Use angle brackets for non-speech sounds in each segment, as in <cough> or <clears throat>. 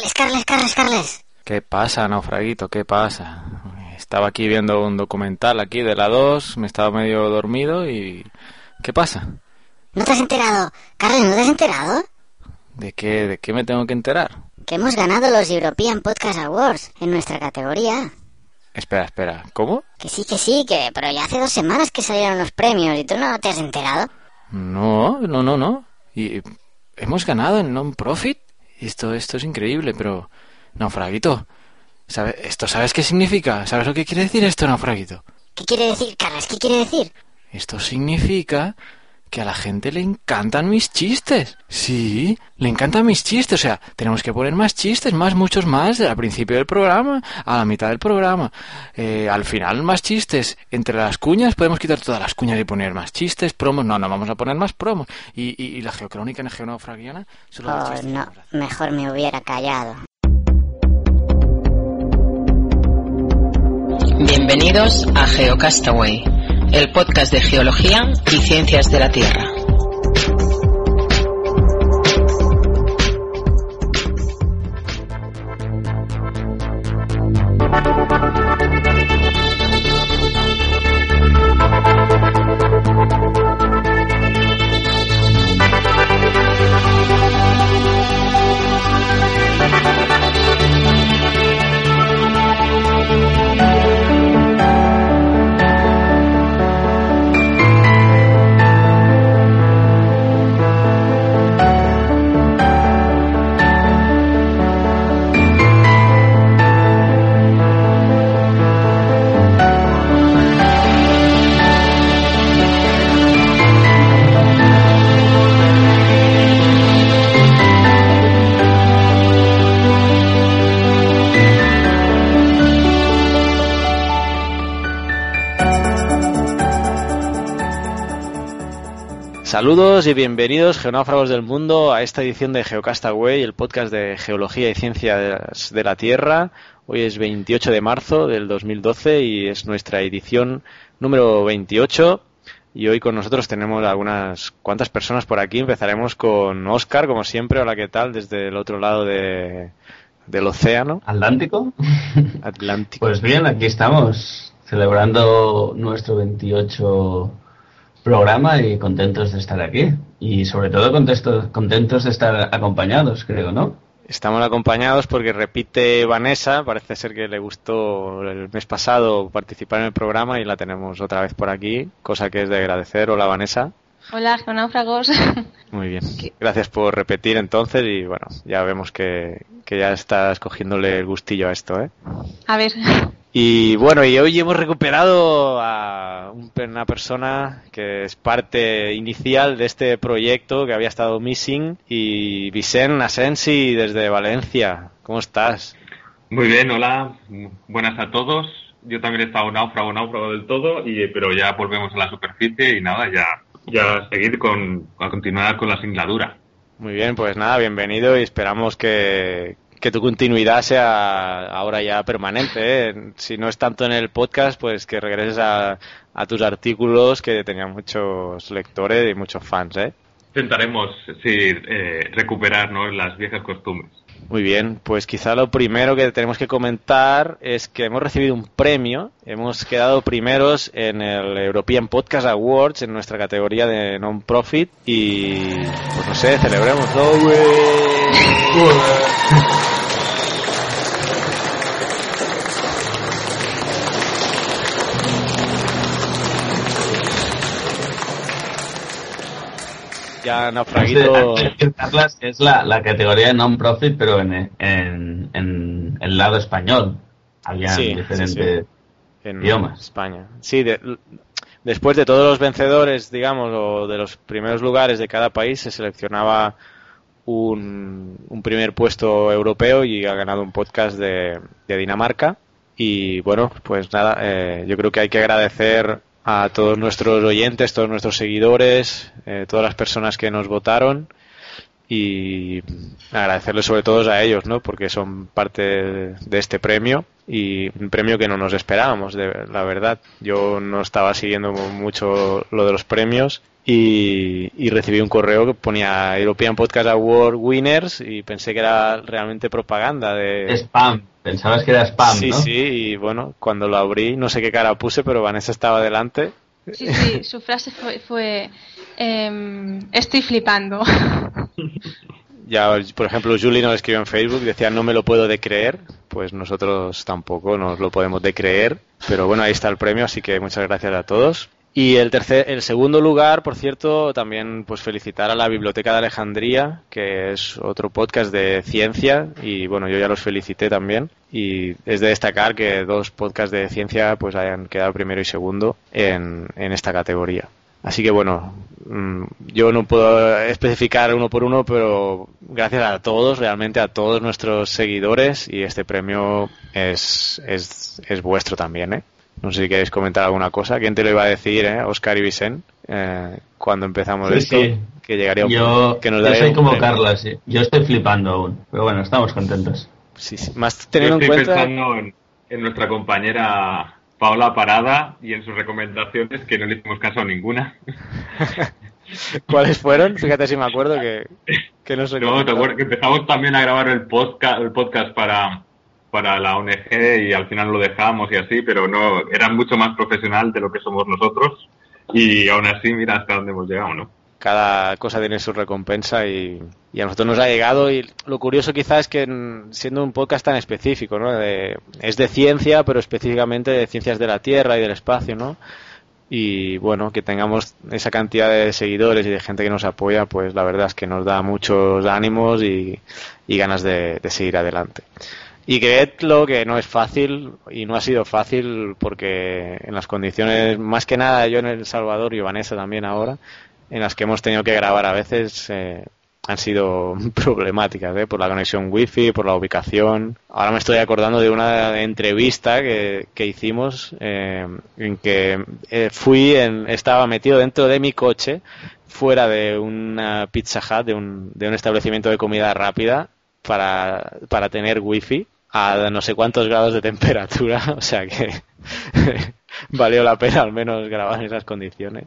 Carles, Carles, Carles, Carles. ¿Qué pasa, naufraguito? ¿Qué pasa? Estaba aquí viendo un documental aquí de la 2, me estaba medio dormido y... ¿Qué pasa? ¿No te has enterado? Carles, ¿no te has enterado? ¿De qué, de qué me tengo que enterar? Que hemos ganado los European Podcast Awards en nuestra categoría. Espera, espera, ¿cómo? Que sí, que sí, que pero ya hace dos semanas que salieron los premios y tú no te has enterado. No, no, no, no. Y hemos ganado en non-profit. Esto, esto es increíble, pero... Naufraguito, ¿sabe, ¿esto sabes qué significa? ¿Sabes lo que quiere decir esto, naufraguito? ¿Qué quiere decir, Carles? ¿Qué quiere decir? Esto significa que a la gente le encantan mis chistes. Sí, le encantan mis chistes. O sea, tenemos que poner más chistes, más, muchos más, al principio del programa, a la mitad del programa. Eh, al final más chistes. Entre las cuñas podemos quitar todas las cuñas y poner más chistes, promos. No, no, vamos a poner más promos. Y, y, y la geocrónica en geonaufragiana solo Oh, chistes no, mejor me hubiera callado. Bienvenidos a GeoCastaway, el podcast de geología y ciencias de la Tierra. Saludos y bienvenidos, geonáufragos del mundo, a esta edición de Geocastaway, el podcast de geología y ciencias de la Tierra. Hoy es 28 de marzo del 2012 y es nuestra edición número 28. Y hoy con nosotros tenemos algunas cuantas personas por aquí. Empezaremos con Oscar, como siempre. Hola, ¿qué tal? Desde el otro lado de, del océano Atlántico. Atlántico. Pues bien, aquí estamos celebrando nuestro 28 programa y contentos de estar aquí. Y sobre todo contentos, contentos de estar acompañados, creo, ¿no? Estamos acompañados porque repite Vanessa, parece ser que le gustó el mes pasado participar en el programa y la tenemos otra vez por aquí, cosa que es de agradecer. Hola Vanessa. Hola, geonáufragos. Muy bien. Gracias por repetir entonces y bueno, ya vemos que, que ya estás cogiéndole el gustillo a esto, ¿eh? A ver, Y bueno, y hoy hemos recuperado a un- una persona que es parte inicial de este proyecto que había estado missing y Vicent Asensi desde Valencia. ¿Cómo estás? Muy bien, hola, buenas a todos. Yo también he estado náufrago, náufrago del todo, y, pero ya volvemos a la superficie y nada, ya, ya seguir con, a continuar con la singladura. Muy bien, pues nada, bienvenido y esperamos que, que tu continuidad sea ahora ya permanente. ¿eh? Si no es tanto en el podcast, pues que regreses a, a tus artículos que tenían muchos lectores y muchos fans, ¿eh? Intentaremos, sí, eh, recuperar ¿no? las viejas costumbres. Muy bien, pues quizá lo primero que tenemos que comentar es que hemos recibido un premio, hemos quedado primeros en el European Podcast Awards en nuestra categoría de non-profit y pues no sé, celebremoslo. <laughs> Ya naufraguito. <laughs> Hay que darlas, es la, la categoría de non-profit, pero en, en, en el lado español. Había Sí, sí, diferentes en idiomas. España. Sí, de- después de todos los vencedores, digamos, o de los primeros lugares de cada país, se seleccionaba un, un primer puesto europeo y ha ganado un podcast de, de Dinamarca. Y bueno, pues nada, eh, yo creo que hay que agradecer a todos nuestros oyentes, todos nuestros seguidores, eh, todas las personas que nos votaron y agradecerles sobre todo a ellos, ¿no? Porque son parte de este premio y un premio que no nos esperábamos, de, la verdad. Yo no estaba siguiendo mucho lo de los premios y, y recibí un correo que ponía European Podcast Award Winners y pensé que era realmente propaganda de... Spam, pensabas que era spam, Sí, ¿no? sí, y bueno, cuando lo abrí, no sé qué cara puse, pero Vanessa estaba delante. Sí, sí, su frase fue, fue em, estoy flipando. <laughs> Ya, por ejemplo, Julie nos escribió en Facebook, decía no me lo puedo de creer, pues nosotros tampoco nos lo podemos de creer, pero bueno, ahí está el premio, así que muchas gracias a todos. Y el tercer, el segundo lugar, por cierto, también pues felicitar a la Biblioteca de Alejandría, que es otro podcast de ciencia, y bueno, yo ya los felicité también. Y es de destacar que dos podcasts de ciencia pues hayan quedado primero y segundo en, en esta categoría. Así que bueno, mm, yo no puedo especificar uno por uno, pero gracias a todos, realmente a todos nuestros seguidores y este premio es, es, es vuestro también, ¿eh? No sé si queréis comentar alguna cosa. ¿Quién te lo iba a decir, eh? Oscar y Vicente, eh, cuando empezamos Sí, esto, sí. que llegaría un Yo, que nos yo soy como. Carla, sí. Yo estoy flipando aún. Pero bueno, estamos contentos. Sí, sí. Más Yo teniendo en estoy cuenta... pensando en, en nuestra compañera Paula Parada y en sus recomendaciones que no le hicimos caso a ninguna. <laughs> ¿Cuáles fueron? Fíjate si me acuerdo que, que no sé <laughs> No, te acuerdas que empezamos también a grabar el podcast, el podcast para, para la ONG y al final lo dejamos y así, pero no, era mucho más profesional de lo que somos nosotros y aún así mira hasta dónde hemos llegado, ¿no? cada cosa tiene su recompensa y, y a nosotros nos ha llegado y lo curioso quizás es que siendo un podcast tan específico, ¿no? De- es de ciencia, pero específicamente de ciencias de la Tierra y del espacio, ¿no? Y bueno, que tengamos esa cantidad de seguidores y de gente que nos apoya, pues la verdad es que nos da muchos ánimos y, y ganas de seguir adelante. Y creedlo que no es fácil y no ha sido fácil porque en las condiciones, más que nada yo en El Salvador y Vanessa también ahora, en las que hemos tenido que grabar a veces eh, han sido <laughs> problemáticas, ¿eh? por la conexión wifi, por la ubicación. Ahora me estoy acordando de una entrevista que, que hicimos eh, en que eh, fui, en, estaba metido dentro de mi coche, fuera de una Pizza Hut, de un, de un establecimiento de comida rápida, para, para tener wifi a no sé cuántos grados de temperatura, <laughs> o sea que <laughs> valió la pena al menos grabar en esas condiciones.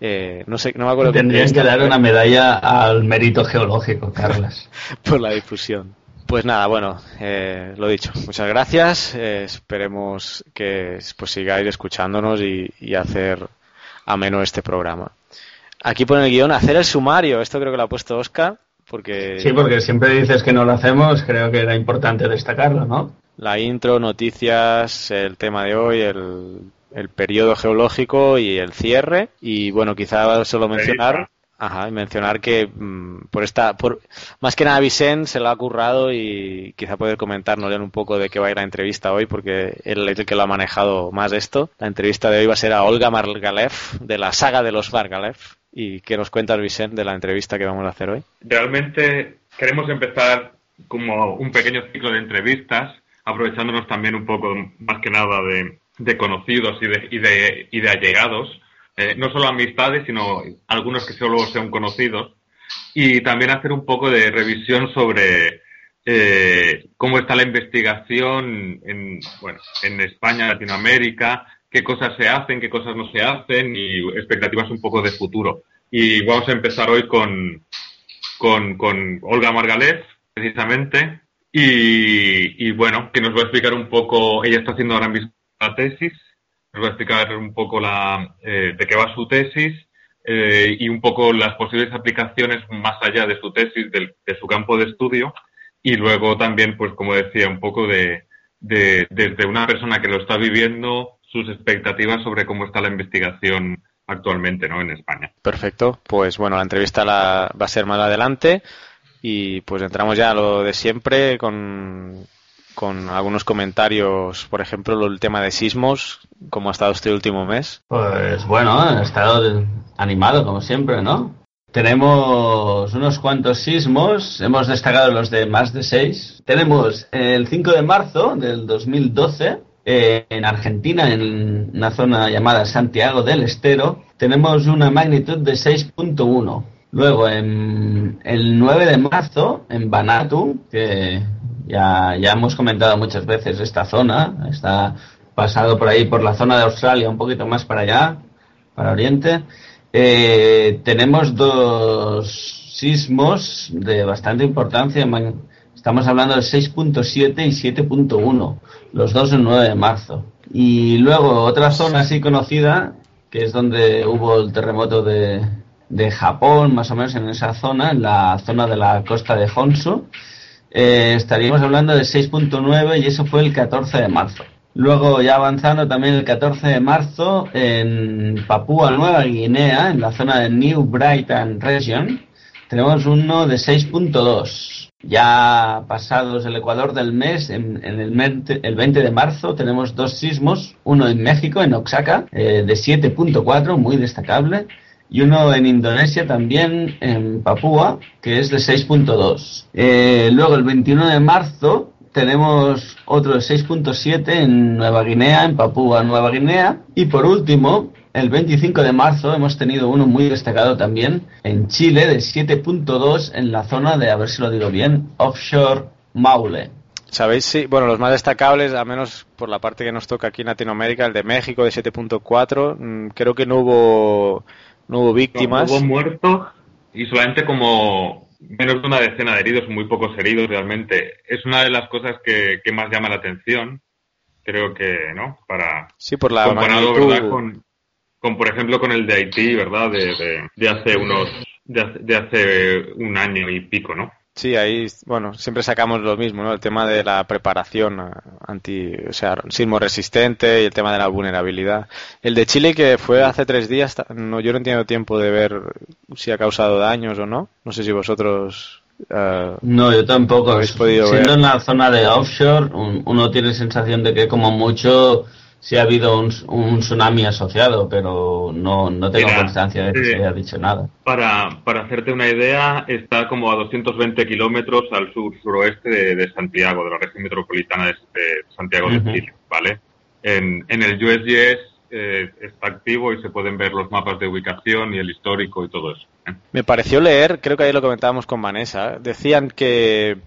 Eh, no sé, no me acuerdo Tendrían que dar una medalla al mérito geológico, Carlas. <laughs> por la difusión. Pues nada, bueno, eh, lo dicho, muchas gracias. eh, esperemos que pues sigáis escuchándonos y, y hacer ameno este programa. Aquí pone el guion, hacer el sumario. Esto creo que lo ha puesto Oscar, porque Sí, porque siempre dices que no lo hacemos, creo que era importante destacarlo, ¿no? la intro, noticias, el tema de hoy, el, el periodo geológico y el cierre. Y bueno, quizá solo mencionar, ajá, y mencionar que mm, por esta, por más que nada Vicente se lo ha currado y quizá poder comentarnos ya un poco de qué va a ir la entrevista hoy, porque él es el que lo ha manejado más esto. La entrevista de hoy va a ser a Olga Margalev de la saga de los Margalev. ¿Y qué nos cuentas, Vicente, de la entrevista que vamos a hacer hoy? Realmente queremos empezar como un pequeño ciclo de entrevistas, aprovechándonos también un poco más que nada de, de conocidos y de, y de, y de allegados, eh, no solo amistades, sino algunos que solo sean conocidos, y también hacer un poco de revisión sobre eh, cómo está la investigación en, bueno, en España, Latinoamérica, qué cosas se hacen, qué cosas no se hacen y expectativas un poco de futuro. Y vamos a empezar hoy con, con, Olga Margalef, precisamente, y, bueno, que nos va a explicar un poco, ella está haciendo ahora mismo la tesis, nos va a explicar un poco la, eh, de qué va su tesis eh, y un poco las posibles aplicaciones más allá de su tesis, de, su campo de estudio, y luego también, pues como decía, un poco de, de desde una persona que lo está viviendo, sus expectativas sobre cómo está la investigación actualmente ¿no? en España. Perfecto, pues bueno, la entrevista la, va a ser más adelante y pues entramos ya a lo de siempre con, con algunos comentarios, por ejemplo, el tema de sismos, cómo ha estado este último mes. Pues bueno, ha estado animado como siempre, ¿no? Tenemos unos cuantos sismos, hemos destacado los de más de seis. Tenemos el 5 de marzo del 2012 en Argentina, en una zona llamada Santiago del Estero, tenemos una magnitud de 6.1. Luego, en el 9 de marzo, en Vanuatu, que ya, ya hemos comentado muchas veces esta zona, está pasado por ahí, por la zona de Australia, un poquito más para allá, para Oriente. Eh, tenemos dos sismos de bastante importancia. Estamos hablando de 6.7 y 7.1, los dos el 9 de marzo. Y luego otra zona así conocida, que es donde hubo el terremoto de, de Japón, más o menos en esa zona, en la zona de la costa de Honshu, eh, estaríamos hablando de 6.9 y eso fue el 14 de marzo. Luego, ya avanzando también el 14 de marzo, en Papúa Nueva Guinea, en la zona de New Brighton Region, tenemos uno de 6.2. Ya pasados el ecuador del mes, en, el, 20, el, 20, de marzo, tenemos dos sismos, uno en México, en Oaxaca, eh, de 7.4, muy destacable, y uno en Indonesia también, en Papúa, que es de 6.2. Eh, luego, el 21 de marzo, tenemos otro de 6.7 en Nueva Guinea, en Papúa Nueva Guinea. Y por último, el 25 de marzo hemos tenido uno muy destacado también en Chile de 7.2 en la zona de, a ver si lo digo bien, offshore Maule. ¿Sabéis si, bueno, los más destacables, al menos por la parte que nos toca aquí en Latinoamérica, el de México de 7.4, mm, creo que no hubo no hubo víctimas. No, hubo muertos y solamente como menos de una decena de heridos, muy pocos heridos realmente. Es una de las cosas que, más llama la atención, creo que, ¿no? Para sí, por la comparado, ¿verdad? Con, con, por ejemplo, con el de Haití, ¿verdad? De, de, hace unos, de hace un año y pico, ¿no? Sí, ahí, bueno, siempre sacamos lo mismo, ¿no? El tema de la preparación anti, o sea, sismo resistente y el tema de la vulnerabilidad. El de Chile que fue hace tres días, no, yo no he tenido tiempo de ver si ha causado daños o no. No sé si vosotros uh, no, yo tampoco. Habéis podido Siendo en la zona de offshore, uno tiene sensación de que como mucho sí ha habido un, tsunami asociado, pero no, no tengo constancia de que se haya dicho nada. Para, para hacerte una idea, está como a 220 kilómetros al sur-suroeste de, Santiago, de la región metropolitana de, Santiago de Chile, ¿vale? En, en el USGS eh, está activo y se pueden ver los mapas de ubicación y el histórico y todo eso. ¿eh? Me pareció leer, creo que ahí lo comentábamos con Vanessa, decían que,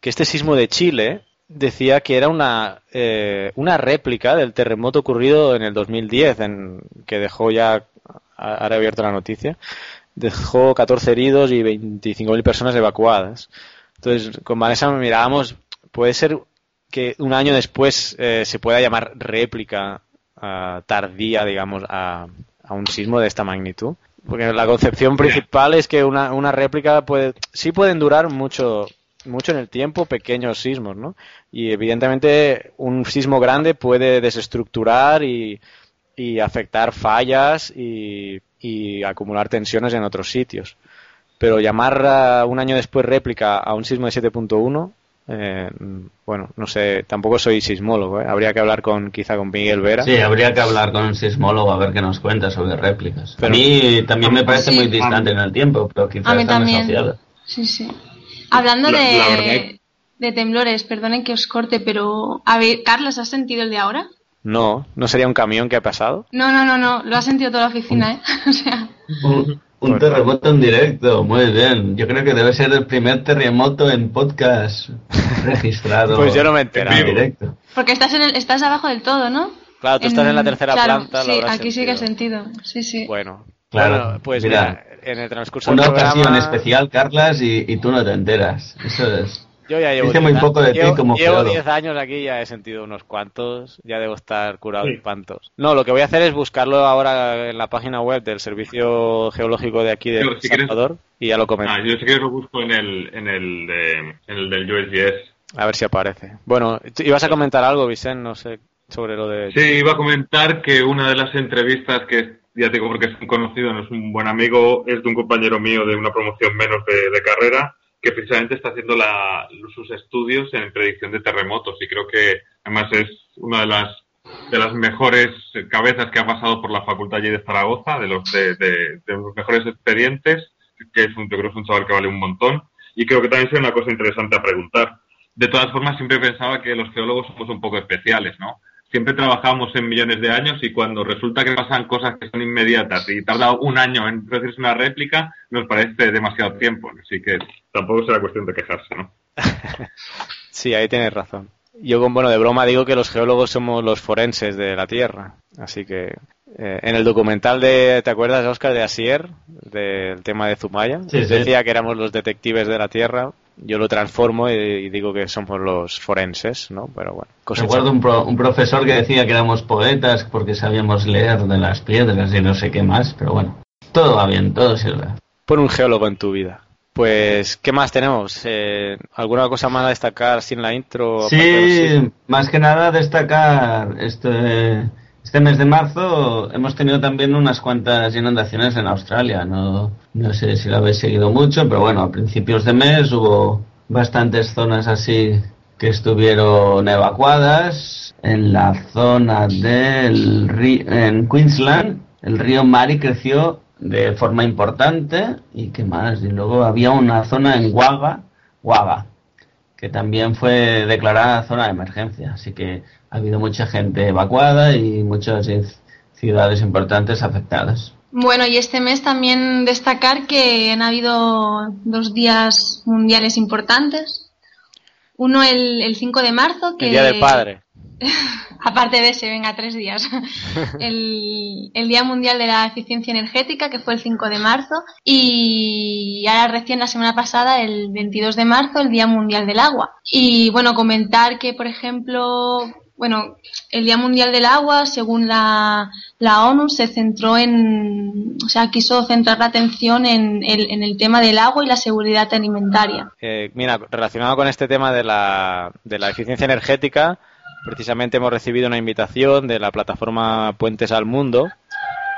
que este sismo de Chile decía que era una, eh, una réplica del terremoto ocurrido en el 2010, en, que dejó ya, ahora abierto la noticia, dejó 14 heridos y 25.000 personas evacuadas. Entonces, con Vanessa mirábamos, puede ser que un año después eh, se pueda llamar réplica uh, tardía, digamos, a, a, un sismo de esta magnitud. Porque la concepción principal es que una, una réplica puede, sí pueden durar mucho, mucho en el tiempo pequeños sismos, ¿no? Y evidentemente un sismo grande puede desestructurar y, afectar fallas y, acumular tensiones en otros sitios. Pero llamar un año después réplica a un sismo de 7.1, eh, bueno, no sé, tampoco soy sismólogo, ¿eh? habría que hablar con quizá con Miguel Vera. Sí, habría que hablar con un sismólogo a ver qué nos cuenta sobre réplicas. a mí también me parece muy distante en el tiempo, pero quizá está asociado. Sí, sí. Hablando de, de temblores, perdonen que os corte, pero a ver, Carlos, ¿has sentido el de ahora? No, ¿no sería un camión que ha pasado? No, no, no, no, lo ha sentido toda la oficina, ¿eh? <laughs> o sea... Un, terremoto en directo, muy bien. Yo creo que debe ser el primer terremoto en podcast <laughs> registrado. pues yo no me he enterado. En directo. Porque estás, en el, estás abajo del todo, ¿no? Claro, tú estás en la tercera planta. Sí, aquí sí que ha sentido. Sí, sí. Bueno, Claro, pues mira, en el transcurso una del programa... ocasión especial, Carlas, y, y, tú no te enteras. Eso es. Yo ya llevo Dice muy poco de llevo, ti como Llevo 10 años aquí ya he sentido unos cuantos, ya debo estar curado de espantos. No, lo que voy a hacer es buscarlo ahora en la página web del Servicio Geológico de aquí de si Salvador y ya lo comento. Ah, yo si quieres lo busco en el, en el, de, en el del USGS. A ver si aparece. Bueno, ibas a comentar algo, Vicente, no sé, sobre lo de... Sí, iba a comentar que una de las entrevistas que ya digo porque es un conocido, no es un buen amigo, es de un compañero mío de una promoción menos de, carrera, que precisamente está haciendo la, sus estudios en predicción de terremotos y creo que además es una de las de las mejores cabezas que ha pasado por la facultad allí de Zaragoza, de los de, de, los mejores expedientes, que es un, yo creo que es un chaval que vale un montón y creo que también es una cosa interesante a preguntar. De todas formas, siempre pensaba que los geólogos somos un poco especiales, ¿no? Siempre trabajamos en millones de años y cuando resulta que pasan cosas que son inmediatas y tarda un año en producirse una réplica, nos parece demasiado tiempo. Así que tampoco será cuestión de quejarse, ¿no? <laughs> sí, ahí tienes razón. Yo, bueno, de broma digo que los geólogos somos los forenses de la Tierra. Así que Eh, en el documental de, ¿te acuerdas, Oscar, de Asier, del tema de Zumaya? Sí, sí. Decía que éramos los detectives de la Tierra. Yo lo transformo y, digo que somos los forenses, ¿no? Pero bueno, Recuerdo un, pro- un profesor que decía que éramos poetas porque sabíamos leer de las piedras y no sé qué más, pero bueno, todo va bien, todo sirve. Pon un geólogo en tu vida. Pues, ¿qué más tenemos? Eh, ¿Alguna cosa más a destacar sin la intro? Sí, más que nada destacar este, este mes de marzo hemos tenido también unas cuantas inundaciones en Australia. No, no sé si lo habéis seguido mucho, pero bueno, a principios de mes hubo bastantes zonas así que estuvieron evacuadas. En la zona del río, en Queensland, el río Mari creció de forma importante y qué más. Y luego había una zona en Waga, Waga, que también fue declarada zona de emergencia. Así que ha habido mucha gente evacuada y muchas ci- ciudades importantes afectadas. Bueno, y este mes también destacar que han habido dos días mundiales importantes. Uno el, el 5 de marzo, que El Día del Padre. <laughs> aparte de ese, venga, tres días. <laughs> el, el Día Mundial de la Eficiencia Energética, que fue el 5 de marzo, y ahora recién la semana pasada, el 22 de marzo, el Día Mundial del Agua. Y bueno, comentar que, por ejemplo, bueno, el Día Mundial del Agua, según la, la ONU, se centró en, o sea, quiso centrar la atención en el, en el tema del agua y la seguridad alimentaria. Eh, mira, relacionado con este tema de la, de la eficiencia energética, precisamente hemos recibido una invitación de la plataforma Puentes al Mundo,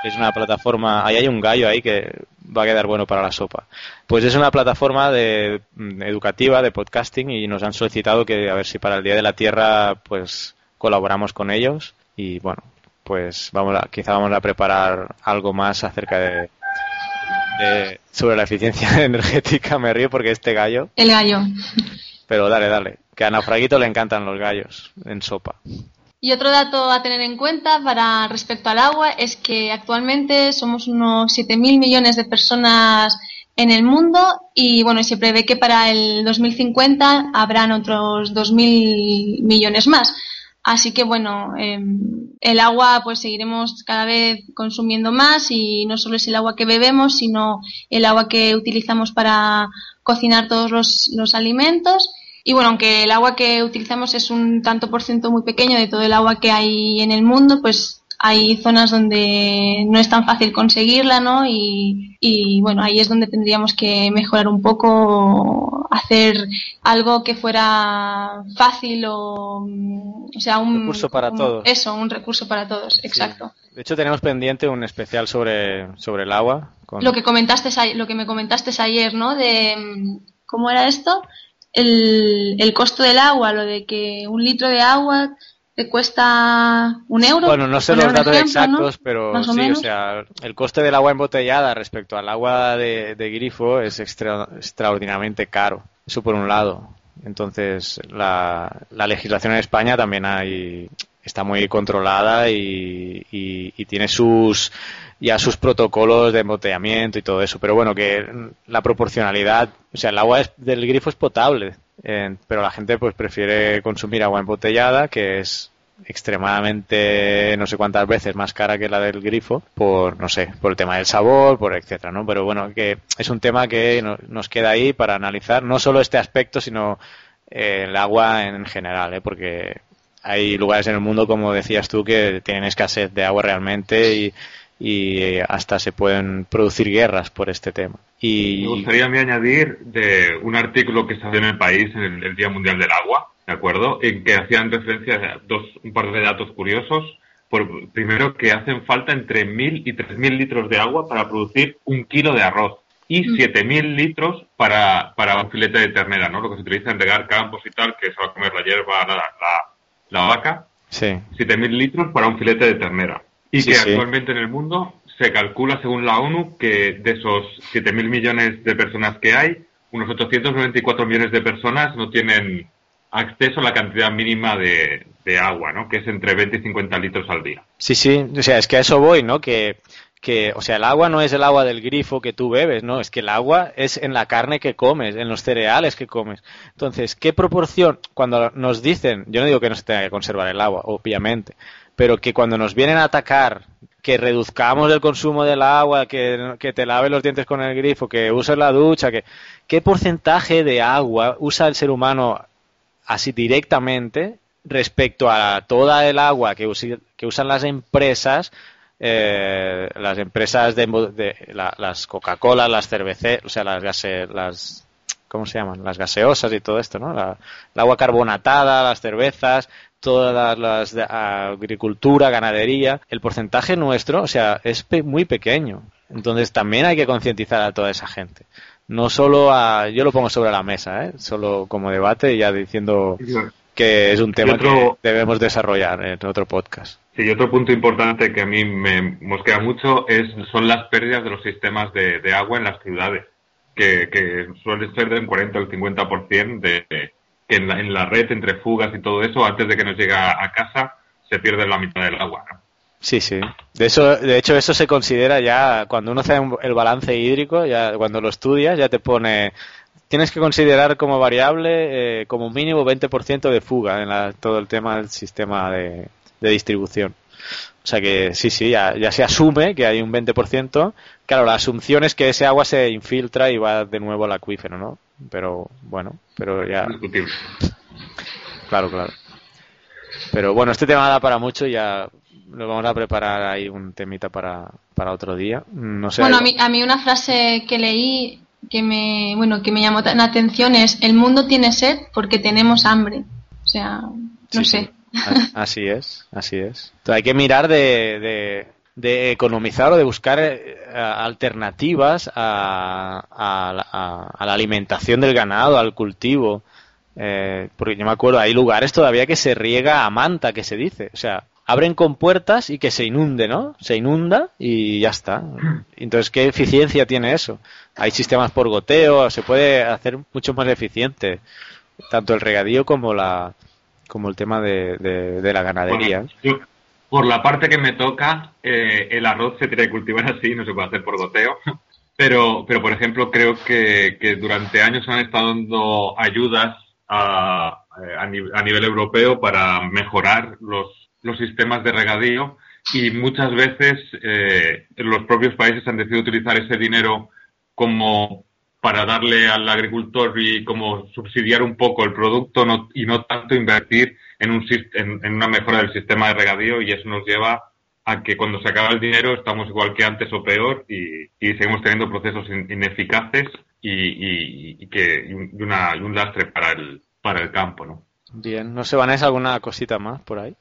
que es una plataforma, ahí hay un gallo ahí que va a quedar bueno para la sopa. Pues es una plataforma de, mm, educativa de podcasting y nos han solicitado que a ver si para el Día de la Tierra pues colaboramos con ellos y bueno, pues vamos a, quizá vamos a preparar algo más acerca de, de- sobre la eficiencia <laughs> energética, me río porque este gallo El gallo. Pero dale, dale. Que a Naufraguito le encantan los gallos en sopa. Y otro dato a tener en cuenta para respecto al agua es que actualmente somos unos 7.000 millones de personas en el mundo y bueno, se prevé que para el 2050 habrán otros 2.000 millones más. Así que bueno, em, el agua pues seguiremos cada vez consumiendo más y no solo es el agua que bebemos, sino el agua que utilizamos para cocinar todos los, los alimentos. Y bueno, aunque el agua que utilizamos es un tanto por ciento muy pequeño de todo el agua que hay en el mundo, pues hay zonas donde no es tan fácil conseguirla, ¿no? Y, y bueno, ahí es donde tendríamos que mejorar un poco, hacer algo que fuera fácil o, mm, o sea, un Recurso para un- todos. Eso, un recurso para todos, exacto. De hecho, tenemos pendiente un especial sobre, sobre el agua. con- Lo que comentaste, a- lo que me comentaste ayer, ¿no? De mm, cómo era esto, el, el costo del agua, lo de que un litro de agua te cuesta un euro. Bueno, no sé los datos ejemplo, ¿no? exactos, pero Más sí, o menos. sea, el coste del agua embotellada respecto al agua de, de grifo es extra- extraordinariamente caro. Eso por un lado. Entonces, la, la legislación en España también hay, está muy controlada y, y- y tiene sus ya sus protocolos de embotellamiento y todo eso. Pero bueno, que la proporcionalidad, o sea, el agua es- del grifo es potable, eh, pero la gente pues prefiere consumir agua embotellada, que es extremadamente no sé cuántas veces más cara que la del grifo por no sé por el tema del sabor por etcétera no pero bueno que es un tema que no- nos queda ahí para analizar no solo este aspecto sino eh, el agua en general ¿eh? porque hay lugares en el mundo como decías tú que tienen escasez de agua realmente y y hasta se pueden producir guerras por este tema y Me gustaría a mí añadir de un artículo que salió en el país en el, el Día Mundial del Agua, ¿de acuerdo? En que hacían referencia a dos, un par de datos curiosos. Por, primero, que hacen falta entre 1.000 y 3.000 litros de agua para producir un kilo de arroz y 7.000 litros para, para un filete de ternera, ¿no? Lo que se utiliza en regar campos y tal, que se va a comer la hierba, la, la, la vaca. sí 7.000 litros para un filete de ternera. Y Sí, que sí. actualmente en el mundo se calcula, según la ONU, que de esos 7.000 millones de personas que hay, unos 894 millones de personas no tienen acceso a la cantidad mínima de, de agua, ¿no? Que es entre 20 y 50 litros al día. Sí, sí, o sea, es que a eso voy, ¿no? Que, que, o sea, el agua no es el agua del grifo que tú bebes, ¿no? Es que el agua es en la carne que comes, en los cereales que comes. Entonces, ¿qué proporción, cuando nos dicen, yo no digo que no se tenga que conservar el agua, obviamente, pero que cuando nos vienen a atacar que reduzcamos el consumo del agua, que, que te laves los dientes con el grifo, que uses la ducha, que ¿qué porcentaje de agua usa el ser humano así directamente respecto a toda el agua que, que usan las empresas eh, las empresas de, las Coca-Cola, las cerveceras, o sea, las gase, las ¿cómo se llaman? Las gaseosas y todo esto, ¿no? La, el agua carbonatada, las cervezas, todas las de agricultura, ganadería, el porcentaje nuestro, o sea, es muy pequeño. Entonces también hay que concientizar a toda esa gente. No solo a, yo lo pongo sobre la mesa, ¿eh? solo como debate, ya diciendo que es un tema que debemos desarrollar en otro podcast. Sí, y otro punto importante que a mí me mosquea mucho es, son las pérdidas de los sistemas de, agua en las ciudades, que, que suele ser del 40 al 50% de, que en la, en la red, entre fugas y todo eso, antes de que nos llegue a, casa, se pierde la mitad del agua. Sí, sí. De, eso, de hecho, eso se considera ya, cuando uno hace el balance hídrico, ya cuando lo estudias, ya te pone tienes que considerar como variable eh, como mínimo 20% de fuga en todo el tema del sistema de, distribución. O sea que sí, sí, ya, se asume que hay un 20%. Claro, la asunción es que ese agua se infiltra y va de nuevo al acuífero, ¿no? Pero bueno, pero ya. Claro, claro. Pero bueno, este tema da para mucho y ya lo vamos a preparar ahí un temita para, para otro día. No sé. Bueno, a mí, a mí una frase que leí que me, bueno, que me llamó la atención es el mundo tiene sed porque tenemos hambre. O sea, no sé. Así es, así es. hay que mirar de, de, economizar o de buscar eh, alternativas a, a, la alimentación del ganado, al cultivo. Eh, porque yo me acuerdo, hay lugares todavía que se riega a manta, que se dice. O sea, abren con puertas y que se inunde, ¿no? Se inunda y ya está. Entonces, ¿qué eficiencia tiene eso? Hay sistemas por goteo, se puede hacer mucho más eficiente tanto el regadío como la como el tema de, de, la ganadería. Por la parte que me toca, eh, el arroz se tiene que cultivar así, no se puede hacer por goteo. <laughs> Pero, pero por ejemplo, creo que, durante años han estado dando ayudas a, a, nivel europeo para mejorar los los sistemas de regadío y muchas veces eh, los propios países han decidido utilizar ese dinero como para darle al agricultor y como subsidiar un poco el producto y no tanto invertir en, un, en, una mejora del sistema de regadío y eso nos lleva a que cuando se acaba el dinero estamos igual que antes o peor y, seguimos teniendo procesos ineficaces y, que y una, un lastre para el, para el campo, ¿no? Bien, no se van a alguna cosita más por ahí.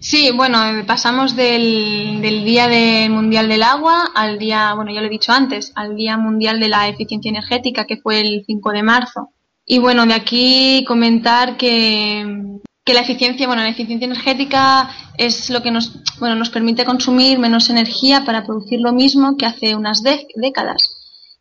Sí, bueno, pasamos del, del Día de Mundial del Agua al día, bueno, ya lo he dicho antes, al Día Mundial de la Eficiencia Energética, que fue el 5 de marzo. Y bueno, de aquí comentar que, que la eficiencia, bueno, la eficiencia energética es lo que nos, bueno, nos permite consumir menos energía para producir lo mismo que hace unas décadas.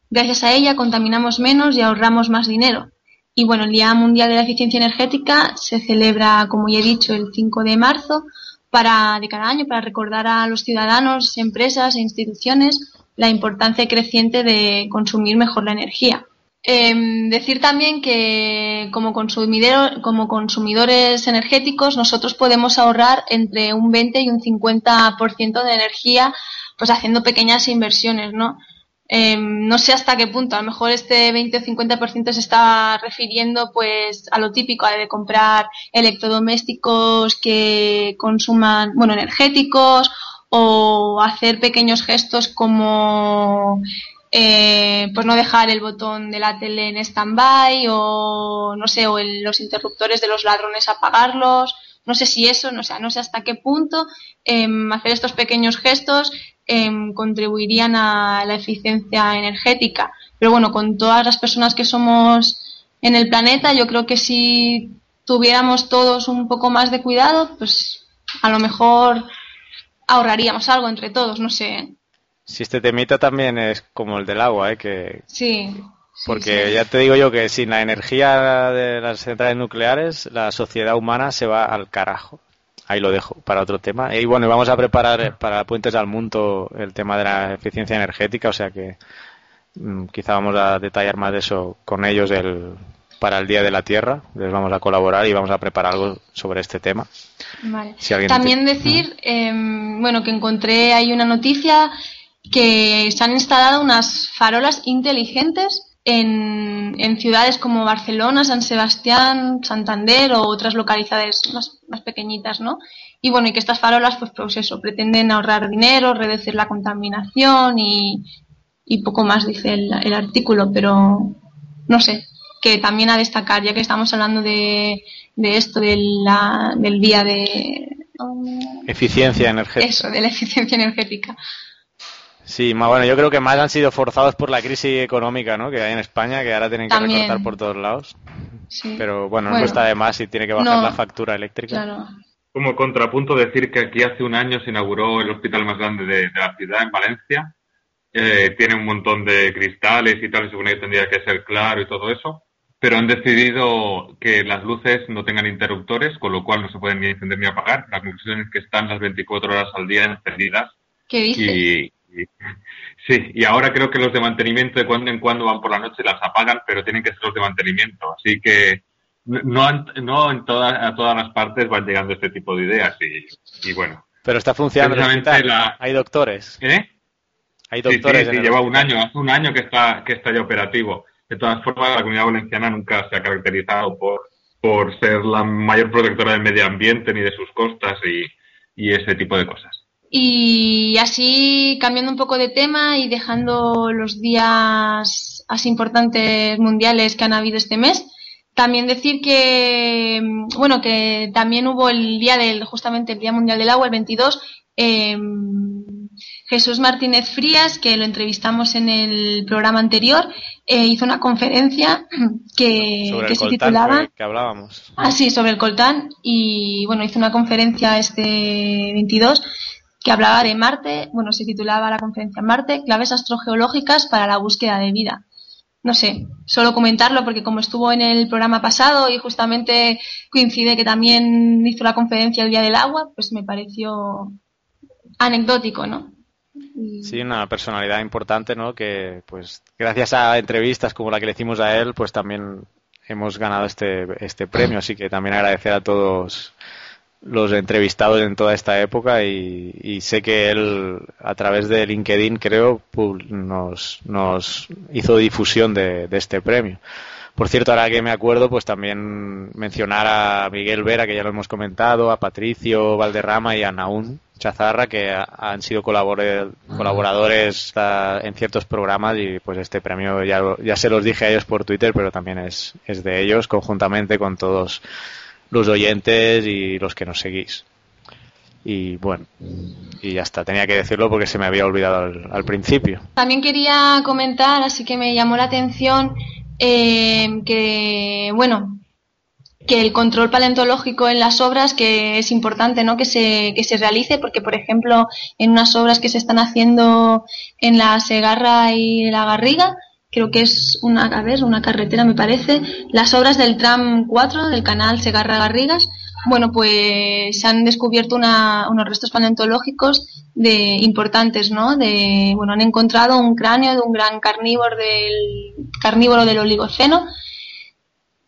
Gracias a ella contaminamos menos y ahorramos más dinero. Y bueno, el Día Mundial de la Eficiencia Energética se celebra, como ya he dicho, el 5 de marzo para, de cada año para recordar a los ciudadanos, empresas e instituciones la importancia creciente de consumir mejor la energía. Em, decir también que como, como consumidores energéticos nosotros podemos ahorrar entre un 20 y un 50% de energía pues haciendo pequeñas inversiones, ¿no? Em, no sé hasta qué punto, a lo mejor este 20 o 50% se está refiriendo pues a lo típico, de comprar electrodomésticos que consuman, bueno, energéticos o hacer pequeños gestos como eh, pues no dejar el botón de la tele en stand-by o no sé, o los interruptores de los ladrones apagarlos. No sé si eso, no sé, no sé hasta qué punto em, hacer estos pequeños gestos Em, contribuirían a la eficiencia energética. Pero bueno, con todas las personas que somos en el planeta, yo creo que si tuviéramos todos un poco más de cuidado, pues a lo mejor ahorraríamos algo entre todos, no sé. Si este temita también es como el del agua, ¿eh? Que... Sí. Porque ya te digo yo que sin la energía de las centrales nucleares, la sociedad humana se va al carajo ahí lo dejo para otro tema. Y bueno, vamos a preparar para Puentes al Mundo el tema de la eficiencia energética, o sea que mm, quizá vamos a detallar más de eso con ellos el, para el Día de la Tierra. Les vamos a colaborar y vamos a preparar algo sobre este tema. Vale. Si También te- decir, em, bueno, que encontré ahí una noticia que se han instalado unas farolas inteligentes en, en ciudades como Barcelona, San Sebastián, Santander o otras localidades más, más pequeñitas, ¿no? Y bueno, y que estas farolas, pues, pues eso, pretenden ahorrar dinero, reducir la contaminación y, y poco más dice el, el artículo, pero no sé, que también a destacar, ya que estamos hablando de, de esto, de la- del día de... Eficiencia energética. Eso, de la eficiencia energética. Sí, más bueno, yo creo que más han sido forzados por la crisis económica, ¿no? Que hay en España, que ahora tienen que También. recortar por todos lados. Sí. Pero bueno, no Bueno. cuesta de más si tiene que bajar No. la factura eléctrica. Claro. Como contrapunto decir que aquí hace un año se inauguró el hospital más grande de, de la ciudad, en Valencia. Eh, tiene un montón de cristales y tal, y supone que tendría que ser claro y todo eso. Pero han decidido que las luces no tengan interruptores, con lo cual no se pueden ni encender ni apagar. La conclusión es que están las 24 horas al día encendidas. ¿Qué dices? Y, y- sí, y ahora creo que los de mantenimiento de cuando en cuando van por la noche y las apagan, pero tienen que ser los de mantenimiento. Así que no, no en todas, a todas las partes van llegando este tipo de ideas. Y, y bueno, Pero está funcionando el la- Hay doctores. ¿eh? Hay Sí, sí, doctores. sí, lleva un año, hace un año que está, que está ya operativo. De todas formas, la comunidad valenciana nunca se ha caracterizado por, por ser la mayor protectora del medio ambiente ni de sus costas y, y ese tipo de cosas. Y así, cambiando un poco de tema y dejando los días así importantes mundiales que han habido este mes, también decir que, bueno, que también hubo el día del, justamente el Día Mundial del Agua, el 22, eh, Jesús Martínez Frías, que lo entrevistamos en el programa anterior, eh, hizo una conferencia <clears throat> que, Sobre que el se coltán titulaba... que hablábamos. Ah, sí, sobre el coltán. Y bueno, hizo una conferencia este 22 que hablaba de Marte. Bueno, se titulaba la conferencia Marte, claves astrogeológicas para la búsqueda de vida. No sé, solo comentarlo porque como estuvo en el programa pasado y justamente coincide que también hizo la conferencia el Día del Agua, pues me pareció anecdótico, ¿no? Sí, una personalidad importante, ¿no? Que, pues, gracias a entrevistas como la que le hicimos a él, pues también hemos ganado este, este premio. Así que también agradecer a todos los entrevistados en toda esta época y, sé que él, a través de LinkedIn, creo, nos, nos hizo difusión de, este premio. Por cierto, ahora que me acuerdo, pues también mencionar a Miguel Vera, que ya lo hemos comentado, a Patricio Valderrama y a Naún Chazarra, que ha- han sido colaboradores ah, en ciertos programas y pues este premio ya, ya se los dije a ellos por Twitter, pero también es, es de ellos, conjuntamente con todos los oyentes y los que nos seguís. Y bueno, y ya está, tenía que decirlo porque se me había olvidado al- al principio. También quería comentar, así que me llamó la atención eh, que, bueno, que el control paleontológico en las obras que es importante, ¿no? Que se que se realice, porque por ejemplo en unas obras que se están haciendo en la Segarra y la Garriga, creo que es una, a ver, una carretera me parece, las obras del tram 4 del canal Segarra Garrigas, bueno, pues se han descubierto una- unos restos paleontológicos de importantes, ¿no? De, bueno, han encontrado un cráneo de un gran carnívoro del carnívoro del Oligoceno.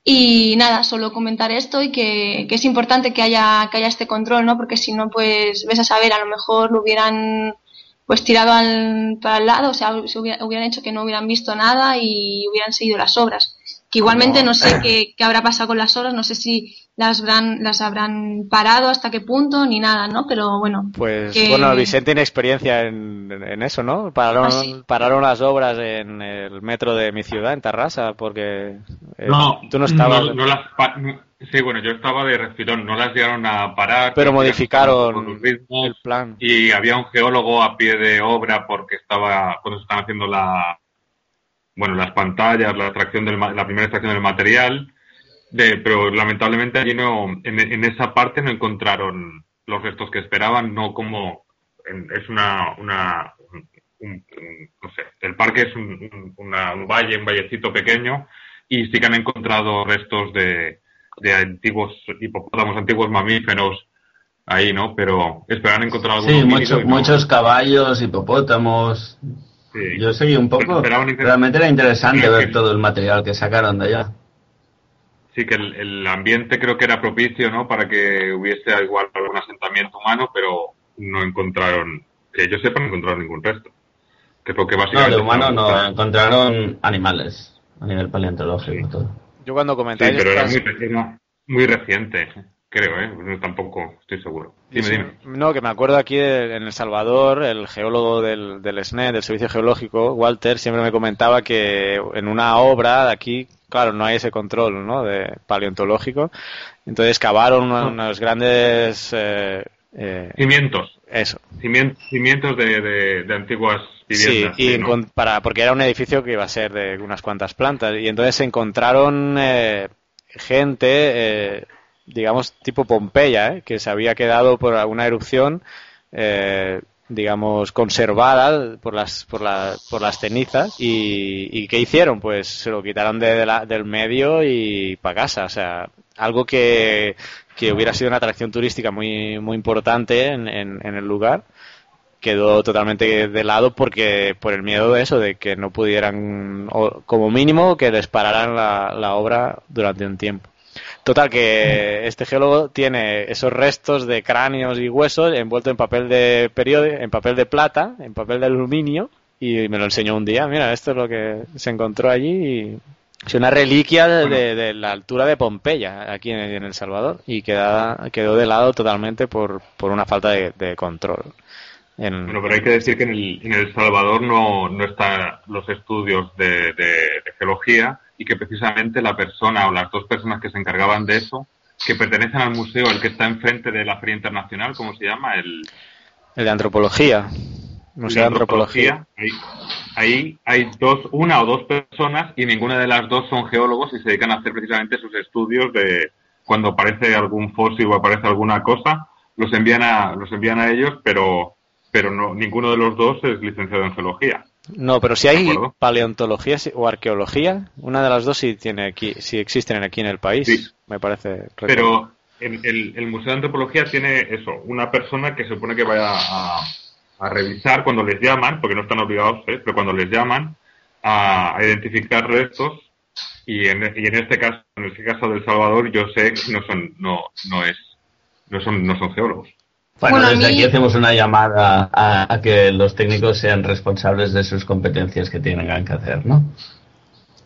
Y nada, solo comentar esto y que, que es importante que haya, que haya este control, ¿no? Porque si no, pues ves a saber, a lo mejor lo hubieran pues tirado al, para el lado, o sea, se hubiera- hubieran hecho que no hubieran visto nada y hubieran seguido las obras. Que igualmente no sé qué, qué habrá pasado con las obras, no sé si las habrán, las habrán parado hasta qué punto ni nada, ¿no? Pero bueno. Pues que- bueno, Vicente tiene experiencia en, en eso, ¿no? Pararon, Ah, sí. pararon las obras en el metro de mi ciudad, en Tarrasa, porque eh, No, tú no estabas. no- no las pa- no- sí, bueno, yo estaba de refilón, no las llegaron a parar. pero modificaron ritmos, el plan. y había un geólogo a pie de obra porque estaba cuando se estaban haciendo la bueno las pantallas la extracción del la primera extracción del material de, pero lamentablemente allí no en, en esa parte no encontraron los restos que esperaban no como en- es una una un- no sé el parque es un, un- una- un valle un vallecito pequeño y sí que han encontrado restos de de antiguos hipopótamos antiguos mamíferos ahí, ¿no? Pero esperan encontrar algún Sí, mucho- no. muchos caballos, hipopótamos. Sí. Yo seguí un poco. Realmente era interesante Sí, ver todo el material que sacaron de allá. sí que el, el ambiente creo que era propicio, ¿no? Para que hubiese igual algún asentamiento humano, pero no encontraron, que yo sepa, no encontraron ningún resto. Que que No, básicamente... de humano no, encontraron animales a nivel paleontológico. Sí. todo. Yo cuando Sí, comentáis pero era muy, era muy reciente, creo, ¿eh? No, tampoco estoy seguro. Dime, Sí, dime. No, que me acuerdo aquí en El Salvador, el geólogo del, del SNE, del Servicio Geológico, Walter, siempre me comentaba que en una obra de aquí, claro, no hay ese control ¿no? de paleontológico, entonces cavaron una- unos grandes... eh, eh, Cimientos. Eso. Cimien- Cimientos de, de, de antiguas Sí, viviendas. y sí, ¿no? encon- para, porque era un edificio que iba a ser de unas cuantas plantas, y entonces se encontraron eh, gente, eh, digamos, tipo Pompeya, ¿eh? que se había quedado por una erupción, eh, digamos, conservada por las, por, la- por las cenizas. Y, y ¿qué hicieron? Pues se lo quitaron de, de la- del medio y para casa. O sea, algo que, que hubiera sido una atracción turística muy, muy importante en, en, el lugar quedó totalmente de lado porque por el miedo de eso, de que no pudieran, o como mínimo, que les pararan la, la obra durante un tiempo. Total, que este geólogo tiene esos restos de cráneos y huesos envueltos en papel de periódico, en papel de plata, en papel de aluminio, y me lo enseñó un día. Mira, esto es lo que se encontró allí. Y es una reliquia de, de- de la altura de Pompeya, aquí en, en El Salvador, y queda, quedó de lado totalmente por, por una falta de, de control. En- Bueno, pero hay que decir que en El, en el Salvador no, no están los estudios de, de- de geología y que precisamente la persona o las dos personas que se encargaban de eso, que pertenecen al museo, el que está enfrente de la Feria Internacional, ¿cómo se llama? El, el de antropología. Museo de antropología. Ahí, ahí hay dos, una o dos personas y ninguna de las dos son geólogos y se dedican a hacer precisamente sus estudios de cuando aparece algún fósil o aparece alguna cosa, los envían a, los envían a ellos, pero, pero no, ninguno de los dos es licenciado en geología. No, pero si hay paleontología o arqueología, una de las dos sí tiene aquí, sí existen aquí en el país, Sí. me parece. Pero el, el- el Museo de Antropología tiene eso, una persona que se supone que vaya a, a revisar cuando les llaman, porque no están obligados, ¿eh? pero cuando les llaman, a, a identificar restos. Y en, y en este caso, en este caso del Salvador, yo sé que no son, no, no es, no son, no son geólogos. Bueno, desde mí- aquí hacemos una llamada a, a que los técnicos sean responsables de sus competencias que tengan que hacer, ¿no?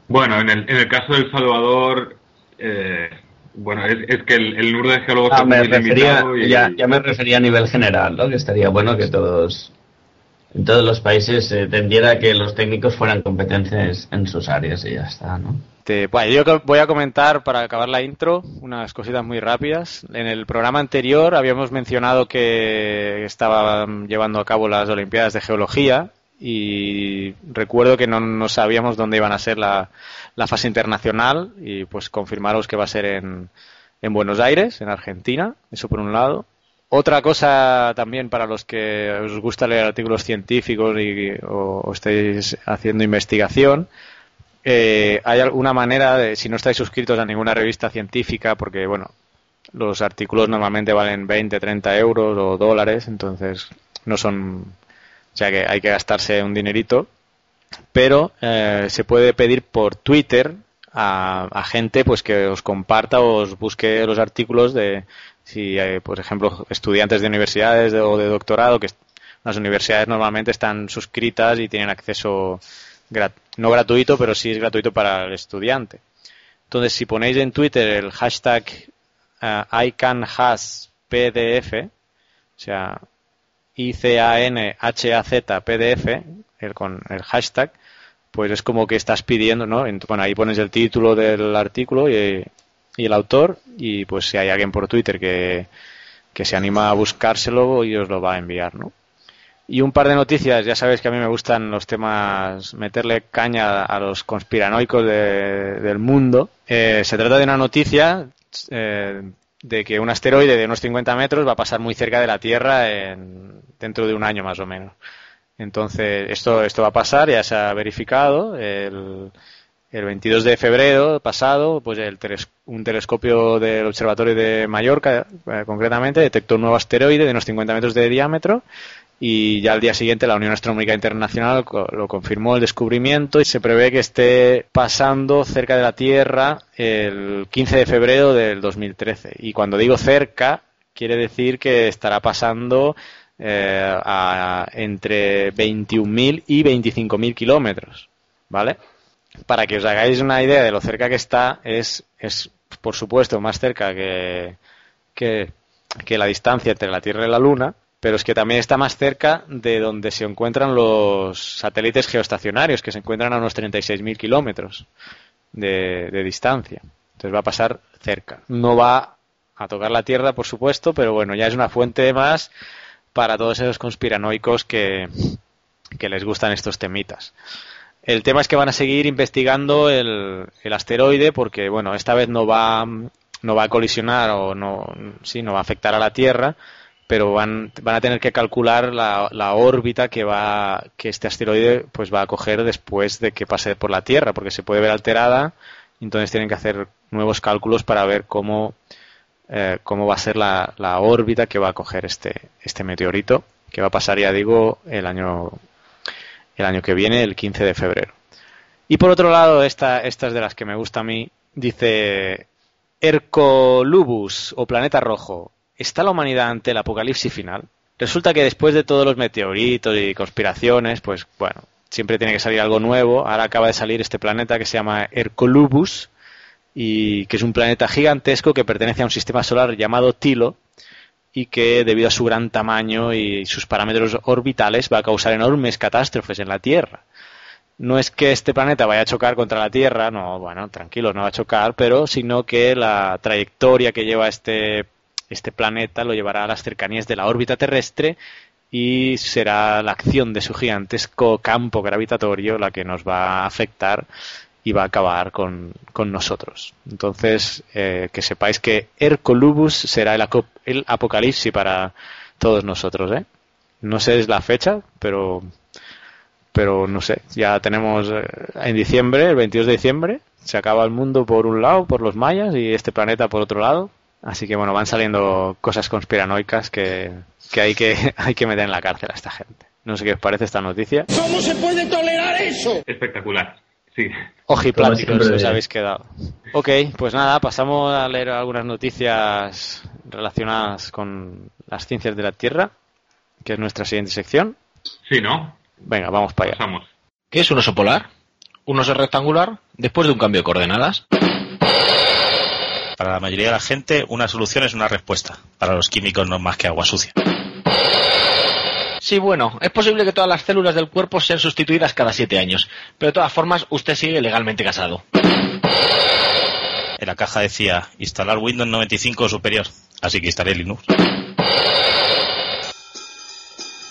Bueno, en el, en el caso del Salvador, eh, bueno, es, es que el, el número de geólogos Ah, es me muy refería, limitado y- ya, ya me refería a nivel general, ¿no? Que estaría bueno que todos, en todos los países se tendiera a que los técnicos fueran competencias en sus áreas y ya está, ¿no? Este, bueno, yo voy a comentar para acabar la intro unas cositas muy rápidas. En el programa anterior habíamos mencionado que estaban llevando a cabo las Olimpiadas de Geología y recuerdo que no, no sabíamos dónde iban a ser la, la fase internacional y pues confirmaros que va a ser en, en Buenos Aires, en Argentina, eso por un lado. Otra cosa también para los que os gusta leer artículos científicos y, o, o estéis haciendo investigación, eh, hay alguna manera de, si no estáis suscritos a ninguna revista científica, porque bueno, los artículos normalmente valen 20, 30 euros o dólares, entonces no son, o sea que hay que gastarse un dinerito, pero eh, se puede pedir por Twitter a, gente pues que os comparta o os busque los artículos de si hay, por ejemplo estudiantes de universidades de- o de doctorado que las universidades normalmente están suscritas y tienen acceso no gratuito pero sí es gratuito para el estudiante. Entonces si ponéis en Twitter el hashtag eh, ICANHASPDF o sea I-C-A-N-H-A-Z-P-D-F el, con el hashtag pues es como que estás pidiendo, ¿no? Bueno, ahí pones el título del artículo y, y el autor y pues si hay alguien por Twitter que, que se anima a buscárselo y os lo va a enviar, ¿no? Y un par de noticias, ya sabéis que a mí me gustan los temas, meterle caña a los conspiranoicos de- del mundo. Eh, se trata de una noticia eh, de que un asteroide de unos 50 metros va a pasar muy cerca de la Tierra en- dentro de un año más o menos. Entonces, esto, esto va a pasar, ya se ha verificado. El, el 22 de febrero pasado, pues el teles- un telescopio del Observatorio de Mallorca, eh, concretamente, detectó un nuevo asteroide de unos 50 metros de diámetro y ya al día siguiente la Unión Astronómica Internacional lo confirmó el descubrimiento y se prevé que esté pasando cerca de la Tierra el 15 de febrero del 2013. Y cuando digo cerca, quiere decir que estará pasando eh, a entre 21.000 y 25.000 kilómetros, ¿vale? Para que os hagáis una idea de lo cerca que está, es, es por supuesto más cerca que, que, que la distancia entre la Tierra y la Luna, pero es que también está más cerca de donde se encuentran los satélites geoestacionarios, que se encuentran a unos 36.000 kilómetros de, distancia. Entonces va a pasar cerca. No va a tocar la Tierra, por supuesto, pero bueno, ya es una fuente más para todos esos conspiranoicos que, que les gustan estos temitas. El tema es que van a seguir investigando el, el, asteroide porque, bueno, esta vez no va, no va a colisionar o no, sí, no va a afectar a la Tierra, pero van, van a tener que calcular la, la, órbita que va que este asteroide pues va a coger después de que pase por la Tierra, porque se puede ver alterada, entonces tienen que hacer nuevos cálculos para ver cómo, eh, cómo va a ser la, órbita que va a coger este, este meteorito, que va a pasar, ya digo, el año, el año que viene, el 15 de febrero. Y por otro lado, esta, esta es de las que me gusta a mí, dice Hercolubus o planeta rojo, ¿Está la humanidad ante el apocalipsis final? Resulta que después de todos los meteoritos y conspiraciones, pues bueno, siempre tiene que salir algo nuevo. Ahora acaba de salir este planeta que se llama Hercolubus y que es un planeta gigantesco que pertenece a un sistema solar llamado Tilo y que debido a su gran tamaño y sus parámetros orbitales va a causar enormes catástrofes en la Tierra. No es que este planeta vaya a chocar contra la Tierra, no, bueno, tranquilo, no va a chocar, pero sino que la trayectoria que lleva este este planeta lo llevará a las cercanías de la órbita terrestre y será la acción de su gigantesco campo gravitatorio la que nos va a afectar y va a acabar con, nosotros. Entonces, eh, que sepáis que Hercolubus será el, el, apocalipsis para todos nosotros. ¿eh? No sé es la fecha, pero, pero no sé. Ya tenemos eh, en diciembre, el 22 de diciembre, se acaba el mundo por un lado, por los mayas, y este planeta por otro lado. Así que bueno, van saliendo cosas conspiranoicas que, hay que <laughs> hay que meter en la cárcel a esta gente. No sé qué os parece esta noticia. ¿Cómo se puede tolerar eso? Espectacular. Sí. Ojipláticos os habéis quedado. Ok, pues nada, pasamos a leer algunas noticias relacionadas con las ciencias de la Tierra, que es nuestra siguiente sección. Sí, ¿no? Venga, vamos para allá. Pasamos. ¿Qué es un oso polar? Un oso rectangular después de un cambio de coordenadas. Para la mayoría de la gente, una solución es una respuesta. Para los químicos no es más que agua sucia. Sí, bueno, es posible que todas las células del cuerpo sean sustituidas cada siete años, pero de todas formas usted sigue legalmente casado. En la caja decía instalar Windows 95 o superior, así que instalé Linux.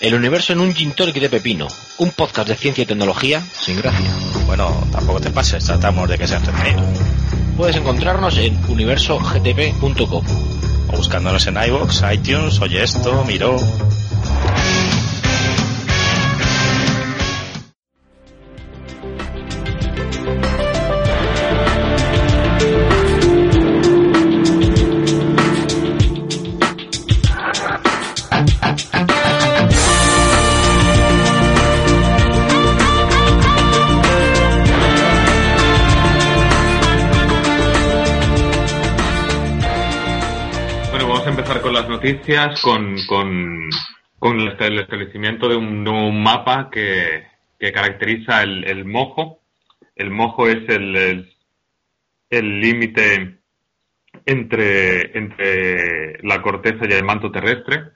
El universo en un gin tonic de pepino, un podcast de ciencia y tecnología sin gracia. Bueno, tampoco te pases, tratamos de que sea entretenido. Puedes encontrarnos en universogtp.com o buscándonos en iVoox, iTunes, Oye Esto, Miro. Noticias con, con, con el establecimiento de un, mapa que, que caracteriza el, el, mojo. El mojo es el límite entre, entre la corteza y el manto terrestre.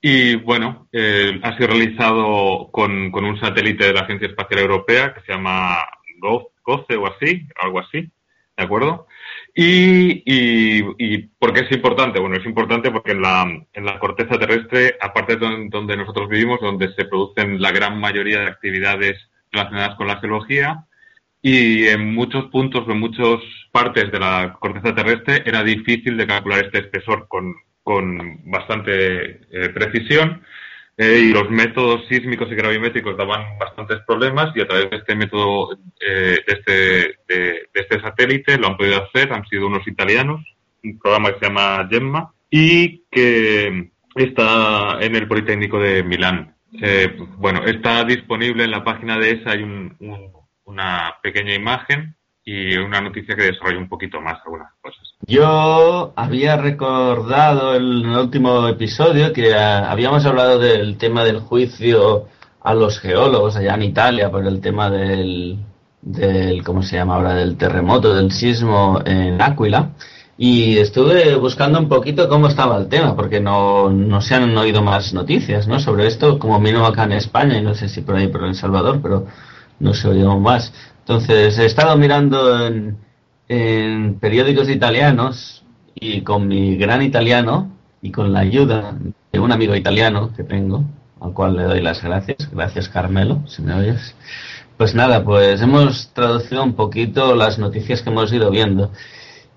Y bueno, eh, ha sido realizado con, con, un satélite de la Agencia Espacial Europea que se llama GOCE o así, algo así, ¿de acuerdo? Y, y, por qué es importante? Bueno, es importante porque en la, en la corteza terrestre, aparte de donde nosotros vivimos, donde se producen la gran mayoría de actividades relacionadas con la geología, y en muchos puntos, en muchas partes de la corteza terrestre, era difícil de calcular este espesor con, con bastante eh, precisión. Eh, y los métodos sísmicos y gravimétricos daban bastantes problemas y a través de este método, eh, de, este, de, este satélite, lo han podido hacer, han sido unos italianos, un programa que se llama Gemma y que, está en el Politécnico de Milán. Eh, bueno, está disponible en la página de esa, hay un- un- una pequeña imagen y una noticia que desarrolla un poquito más algunas cosas. Yo había recordado en el último episodio que ah, habíamos hablado del tema del juicio a los geólogos allá en Italia por el tema del, del ¿cómo se llama ahora? del terremoto, del sismo en Áquila. Y estuve buscando un poquito cómo estaba el tema, porque no, no se han oído más noticias ¿no? sobre esto, como mínimo acá en España, y no sé si por ahí por El Salvador, pero no se oyeron más. Entonces he estado mirando en, en periódicos italianos y con mi gran italiano y con la ayuda de un amigo italiano que tengo, al cual le doy las gracias. Gracias Carmelo, si me oyes. Pues nada, pues hemos traducido un poquito las noticias que hemos ido viendo.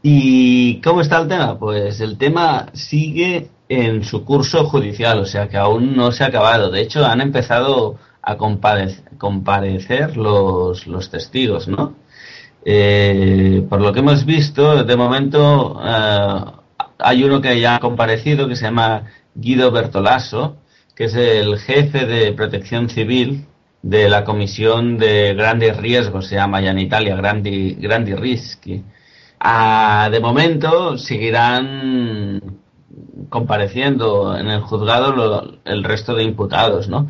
¿Y cómo está el tema? Pues el tema sigue en su curso judicial, o sea que aún no se ha acabado. De hecho, han empezado a comparec- comparecer los, testigos, ¿no? Eh, por lo que hemos visto, de momento eh, hay uno que ya ha comparecido que se llama Guido Bertolaso, que es el jefe de protección civil de la Comisión de Grandes Riesgos, se llama ya en Italia, Grandi, Rischi. Ah, de momento seguirán compareciendo en el juzgado el resto de imputados, ¿no?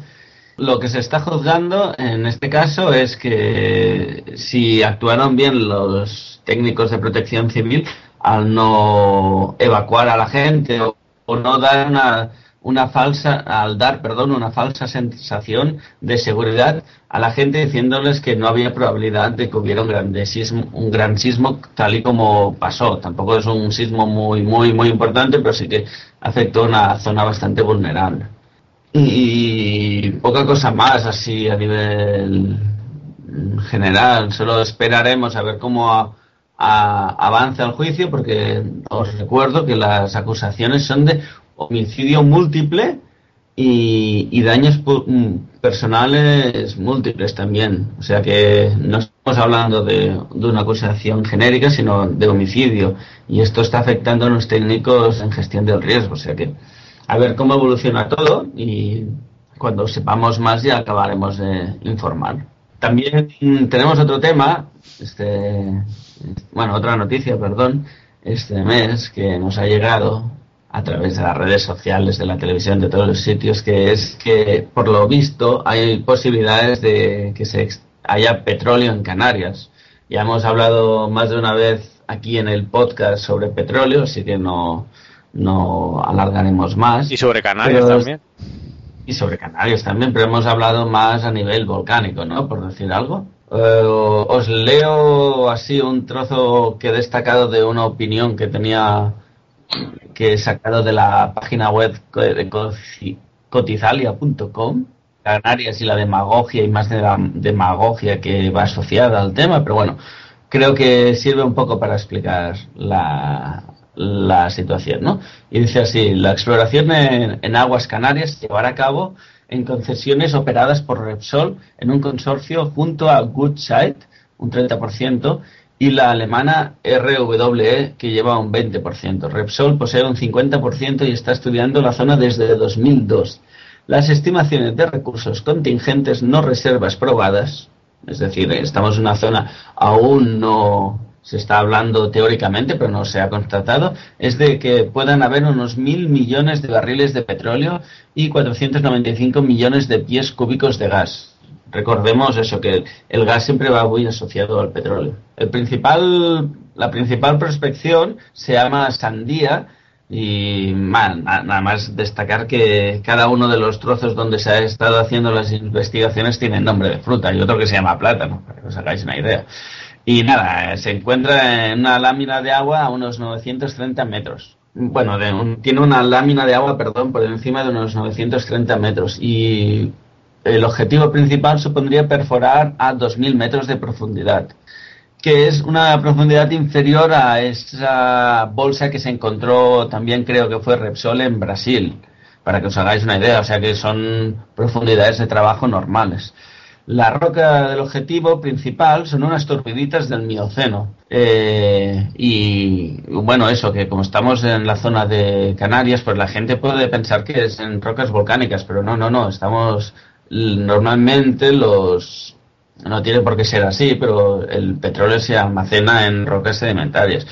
Lo que se está juzgando en este caso es que si actuaron bien los técnicos de protección civil al no evacuar a la gente o, no dar una, una falsa, al dar, perdón, una falsa sensación de seguridad a la gente diciéndoles que no había probabilidad de que hubiera un sismo, un gran sismo tal y como pasó. Tampoco es un sismo muy, muy, muy importante, pero sí que afectó una zona bastante vulnerable. Y poca cosa más así a nivel general. Solo esperaremos a ver cómo a- avanza el juicio, porque os recuerdo que las acusaciones son de homicidio múltiple y, y daños mm, personales múltiples también. O sea que no estamos hablando de, de una acusación genérica, sino de homicidio. Y esto está afectando a los técnicos en gestión del riesgo. O sea que a ver cómo evoluciona todo y cuando sepamos más ya acabaremos de informar. También mm, tenemos otro tema, este, bueno, otra noticia, perdón, este mes que nos ha llegado a través de las redes sociales, de la televisión, de todos los sitios, que es que por lo visto hay posibilidades de que se haya petróleo en Canarias. Ya hemos hablado más de una vez aquí en el podcast sobre petróleo, así que no, no alargaremos más. Y sobre Canarias Pero- también. y sobre Canarias también, pero hemos hablado más a nivel volcánico, ¿no? Por decir algo. Eh, os leo así un trozo que he destacado de una opinión que tenía que he sacado de la página web de cotizalia.com Canarias y la demagogia y más de la demagogia que va asociada al tema, pero bueno, creo que sirve un poco para explicar la, la situación, ¿no? Y dice así, la exploración en, aguas canarias se llevará a cabo en concesiones operadas por Repsol en un consorcio junto a Goodside, un 30%, y la alemana RWE, que lleva un 20%. Repsol posee un 50% y está estudiando la zona desde 2002. Las estimaciones de recursos contingentes no reservas probadas, es decir, estamos en una zona aún no se está hablando teóricamente, pero no se ha constatado, es de que puedan haber unos mil millones de barriles de petróleo y 495 millones de pies cúbicos de gas. Recordemos eso, que el gas siempre va muy asociado al petróleo. El principal, la principal prospección se llama Sandía y nada más destacar que cada uno de los trozos donde se ha estado haciendo las investigaciones tiene nombre de fruta y otro que se llama plátano, para que os hagáis una idea. Y nada, se encuentra en una lámina de agua a unos 930 metros. Bueno, de un- tiene una lámina de agua, perdón, por encima de unos 930 metros. Y el objetivo principal supondría perforar a 2.000 metros de profundidad, que es una profundidad inferior a esa bolsa que se encontró también, creo que fue Repsol en Brasil, para que os hagáis una idea. O sea que son profundidades de trabajo normales. La roca del objetivo principal son unas torpiditas del Mioceno. Eh, y bueno, eso, que como estamos en la zona de Canarias, pues la gente puede pensar que es en rocas volcánicas, pero no, no, no, estamos normalmente los... No tiene por qué ser así, pero el petróleo se almacena en rocas sedimentarias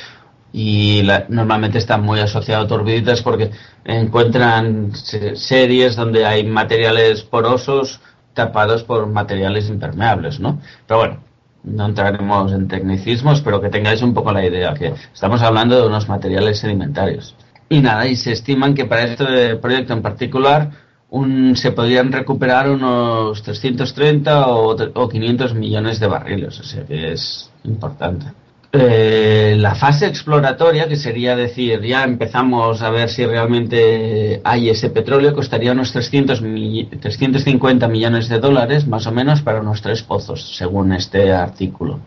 y normalmente están muy asociados a torbiditas porque encuentran series donde hay materiales porosos tapados por materiales impermeables, ¿no? Pero bueno, no entraremos en tecnicismos, pero que tengáis un poco la idea, que estamos hablando de unos materiales sedimentarios. Y nada, y se estiman que para este proyecto en particular un, se podrían recuperar unos 330 o, o 500 millones de barriles, o sea que es importante. Eh, la fase exploratoria, que sería decir, ya empezamos a ver si realmente hay ese petróleo, costaría unos 300 350 millones de dólares, más o menos, para unos tres pozos, según este artículo.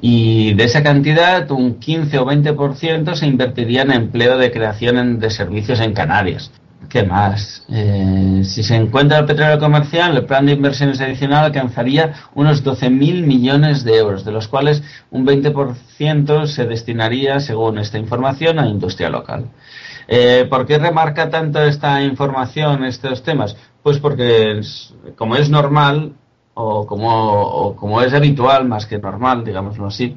Y de esa cantidad, un 15 o 20% se invertiría en empleo de creación de servicios en Canarias. ¿Qué más? Eh, si se encuentra el petróleo comercial, el plan de inversiones adicional alcanzaría unos 12.000 millones de euros, de los cuales un 20% se destinaría, según esta información, a industria local. Eh, ¿Por qué remarca tanto esta información, estos temas? Pues porque, como es normal, o como, o como es habitual, más que normal, digámoslo así,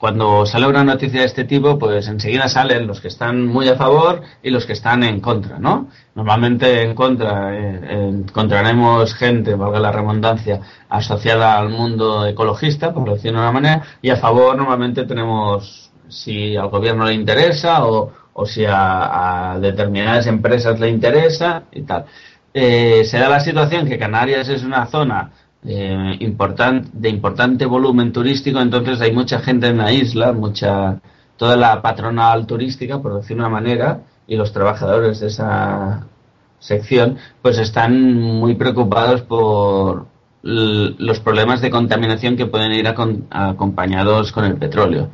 cuando sale una noticia de este tipo, pues enseguida salen los que están muy a favor y los que están en contra, ¿no? Normalmente en contra eh, encontraremos gente, valga la redundancia, asociada al mundo ecologista, por decirlo de una manera, y a favor normalmente tenemos si al gobierno le interesa o, o si a, determinadas empresas le interesa y tal. Eh, se da la situación que Canarias es una zona eh, de importante volumen turístico, entonces hay mucha gente en la isla, mucha toda la patronal turística, por decir una manera, y los trabajadores de esa sección, pues están muy preocupados por los problemas de contaminación que pueden ir acompañados con el petróleo.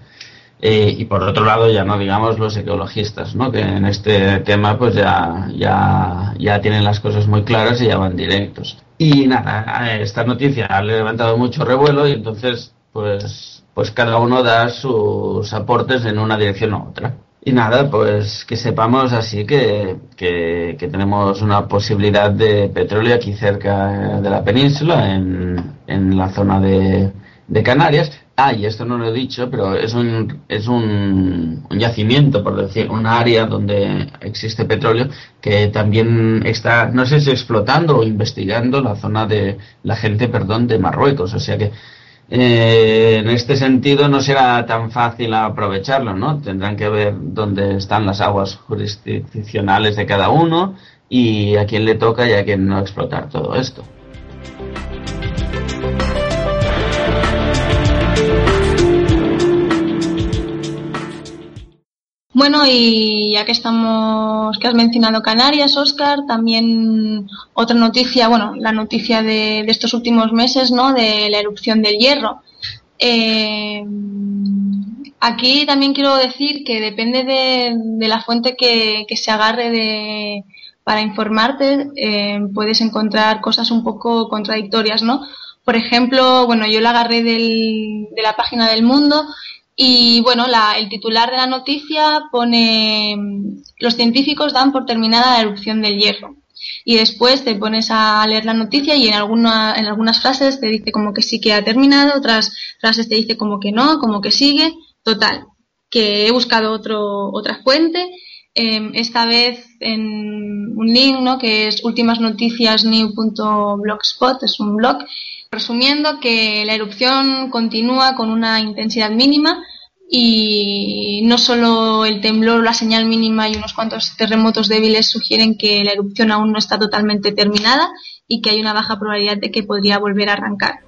Eh, y por otro lado, ya no digamos los ecologistas, ¿no? que en este tema pues ya, ya, ya tienen las cosas muy claras y ya van directos. Y nada, esta noticia ha levantado mucho revuelo y entonces pues, pues cada uno da sus aportes en una dirección u otra. Y nada, pues que sepamos así que, que, tenemos una posibilidad de petróleo aquí cerca de la península, en, en la zona de, de Canarias, Ah, y esto no lo he dicho, pero es un, es un, un, yacimiento, por decir, un área donde existe petróleo que también está, no sé si explotando o investigando la zona de la gente, perdón, de Marruecos. O sea que eh, en este sentido no será tan fácil aprovecharlo, ¿no? Tendrán que ver dónde están las aguas jurisdiccionales de cada uno y a quién le toca y a quién no explotar todo esto. Bueno, y ya que estamos, que has mencionado Canarias, Oscar, también otra noticia, bueno, la noticia de, estos últimos meses, ¿no? De la erupción del hierro. Eh, aquí también quiero decir que depende de, la fuente que, se agarre de, para informarte, eh, puedes encontrar cosas un poco contradictorias, ¿no? Por ejemplo, bueno, yo la agarré de la página del Mundo y bueno, la, el titular de la noticia pone los científicos dan por terminada la erupción del hierro. Y después te pones a leer la noticia y en, alguna, en algunas frases te dice como que sí que ha terminado, otras frases te dice como que no, como que sigue. Total, que he buscado otro, otra fuente, em, esta vez en un link ¿no? que es ultimasnoticiasnew.blogspot, es un blog Resumiendo que la erupción continúa con una intensidad mínima y no solo el temblor, la señal mínima y unos cuantos terremotos débiles sugieren que la erupción aún no está totalmente terminada y que hay una baja probabilidad de que podría volver a arrancar.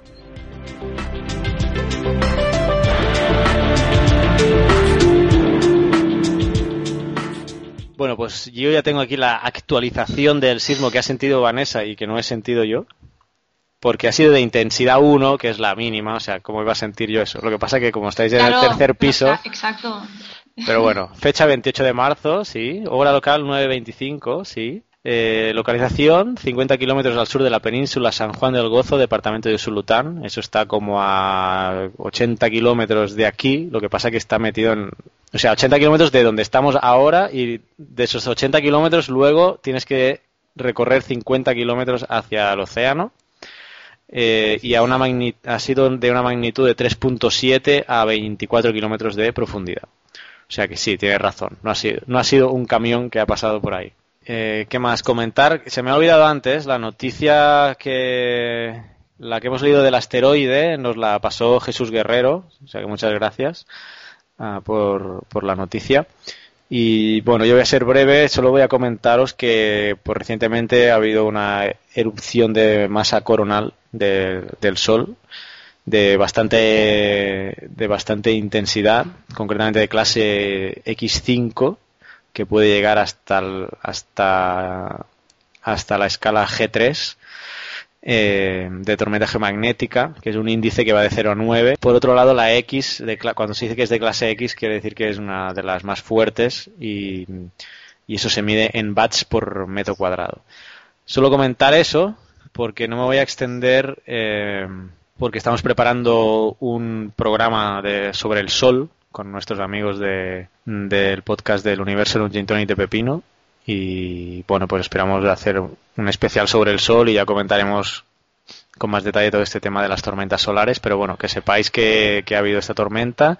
Bueno, pues yo ya tengo aquí la actualización del sismo que ha sentido Vanessa y que no he sentido yo porque ha sido de intensidad 1, que es la mínima, o sea, ¿cómo iba a sentir yo eso? Lo que pasa es que como estáis en el tercer piso... <laughs> Exacto. Pero bueno, fecha 28 de marzo, sí. Hora local 9.25, sí. Eh, localización, 50 kilómetros al sur de la península San Juan del Gozo, departamento de Usulután. Eso está como a 80 kilómetros de aquí, lo que pasa que está metido en... O sea, 80 kilómetros de donde estamos ahora y de esos 80 kilómetros luego tienes que recorrer 50 kilómetros hacia el océano. Eh, y a una ha sido de una magnitud de 3.7 a 24 kilómetros de profundidad. O sea que sí, tienes razón. No ha sido, no ha sido un camión que ha pasado por ahí. Eh, ¿Qué más comentar? Se me ha olvidado antes la noticia que la que hemos leído del asteroide nos la pasó Jesús Guerrero, o sea que muchas gracias ah, por, por la noticia. Y bueno, yo voy a ser breve, solo voy a comentaros que pues, recientemente ha habido una erupción de masa coronal de- del Sol de bastante de bastante intensidad, concretamente de clase X5, que puede llegar hasta el- hasta hasta la escala G3 eh, de tormenta geomagnética, que es un índice que va de 0 a 9. Por otro lado, la X, de cuando se dice que es de clase X, quiere decir que es una de las más fuertes y, y eso se mide en watts por metro cuadrado. Solo comentar eso, porque no me voy a extender, eh, porque estamos preparando un programa de, sobre el Sol con nuestros amigos de, del podcast del Universo en un Gin Tonic de Pepino. Y bueno, pues esperamos hacer un especial sobre el Sol y ya comentaremos con más detalle todo este tema de las tormentas solares. Pero bueno, que sepáis que ha habido esta tormenta,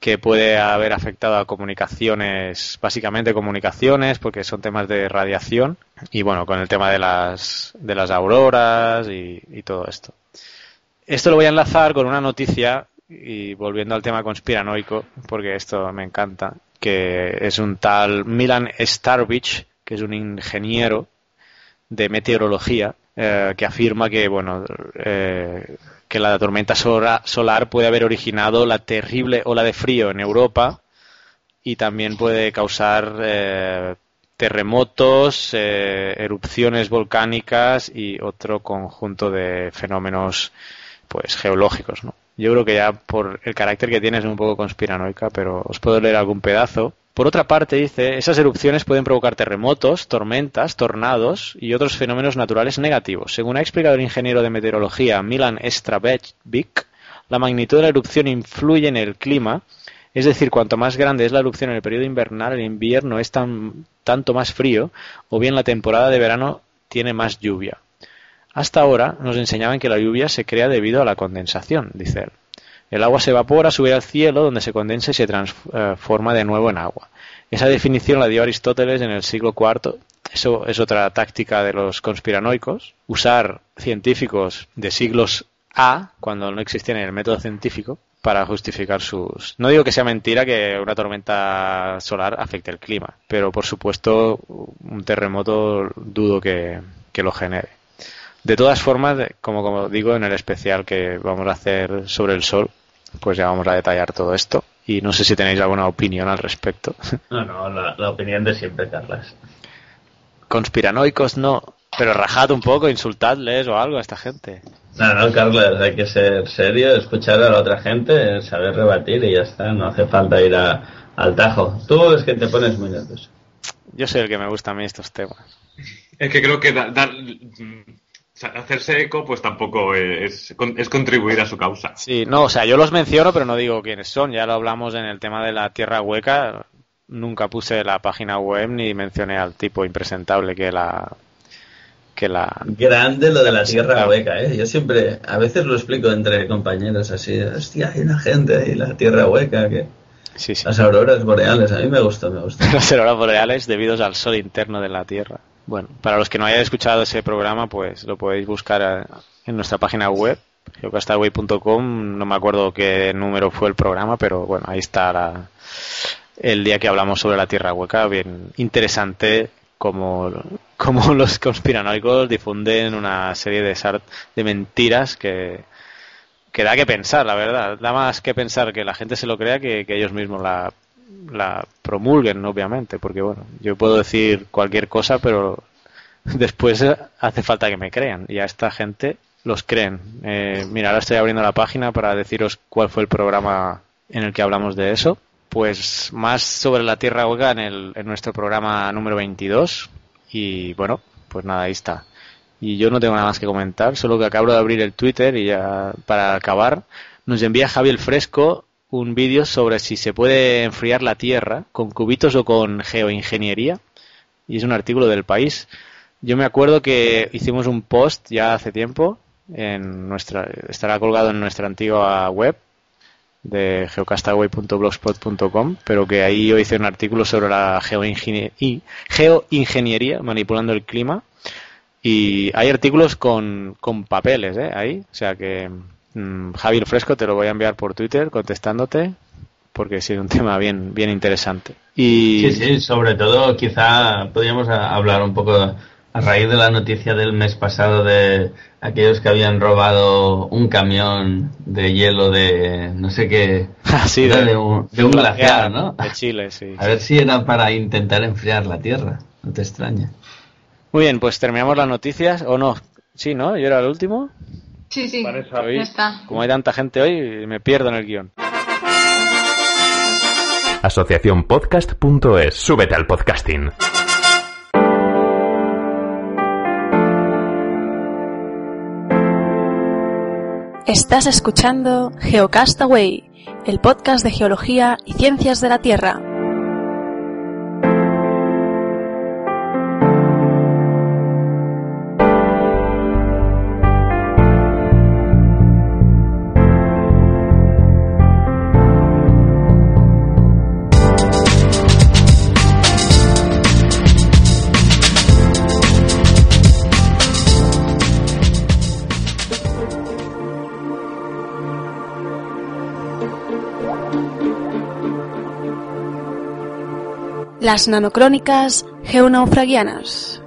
que puede haber afectado a comunicaciones, básicamente comunicaciones, porque son temas de radiación. Y bueno, con el tema de las, de las auroras y, y todo esto. Esto lo voy a enlazar con una noticia y volviendo al tema conspiranoico, porque esto me encanta, que es un tal Milan Starvich, que es un ingeniero de meteorología, eh, que afirma que, bueno, eh, que la tormenta solar puede haber originado la terrible ola de frío en Europa y también puede causar eh, terremotos, eh, erupciones volcánicas y otro conjunto de fenómenos pues geológicos, ¿no? Yo creo que ya por el carácter que tiene es un poco conspiranoica, pero os puedo leer algún pedazo. Por otra parte, dice, esas erupciones pueden provocar terremotos, tormentas, tornados y otros fenómenos naturales negativos. Según ha explicado el ingeniero de meteorología Milan Strabevic, la magnitud de la erupción influye en el clima, es decir, cuanto más grande es la erupción en el periodo invernal, el invierno es tan, tanto más frío, o bien la temporada de verano tiene más lluvia. Hasta ahora nos enseñaban que la lluvia se crea debido a la condensación, dice él. El agua se evapora, sube al cielo, donde se condensa y se transforma de nuevo en agua. Esa definición la dio Aristóteles en el siglo IV. Eso es otra táctica de los conspiranoicos. Usar científicos de siglos A, cuando no existía ni el método científico, para justificar sus... No digo que sea mentira que una tormenta solar afecte el clima, pero por supuesto un terremoto dudo que, que lo genere. De todas formas, como, como digo en el especial que vamos a hacer sobre el sol, pues ya vamos a detallar todo esto. Y no sé si tenéis alguna opinión al respecto. <laughs> No, no, la, la opinión de siempre, Carlas. Conspiranoicos no, pero rajad un poco, insultadles o algo a esta gente. No, no, Carlas, hay que ser serio, escuchar a la otra gente, saber rebatir y ya está, no hace falta ir a, al tajo. Tú es que te pones muy nervioso. Yo soy el que me gusta a mí estos temas. Es que creo que da- hacerse eco pues tampoco es, es contribuir a su causa. Sí, no, o sea, yo los menciono, pero no digo quiénes son. Ya lo hablamos en el tema de la tierra hueca. Nunca puse la página web ni mencioné al tipo impresentable que la que la Grande lo de la tierra hueca, ¿eh? Yo siempre, a veces lo explico entre compañeros así, hostia, hay una gente ahí, la tierra hueca, que... Sí, sí. Las auroras boreales, a mí me gusta, me gusta. <laughs> las auroras boreales debidos al sol interno de la Tierra. Bueno, para los que no hayan escuchado ese programa, pues lo podéis buscar en nuestra página web, geocastaway.com. No me acuerdo qué número fue el programa, pero bueno, ahí está la- el día que hablamos sobre la Tierra hueca. Bien interesante como, como <laughs> los conspiranoicos difunden una serie de, de mentiras que, que da que pensar, la verdad. Da más que pensar que la gente se lo crea que, que ellos mismos la, la promulguen, obviamente, porque bueno, yo puedo decir cualquier cosa, pero <laughs> después hace falta que me crean y a esta gente los creen. Eh, mira, ahora estoy abriendo la página para deciros cuál fue el programa en el que hablamos de eso. Pues más sobre la Tierra hueca en, el, en nuestro programa número 22 Y bueno, pues nada, ahí está. Y yo no tengo nada más que comentar, solo que acabo de abrir el Twitter y ya para acabar nos envía Javier Fresco un vídeo sobre si se puede enfriar la Tierra con cubitos o con geoingeniería. Y es un artículo del país. Yo me acuerdo que hicimos un post ya hace tiempo, en nuestra, estará colgado en nuestra antigua web de geocastaway.blogspot.com, pero que ahí yo hice un artículo sobre la geoingeniería, manipulando el clima. Y hay artículos con, con papeles, ¿eh? Ahí, o sea que mm, Javier Fresco te lo voy a enviar por Twitter contestándote porque es un <laughs> tema bien bien interesante. Y Sí, sí, sobre todo quizá podríamos hablar un poco a raíz de la noticia del mes pasado de aquellos que habían robado un camión de hielo de no sé qué, <laughs> era de, de un, de un glaciar, ¿no? De Chile, sí. A ver si era para intentar enfriar la Tierra, no te extraña. Muy bien, pues terminamos las noticias, o no. Sí, ¿no? Yo era el último. Sí, sí. Vanessa. Ya está. Como hay tanta gente hoy, me pierdo en el guion. Asociaciónpodcast.es. Súbete al podcasting. Estás escuchando Geocastaway, el podcast de geología y ciencias de la Tierra. Las nanocrónicas geonaufragianas.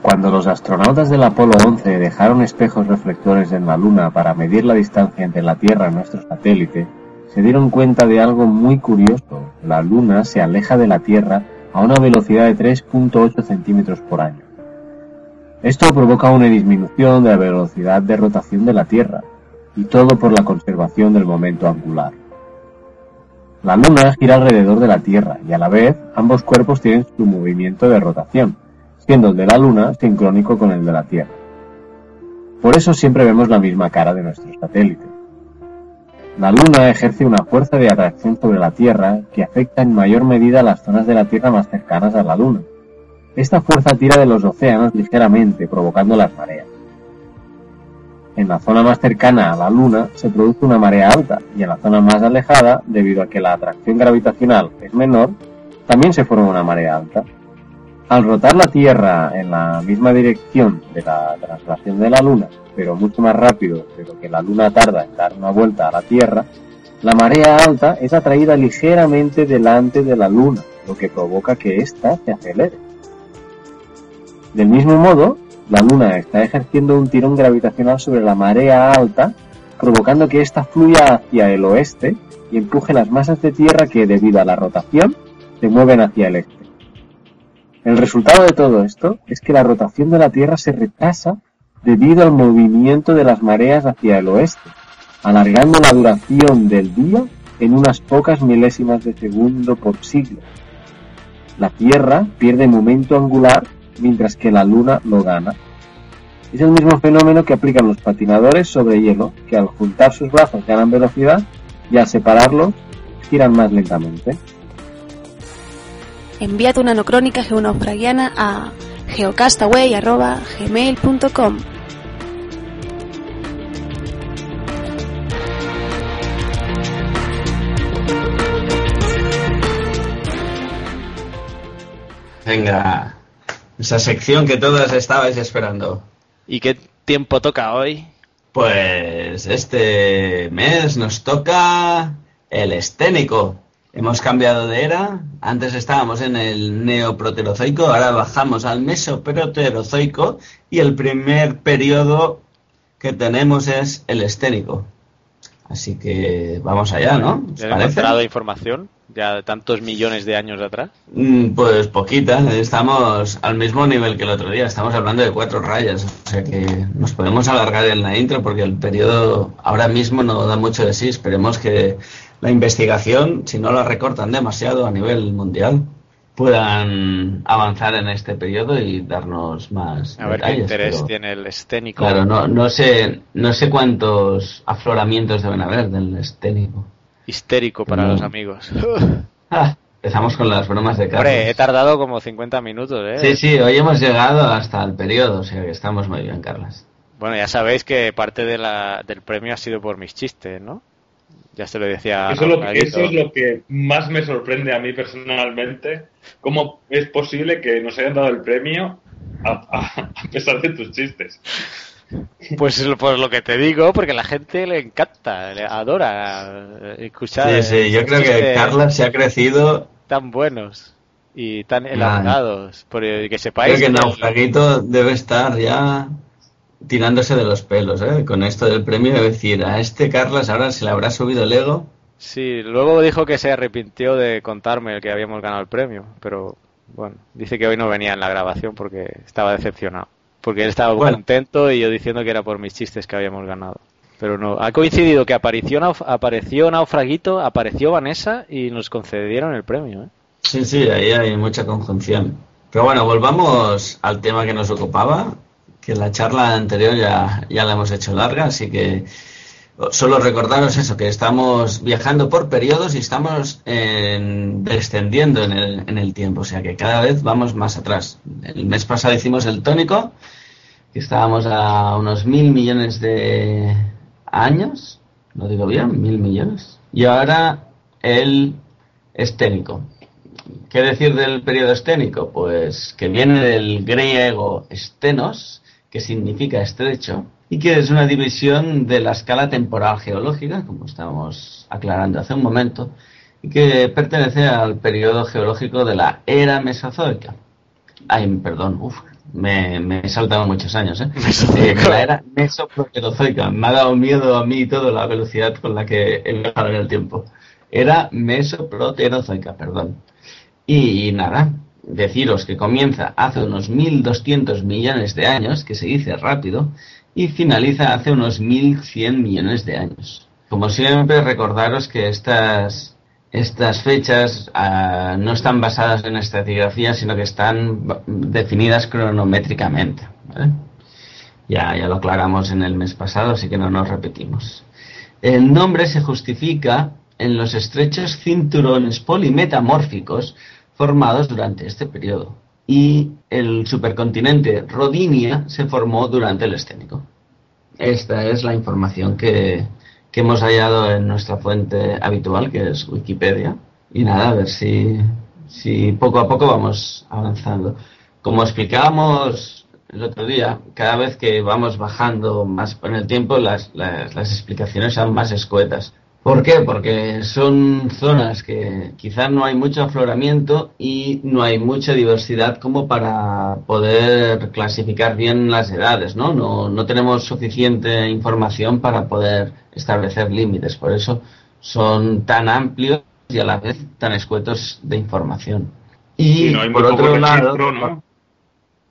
Cuando los astronautas del Apolo 11 dejaron espejos reflectores en la Luna para medir la distancia entre la Tierra y nuestro satélite, se dieron cuenta de algo muy curioso. La Luna se aleja de la Tierra a una velocidad de 3.8 centímetros por año. Esto provoca una disminución de la velocidad de rotación de la Tierra, y todo por la conservación del momento angular. La Luna gira alrededor de la Tierra y a la vez ambos cuerpos tienen su movimiento de rotación, siendo el de la Luna sincrónico con el de la Tierra. Por eso siempre vemos la misma cara de nuestro satélite. La Luna ejerce una fuerza de atracción sobre la Tierra que afecta en mayor medida las zonas de la Tierra más cercanas a la Luna. Esta fuerza tira de los océanos ligeramente, provocando las mareas. En la zona más cercana a la Luna se produce una marea alta y en la zona más alejada, debido a que la atracción gravitacional es menor, también se forma una marea alta. Al rotar la Tierra en la misma dirección de la traslación de la Luna, pero mucho más rápido de lo que la Luna tarda en dar una vuelta a la Tierra, la marea alta es atraída ligeramente delante de la Luna, lo que provoca que ésta se acelere. Del mismo modo, la Luna está ejerciendo un tirón gravitacional sobre la marea alta, provocando que ésta fluya hacia el oeste y empuje las masas de tierra que, debido a la rotación, se mueven hacia el este. El resultado de todo esto es que la rotación de la Tierra se retrasa debido al movimiento de las mareas hacia el oeste, alargando la duración del día en unas pocas milésimas de segundo por siglo. La Tierra pierde momento angular mientras que la Luna lo gana. Es el mismo fenómeno que aplican los patinadores sobre hielo, que al juntar sus brazos ganan velocidad y al separarlos giran más lentamente. Envía tu nanocrónica geonaufragiana a geocastaway.gmail.com Venga, esa sección que todos estabais esperando. ¿Y qué tiempo toca hoy? Pues este mes nos toca el esténico. Hemos cambiado de era. Antes estábamos en el neoproterozoico, ahora bajamos al mesoproterozoico y el primer periodo que tenemos es el esténico. Así que vamos allá, ¿no? ¿Os ¿Ya he parece? encontrado información? Ya de tantos millones de años de atrás. Mm, Pues poquita, estamos al mismo nivel que el otro día, estamos hablando de cuatro rayas, o sea que nos podemos alargar en la intro porque el periodo ahora mismo no da mucho de sí, esperemos que la investigación, si no la recortan demasiado a nivel mundial, puedan avanzar en este periodo y darnos más A ver qué detalles, interés pero- tiene el esténico. Claro, no, no sé no sé cuántos afloramientos deben haber del esténico. Histérico para No. los amigos. <laughs> <laughs> Ah, empezamos con las bromas de Carlos. Hombre, he tardado como 50 minutos, ¿eh? Sí, sí, hoy hemos llegado hasta el periodo, o sea que estamos muy bien, Carlos. Bueno, ya sabéis que parte de la, del premio ha sido por mis chistes, ¿no? Ya se lo decía. Eso, es lo, Rafaelito. eso es lo que más me sorprende a mí personalmente. ¿Cómo es posible que nos hayan dado el premio a, a- a pesar de tus chistes? Pues por lo que te digo, porque la gente le encanta, le adora eh, escuchar. Sí, sí, yo esos creo que Carla se ha crecido. Tan buenos y tan elaborados. Por, que Creo sepáis que que- Naufraguito debe estar ya tirándose de los pelos, ¿eh? Con esto del premio, de decir, a este Carlas ahora se le habrá subido el ego. Sí, luego dijo que se arrepintió de contarme que habíamos ganado el premio, pero bueno, dice que hoy no venía en la grabación porque estaba decepcionado. Porque él estaba Bueno. contento y yo diciendo que era por mis chistes que habíamos ganado. Pero no, ha coincidido que apareció, apareció Naufraguito, apareció Vanessa y nos concedieron el premio. ¿eh? Sí, sí, ahí hay mucha conjunción. Pero bueno, volvamos al tema que nos ocupaba, que la charla anterior ya, ya la hemos hecho larga, así que solo recordaros eso, que estamos viajando por periodos y estamos en- descendiendo en el, en el tiempo, o sea que cada vez vamos más atrás. El mes pasado hicimos el tónico, que estábamos a unos mil millones de años, lo digo bien, mil millones, y ahora el esténico. ¿Qué decir del periodo esténico? Pues que viene del griego stenos, que significa estrecho, y que es una división de la escala temporal geológica, como estamos aclarando hace un momento, y que pertenece al periodo geológico de la era mesozoica. Ay, perdón, uf, me, me he saltado muchos años, ¿eh? Eh, la era mesoproterozoica. Me ha dado miedo a mí todo la velocidad con la que he viajado en el tiempo. Era mesoproterozoica, perdón. Y, nada, deciros que comienza hace unos 1.200 millones de años, que se dice rápido, y finaliza hace unos 1.100 millones de años. Como siempre, recordaros que estas, estas fechas ah, no están basadas en estratigrafía, sino que están definidas cronométricamente. Ya, ya lo aclaramos en el mes pasado, así que no nos repetimos. El nombre se justifica en los estrechos cinturones polimetamórficos formados durante este periodo. Y el supercontinente Rodinia se formó durante el esténico. Esta es la información que, que hemos hallado en nuestra fuente habitual, que es Wikipedia. Y nada, a ver si, si poco a poco vamos avanzando. Como explicábamos el otro día, cada vez que vamos bajando más en el tiempo, las, las, las explicaciones son más escuetas. ¿Por qué? Porque son zonas que quizás no hay mucho afloramiento y no hay mucha diversidad como para poder clasificar bien las edades, ¿no? No, no tenemos suficiente información para poder establecer límites. Por eso son tan amplios y a la vez tan escuetos de información. Y, Y no hay por otro lado.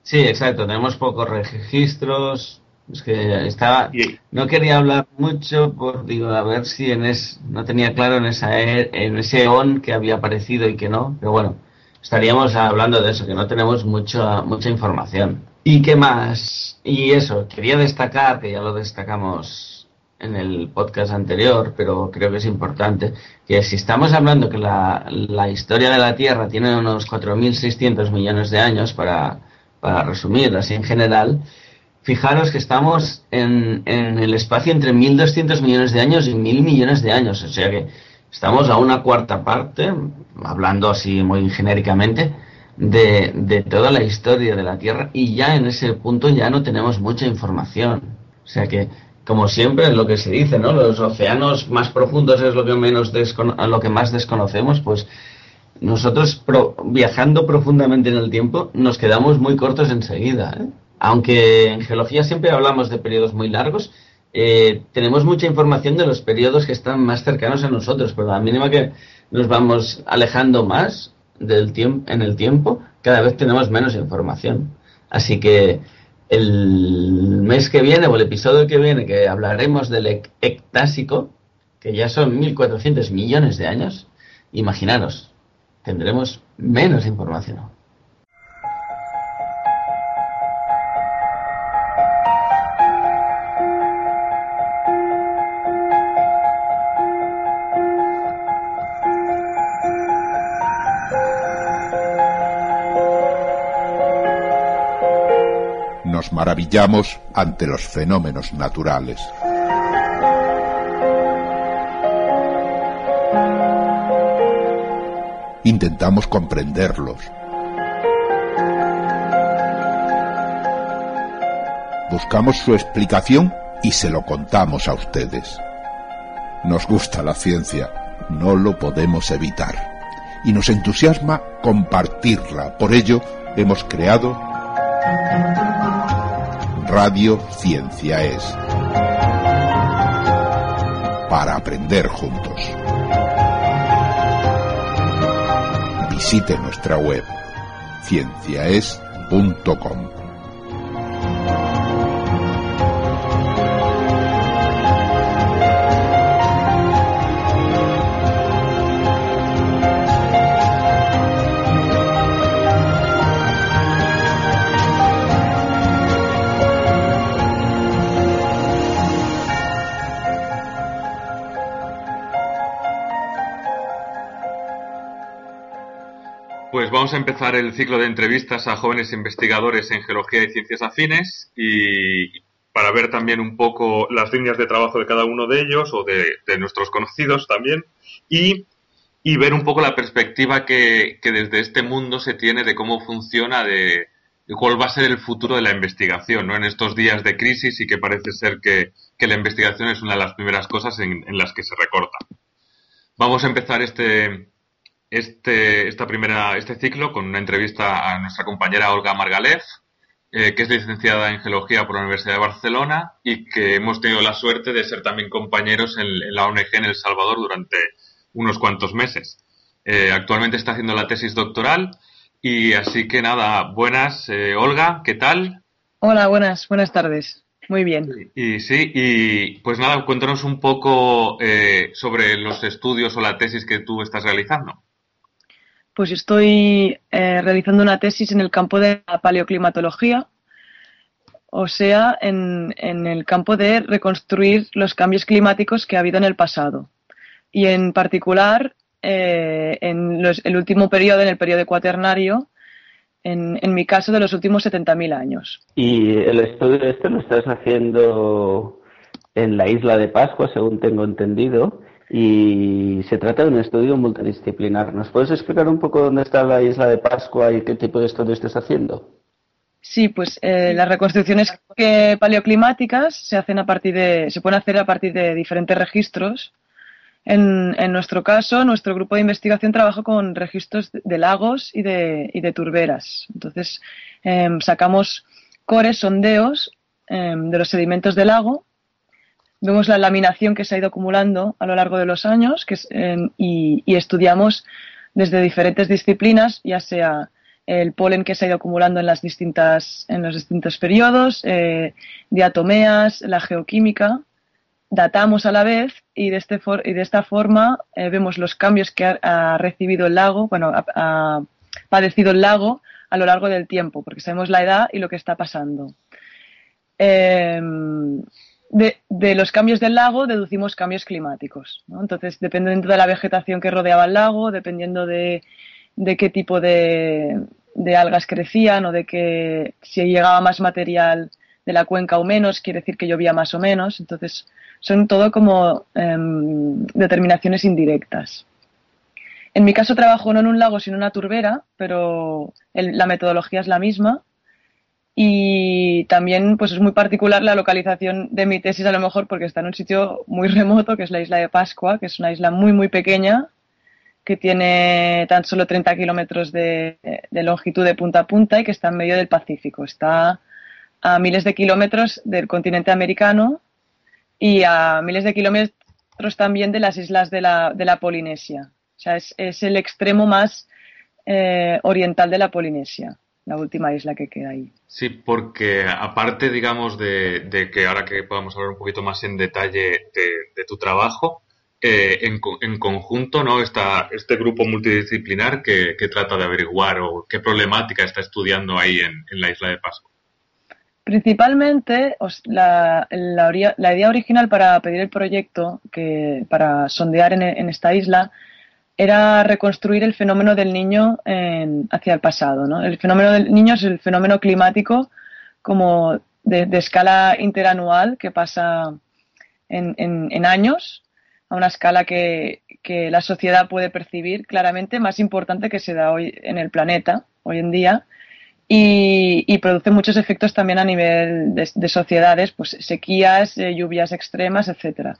Sí, exacto, tenemos pocos registros. Es que estaba. No quería hablar mucho por, digo, a ver si en es, no tenía claro en, esa, e- en ese on que había aparecido y que no, pero bueno, estaríamos hablando de eso, que no tenemos mucha, mucha información. ¿Y qué más? Y eso, quería destacar, que ya lo destacamos en el podcast anterior, pero creo que es importante, que si estamos hablando que la, la historia de la Tierra tiene unos 4.600 millones de años, para, para resumir así en general, fijaros que estamos en, el espacio entre 1.200 millones de años y 1.000 millones de años, o sea que estamos a una cuarta parte, hablando así muy genéricamente, de, toda la historia de la Tierra y ya en ese punto ya no tenemos mucha información. O sea que, como siempre, lo que se dice, ¿no? Los océanos más profundos es lo que, menos lo que más desconocemos, pues nosotros pro- viajando profundamente en el tiempo nos quedamos muy cortos enseguida. ¿eh? Aunque en geología siempre hablamos de periodos muy largos, eh, tenemos mucha información de los periodos que están más cercanos a nosotros, pero a la mínima que nos vamos alejando más del en el tiempo, cada vez tenemos menos información. Así que el mes que viene o el episodio que viene que hablaremos del ec- ectásico, que ya son 1.400 millones de años, imaginaros, tendremos menos información. Maravillamos ante los fenómenos naturales. Intentamos comprenderlos. Buscamos su explicación y se lo contamos a ustedes. Nos gusta la ciencia, no lo podemos evitar. Y nos entusiasma compartirla. Por ello, hemos creado Radio Ciencia es. Para aprender juntos. Visite nuestra web cienciaes.com. Empezar el ciclo de entrevistas a jóvenes investigadores en geología y ciencias afines y para ver también un poco las líneas de trabajo de cada uno de ellos o de, de nuestros conocidos también y, y, ver un poco la perspectiva que, que, desde este mundo se tiene de cómo funciona, de, de, cuál va a ser el futuro de la investigación ¿no? en estos días de crisis y que parece ser que, que la investigación es una de las primeras cosas en, en las que se recorta. Vamos a empezar este, este, esta primera, este ciclo con una entrevista a nuestra compañera Olga Margalef, eh, que es licenciada en Geología por la Universidad de Barcelona y que hemos tenido la suerte de ser también compañeros en, en la ONG en El Salvador durante unos cuantos meses. Eh, actualmente está haciendo la tesis doctoral y así que nada, buenas, eh, Olga, ¿qué tal? Hola, buenas, buenas tardes. Muy bien. Y, y sí, y pues nada, cuéntanos un poco sobre los estudios o la tesis que tú estás realizando. Pues estoy eh, realizando una tesis en el campo de la paleoclimatología, o sea, en, el campo de reconstruir los cambios climáticos que ha habido en el pasado. Y en particular, eh, en el último periodo, en el periodo cuaternario, en, en mi caso, de los últimos 70.000 años. Y el estudio este lo estás haciendo en la isla de Pascua, según tengo entendido y se trata de un estudio multidisciplinar. ¿Nos puedes explicar un poco dónde está la isla de Pascua y qué tipo de estudio estás haciendo? Sí, pues eh, las reconstrucciones paleoclimáticas se hacen a partir de, se pueden hacer a partir de diferentes registros. En, en nuestro caso, nuestro grupo de investigación trabaja con registros de, de lagos y de, y de, turberas. Entonces, eh, sacamos cores, sondeos eh, de los sedimentos del lago vemos la laminación que se ha ido acumulando a lo largo de los años que eh, y, estudiamos desde diferentes disciplinas, ya sea el polen que se ha ido acumulando en, las distintas, en los distintos periodos, eh, diatomeas, la geoquímica, datamos a la vez y de, este for, y de esta forma eh, vemos los cambios que ha, recibido el lago, bueno, ha, padecido el lago a lo largo del tiempo, porque sabemos la edad y lo que está pasando. Eh, de, los cambios del lago deducimos cambios climáticos. ¿no? Entonces, dependiendo de la vegetación que rodeaba el lago, dependiendo de, de qué tipo de, de, algas crecían o de que si llegaba más material de la cuenca o menos, quiere decir que llovía más o menos. Entonces, son todo como eh, determinaciones indirectas. En mi caso trabajo no en un lago, sino en una turbera, pero la metodología es la misma y también pues es muy particular la localización de mi tesis a lo mejor porque está en un sitio muy remoto que es la isla de Pascua, que es una isla muy muy pequeña que tiene tan solo 30 kilómetros de, longitud de punta a punta y que está en medio del Pacífico. Está a miles de kilómetros del continente americano y a miles de kilómetros también de las islas de la, de la Polinesia. O sea, es, es el extremo más eh, oriental de la Polinesia la última isla que queda ahí. Sí, porque aparte, digamos, de, de, que ahora que podamos hablar un poquito más en detalle de, de tu trabajo, eh, en, en conjunto, ¿no? Esta, este grupo multidisciplinar que, que trata de averiguar o qué problemática está estudiando ahí en, en la isla de Pascua. Principalmente, os- la, la la idea original para pedir el proyecto, que para sondear en, en esta isla, era reconstruir el fenómeno del niño hacia el pasado. ¿no? El fenómeno del niño es el fenómeno climático como de, escala interanual que pasa en, años, a una escala que, la sociedad puede percibir claramente, más importante que se da hoy en el planeta, hoy en día, y, produce muchos efectos también a nivel de, de sociedades, pues sequías, eh, lluvias extremas, etcétera.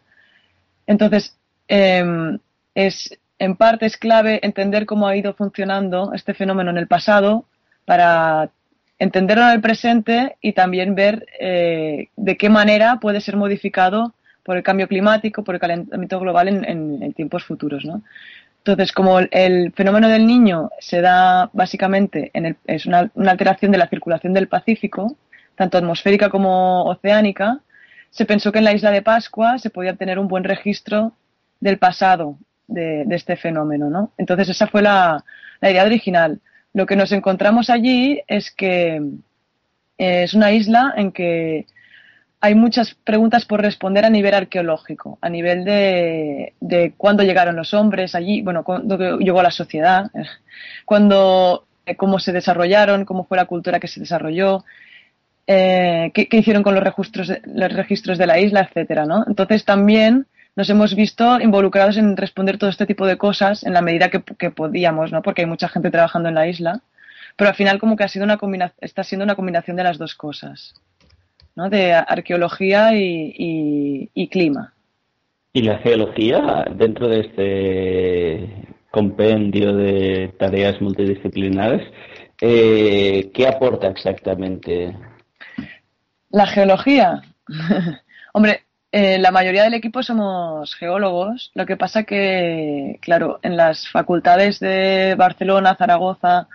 Entonces, em, es, en parte es clave entender cómo ha ido funcionando este fenómeno en el pasado para entenderlo en el presente y también ver eh, de qué manera puede ser modificado por el cambio climático, por el calentamiento global en, tiempos futuros. ¿no? Entonces, como el, fenómeno del niño se da básicamente, en el- es una alteración de la circulación del Pacífico, tanto atmosférica como oceánica, se pensó que en la isla de Pascua se podía tener un buen registro del pasado de, de este fenómeno. ¿no? Entonces, esa fue la, idea original. Lo que nos encontramos allí es que eh, es una isla en que hay muchas preguntas por responder a nivel arqueológico, a nivel de, cuándo llegaron los hombres allí, bueno, cuándo llegó la sociedad, <laughs> cuándo, eh, cómo se desarrollaron, cómo fue la cultura que se desarrolló, eh, qué, hicieron con los registros, los registros de la isla, etcétera, ¿no? Entonces también nos hemos visto involucrados en responder todo este tipo de cosas en la medida que, que podíamos, ¿no? Porque hay mucha gente trabajando en la isla, pero al final como que ha sido una combina- está siendo una combinación de las dos cosas. ¿no? de arqueología y, y- y clima. ¿Y la geología dentro de este compendio de tareas multidisciplinares, eh, qué aporta exactamente? La geología. <laughs> Hombre, eh, la mayoría del equipo somos geólogos, lo que pasa que, claro, en las facultades de Barcelona, Zaragoza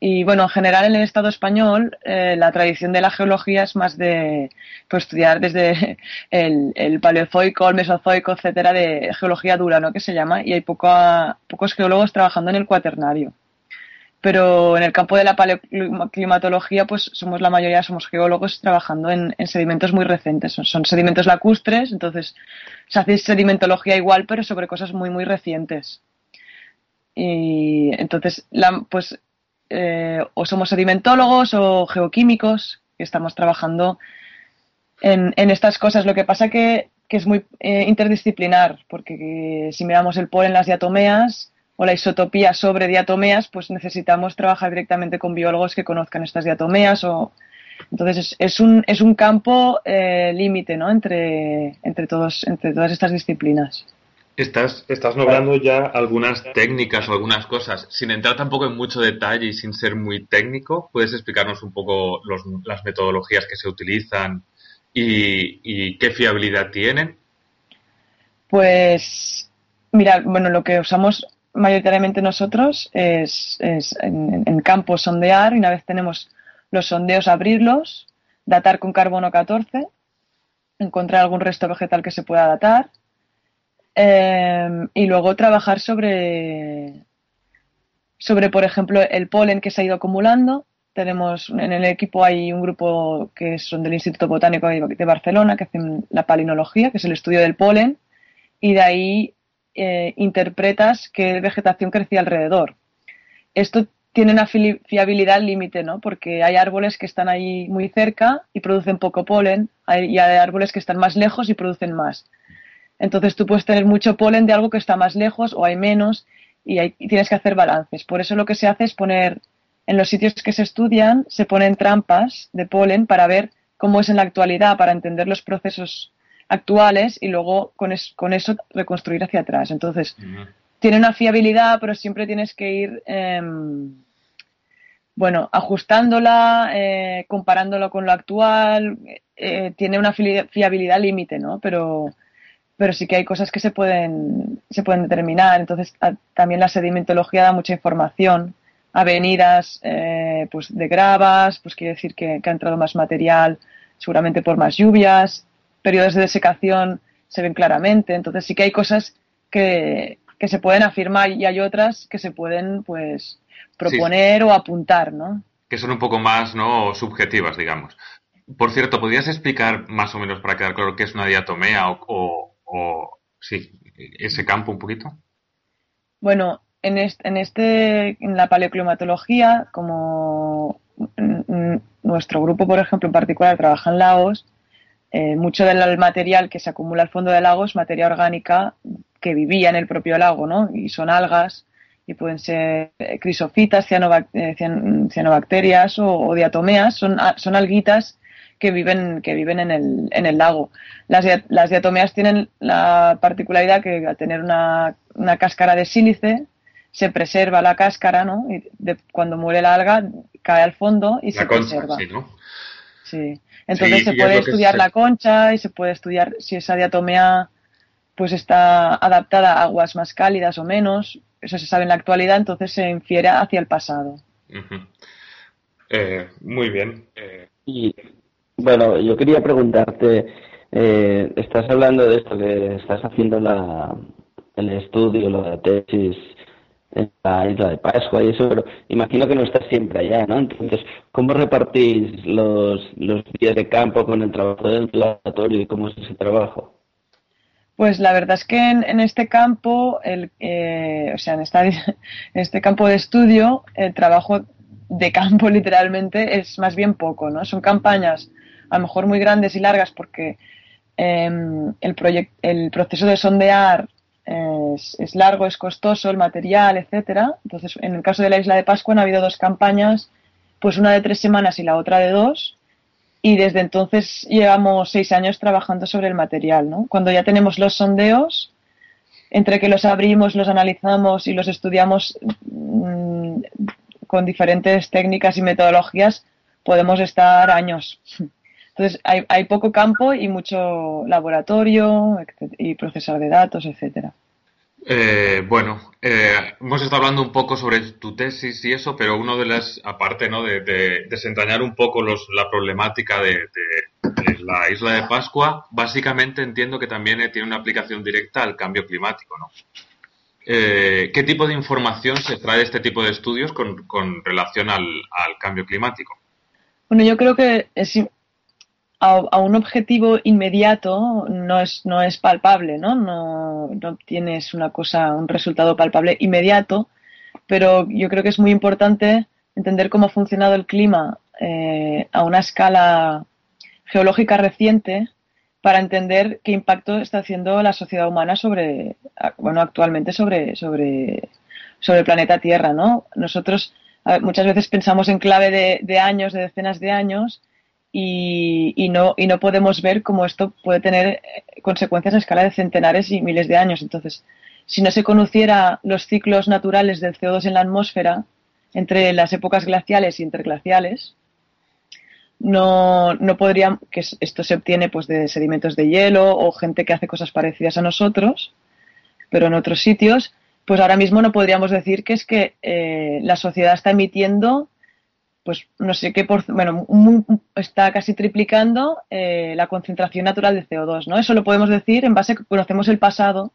y, bueno, en general en el Estado español, eh, la tradición de la geología es más de pues, estudiar desde <laughs> el, el paleozoico, el mesozoico, etcétera, de geología dura, ¿no? Que se llama, y hay pocos geólogos trabajando en el cuaternario. Pero en el campo de la paleoclimatología, pues somos la mayoría, somos geólogos trabajando en, en sedimentos muy recientes. Son, son sedimentos lacustres, entonces se hace sedimentología igual, pero sobre cosas muy, muy recientes. Y entonces, la- pues, eh, o somos sedimentólogos o geoquímicos, que estamos trabajando en, en estas cosas. Lo que pasa que, que es muy eh, interdisciplinar, porque si miramos el polen, las diatomeas o la isotopía sobre diatomeas, pues necesitamos trabajar directamente con biólogos que conozcan estas diatomeas o entonces es, es un es un campo eh, límite, ¿no? Entre entre todos entre todas estas disciplinas. Estás, estás nombrando ya algunas técnicas o algunas cosas. Sin entrar tampoco en mucho detalle y sin ser muy técnico, ¿puedes explicarnos un poco los- las metodologías que se utilizan y, y qué fiabilidad tienen? Pues, mira, bueno, lo que usamos mayoritariamente nosotros es, es en, en campo sondear y una vez tenemos los sondeos abrirlos, datar con carbono 14, encontrar algún resto vegetal que se pueda datar eh, y luego trabajar sobre, sobre, por ejemplo, el polen que se ha ido acumulando. Tenemos en el equipo hay un grupo que son del Instituto Botánico de Barcelona que hacen la palinología, que es el estudio del polen, y de ahí eh, interpretas qué vegetación crecía alrededor. Esto tiene una fiabilidad límite, ¿no? Porque hay árboles que están ahí muy cerca y producen poco polen, y hay árboles que están más lejos y producen más. Entonces tú puedes tener mucho polen de algo que está más lejos o hay menos y, y tienes que hacer balances. Por eso lo que se hace es poner, en los sitios que se estudian, se ponen trampas de polen para ver cómo es en la actualidad, para entender los procesos actuales y luego con, es- con eso reconstruir hacia atrás. Entonces, tiene una fiabilidad, pero siempre tienes que ir, em, bueno, ajustándola, eh, comparándolo con lo actual. eh, tiene una fiabilidad límite, ¿no? Pero, pero sí que hay cosas que se pueden, se pueden determinar. Entonces, a- también la sedimentología da mucha información. Avenidas eh, pues de gravas, pues quiere decir que, que ha entrado más material, seguramente por más lluvias. Periodos de desecación se ven claramente. Entonces, sí que hay cosas que, que se pueden afirmar y hay otras que se pueden pues proponer o apuntar, ¿no? Que son un poco más no subjetivas, digamos. Por cierto, ¿podrías explicar más o menos para quedar claro qué es una diatomea o, o, o sí, ese campo un poquito? Bueno, en este, en este, en la paleoclimatología, como nuestro grupo, por ejemplo, en particular trabaja en lagos, eh, mucho del material que se acumula al fondo del lago es materia orgánica que vivía en el propio lago, ¿no? Y son algas y pueden ser eh, crisofitas, eh, cianobacterias o, diatomeas, son, son alguitas que viven, que viven en, el, en el lago. Las, las diatomeas tienen la particularidad que al tener una, una cáscara de sílice, se preserva la cáscara, ¿no? Y cuando muere la alga, cae al fondo y se preserva. Sí, ¿no? Sí. Entonces se puede estudiar la concha y se puede estudiar si esa diatomea pues está adaptada a aguas más cálidas o menos. Eso se sabe en la actualidad, entonces se infiere hacia el pasado. Eh, muy bien. Eh. Y bueno, yo quería preguntarte, eh, estás hablando de esto que estás haciendo la, el estudio, la tesis en la isla de Pascua y eso, pero imagino que no estás siempre allá, ¿no? Entonces, ¿cómo repartís los, los días de campo con el trabajo del laboratorio y cómo es ese trabajo? Pues la verdad es que en, este campo, el, eh, o sea, en, esta, <laughs> en este campo de estudio, el trabajo de campo <laughs> literalmente es más bien poco, ¿no? Son campañas a lo mejor muy grandes y largas porque em, el, el proceso de sondear es, largo, es costoso el material, etcétera. Entonces, en el caso de la isla de Pascua han habido dos campañas, pues una de tres semanas y la otra de dos. Y desde entonces llevamos seis años trabajando sobre el material, ¿no? Cuando ya tenemos los sondeos, entre que los abrimos, los analizamos y los estudiamos mm, con diferentes técnicas y metodologías, podemos estar años. Entonces, hay, hay poco campo y mucho laboratorio y procesar de datos, etcétera. Eh, bueno, eh, hemos estado hablando un poco sobre tu tesis y eso, pero uno de las, aparte ¿no? de, desentrañar un poco los, la problemática de, la isla de Pascua, básicamente entiendo que también tiene una aplicación directa al cambio climático, ¿no? Eh, ¿Qué tipo de información se trae de este tipo de estudios con, con relación al, al, cambio climático? Bueno, yo creo que es, a, un objetivo inmediato no es, no es palpable, ¿no? ¿no? No tienes una cosa, un resultado palpable inmediato, pero yo creo que es muy importante entender cómo ha funcionado el clima eh, a una escala geológica reciente para entender qué impacto está haciendo la sociedad humana sobre, bueno, actualmente sobre, sobre, sobre el planeta Tierra, ¿no? Nosotros muchas veces pensamos en clave de años, de decenas de años, y, no, y no podemos ver cómo esto puede tener eh, consecuencias a escala de centenares y miles de años. Entonces, si no se conociera los ciclos naturales del CO2 en la atmósfera entre las épocas glaciales y interglaciales, no, no podría, que esto se obtiene pues de sedimentos de hielo o gente que hace cosas parecidas a nosotros, pero en otros sitios, pues ahora mismo no podríamos decir que es que eh, la sociedad está emitiendo pues no sé qué por, bueno, está casi triplicando eh, la concentración natural de CO2, ¿no? Eso lo podemos decir en base a que conocemos el pasado,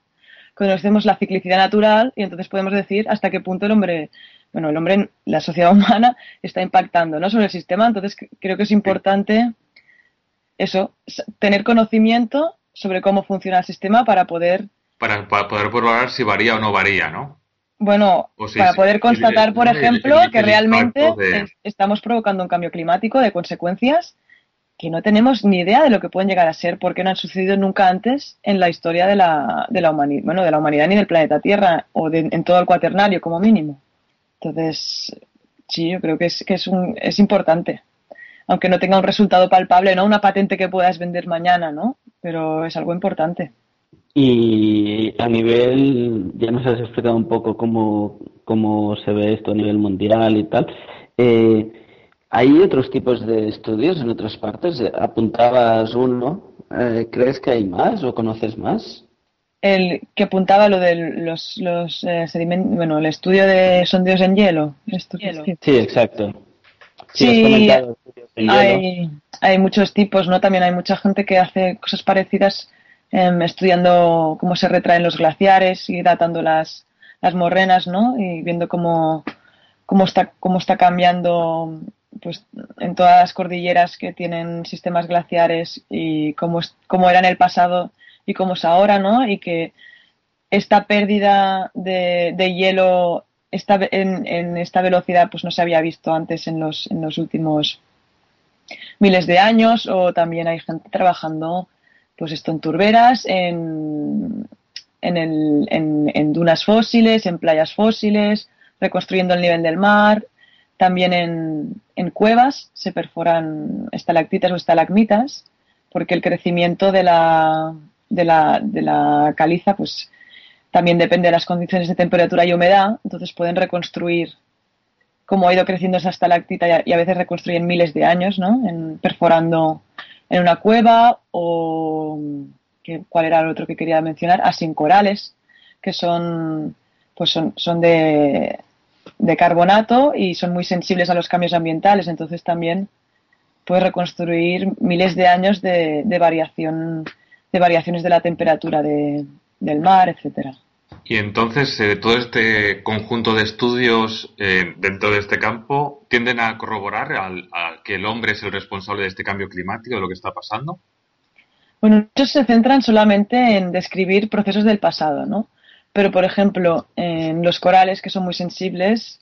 conocemos la ciclicidad natural y entonces podemos decir hasta qué punto el hombre, bueno, el hombre, la sociedad <laughs> humana está impactando, ¿no? Sobre el sistema. Entonces creo que es importante eso, tener conocimiento sobre cómo funciona el sistema para poder para, para poder probar si varía o no varía, ¿no? Bueno, para poder constatar, por ejemplo, que realmente estamos provocando un cambio climático de consecuencias que no tenemos ni idea de lo que pueden llegar a ser, porque no han sucedido nunca antes en la historia de la, de la humanidad, bueno, de la humanidad ni del planeta Tierra, o en todo el cuaternario como mínimo. Entonces, sí, yo creo que es, que es, un, es importante. Aunque no tenga un resultado palpable, no una patente que puedas vender mañana, ¿no? Pero es algo importante. Y a nivel, ya nos has explicado un poco cómo, cómo se ve esto a nivel mundial y tal. Eh, ¿Hay otros tipos de estudios en otras partes? Apuntabas uno. Eh, ¿Crees que hay más o conoces más? El que apuntaba lo de los, los eh, sedimentos, bueno, el estudio de sondeos en hielo. Sí, exacto. Sí, hay, hay muchos tipos, ¿no? También hay mucha gente que hace cosas parecidas em, estudiando cómo se retraen los glaciares y datando las, las morrenas, ¿no? Y viendo cómo, cómo, está, cómo está cambiando pues, en todas las cordilleras que tienen sistemas glaciares y cómo, cómo era en el pasado y cómo es ahora, ¿no? Y que esta pérdida de, de hielo esta, en, en, esta velocidad pues no se había visto antes en los, en los últimos miles de años o también hay gente trabajando pues esto en turberas, en, en, el, en, dunas fósiles, en playas fósiles, reconstruyendo el nivel del mar, también en, en cuevas se perforan estalactitas o estalagmitas, porque el crecimiento de la, de la, de la caliza pues también depende de las condiciones de temperatura y humedad, entonces pueden reconstruir cómo ha ido creciendo esa estalactita y a veces reconstruyen miles de años, ¿no? En, perforando en una cueva o cuál era el otro que quería mencionar, asincorales, que son pues son, son de, de carbonato y son muy sensibles a los cambios ambientales, entonces también puede reconstruir miles de años de, de variación de variaciones de la temperatura de, del mar, etcétera. Y entonces eh, todo este conjunto de estudios eh, dentro de este campo tienden a corroborar al, a que el hombre es el responsable de este cambio climático, de lo que está pasando. Bueno, muchos se centran solamente en describir procesos del pasado, ¿no? Pero, por ejemplo, en los corales, que son muy sensibles,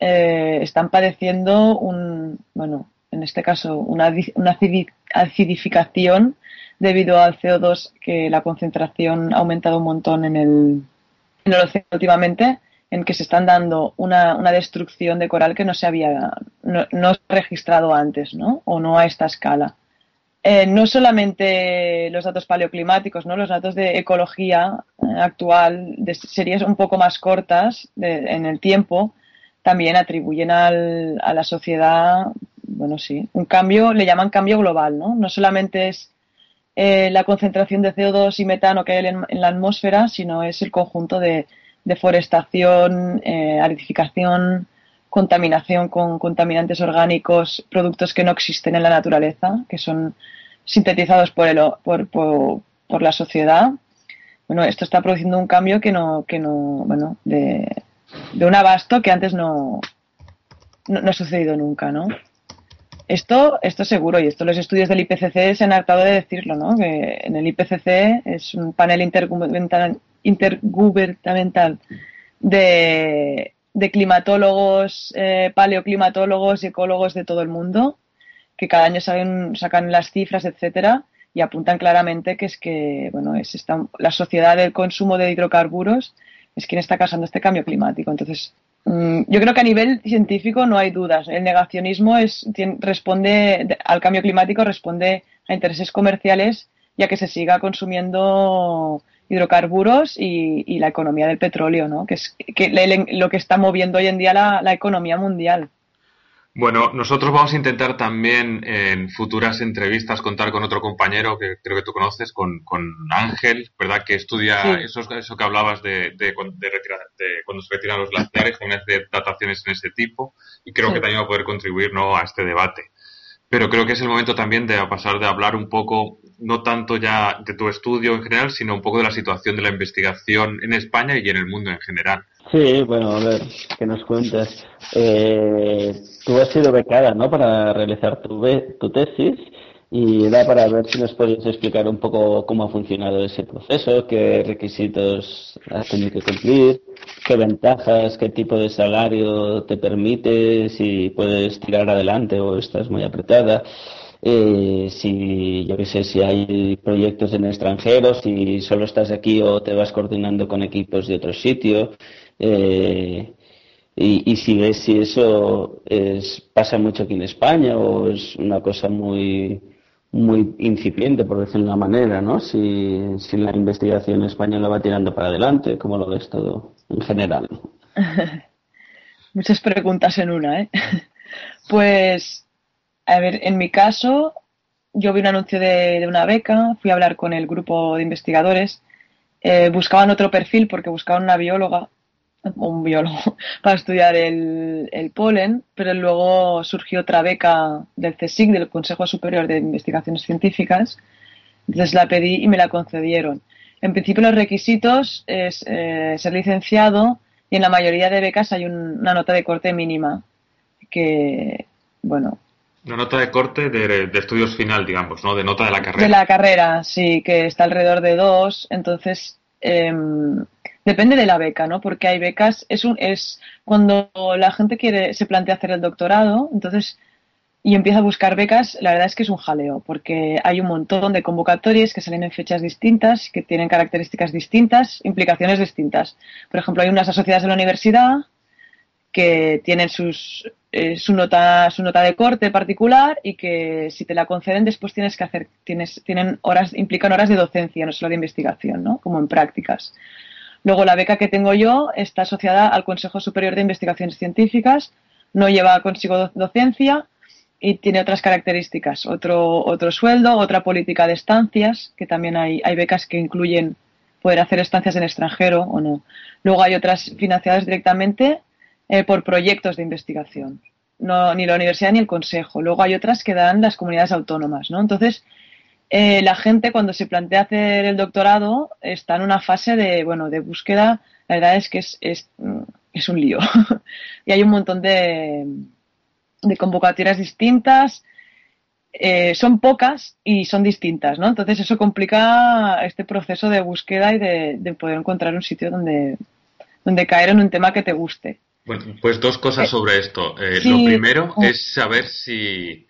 eh, están padeciendo un, bueno, en este caso, una, una acidificación debido al CO2 que la concentración ha aumentado un montón en el, en el océano últimamente, en que se están dando una, una destrucción de coral que no se había no, no registrado antes, ¿no? O no a esta escala. Eh, no solamente los datos paleoclimáticos, ¿no? los datos de ecología eh, actual, de series un poco más cortas de, en el tiempo, también atribuyen al, a la sociedad, bueno, sí, un cambio, le llaman cambio global, ¿no? No solamente es eh, la concentración de CO2 y metano que hay en, la atmósfera, sino es el conjunto de deforestación, eh, aridificación, contaminación con contaminantes orgánicos, productos que no existen en la naturaleza, que son sintetizados por, el, por, por, por la sociedad. Bueno, esto está produciendo un cambio que no, que no, bueno, de, de un abasto que antes no, no ha sucedido nunca, ¿no? Esto, esto seguro, y esto los estudios del IPCC se han hartado de decirlo, ¿no? Que en el IPCC es un panel intergubernamental, de, climatólogos, eh, paleoclimatólogos y ecólogos de todo el mundo, que cada año sacan las cifras, etcétera, y apuntan claramente que es que, bueno, es esta, la sociedad del consumo de hidrocarburos es quien está causando este cambio climático. Entonces, Mm, yo creo que a nivel científico no hay dudas. El negacionismo es, responde al cambio climático, responde a intereses comerciales, ya que se siga consumiendo hidrocarburos y, y la economía del petróleo, ¿no? que es que lo que está moviendo hoy en día la, la economía mundial. Bueno, nosotros vamos a intentar también en futuras entrevistas contar con otro compañero que creo que tú conoces, con, con Ángel, ¿verdad? Que estudia sí. eso, eso, que hablabas de, de, de, retirar, de, cuando se retiran los glaciares, también hace dataciones en ese tipo y creo sí. que también va a poder contribuir ¿no? a este debate. Pero creo que es el momento también de pasar de hablar un poco, no tanto ya de tu estudio en general, sino un poco de la situación de la investigación en España y en el mundo en general. Sí, bueno, a ver, ¿qué nos cuentas? Eh, tú has sido becada, ¿no?, para realizar tu, tu tesis y era para ver si nos podías explicar un poco cómo ha funcionado ese proceso, qué requisitos has tenido que cumplir, qué ventajas, qué tipo de salario te permite, si puedes tirar adelante o estás muy apretada. Eh, si, yo qué sé, si hay proyectos en extranjero, si solo estás aquí o te vas coordinando con equipos de otro sitio. Eh, y, y, si ves si eso es, pasa mucho aquí en España o es una cosa muy, muy incipiente, por decirlo de una manera, ¿no? Si, si la investigación española va tirando para adelante, ¿cómo lo ves todo en general? <laughs> Muchas preguntas en una, ¿eh? <laughs> Pues, a ver, en mi caso, yo vi un anuncio de, de una beca, fui a hablar con el grupo de investigadores, eh, buscaban otro perfil porque buscaban una bióloga un biólogo <laughs> para estudiar el, el, polen, pero luego surgió otra beca del CSIC, del Consejo Superior de Investigaciones Científicas, Entonces la pedí y me la concedieron. En principio los requisitos es eh, ser licenciado y en la mayoría de becas hay un- una nota de corte mínima que, bueno, Una nota de corte de, de estudios final, digamos, ¿no? De nota de la carrera. de la carrera, sí, que está alrededor de dos, entonces em, depende de la beca, ¿no? Porque hay becas, es un, es cuando la gente quiere, se plantea hacer el doctorado, entonces y empieza a buscar becas, la verdad es que es un jaleo, porque hay un montón de convocatorias que salen en fechas distintas, que tienen características distintas, implicaciones distintas. Por ejemplo, hay unas asociadas de la universidad que tienen sus, eh, su, nota, su nota de corte particular y que si te la conceden después tienes que hacer, tienes, tienen horas, implican horas de docencia, no solo de investigación, ¿no? Como en prácticas. Luego la beca que tengo yo está asociada al Consejo Superior de Investigaciones Científicas, no lleva consigo do- docencia y tiene otras características, otro, otro sueldo, otra política de estancias, que también hay, hay becas que incluyen poder hacer estancias en extranjero o no. Luego hay otras financiadas directamente eh, por proyectos de investigación, no, ni la universidad ni el consejo. Luego hay otras que dan las comunidades autónomas, ¿no? Entonces, eh, la gente cuando se plantea hacer el doctorado está en una fase de, bueno, de búsqueda, la verdad es que es, es, mm, es un lío. <laughs> y hay un montón de, de convocatorias distintas, eh, son pocas y son distintas, ¿no? Entonces eso complica este proceso de búsqueda y de, de poder encontrar un sitio donde, donde caer en un tema que te guste. Bueno, pues dos cosas Eh, sobre esto. Eh, sí. Lo primero Oh. es saber si,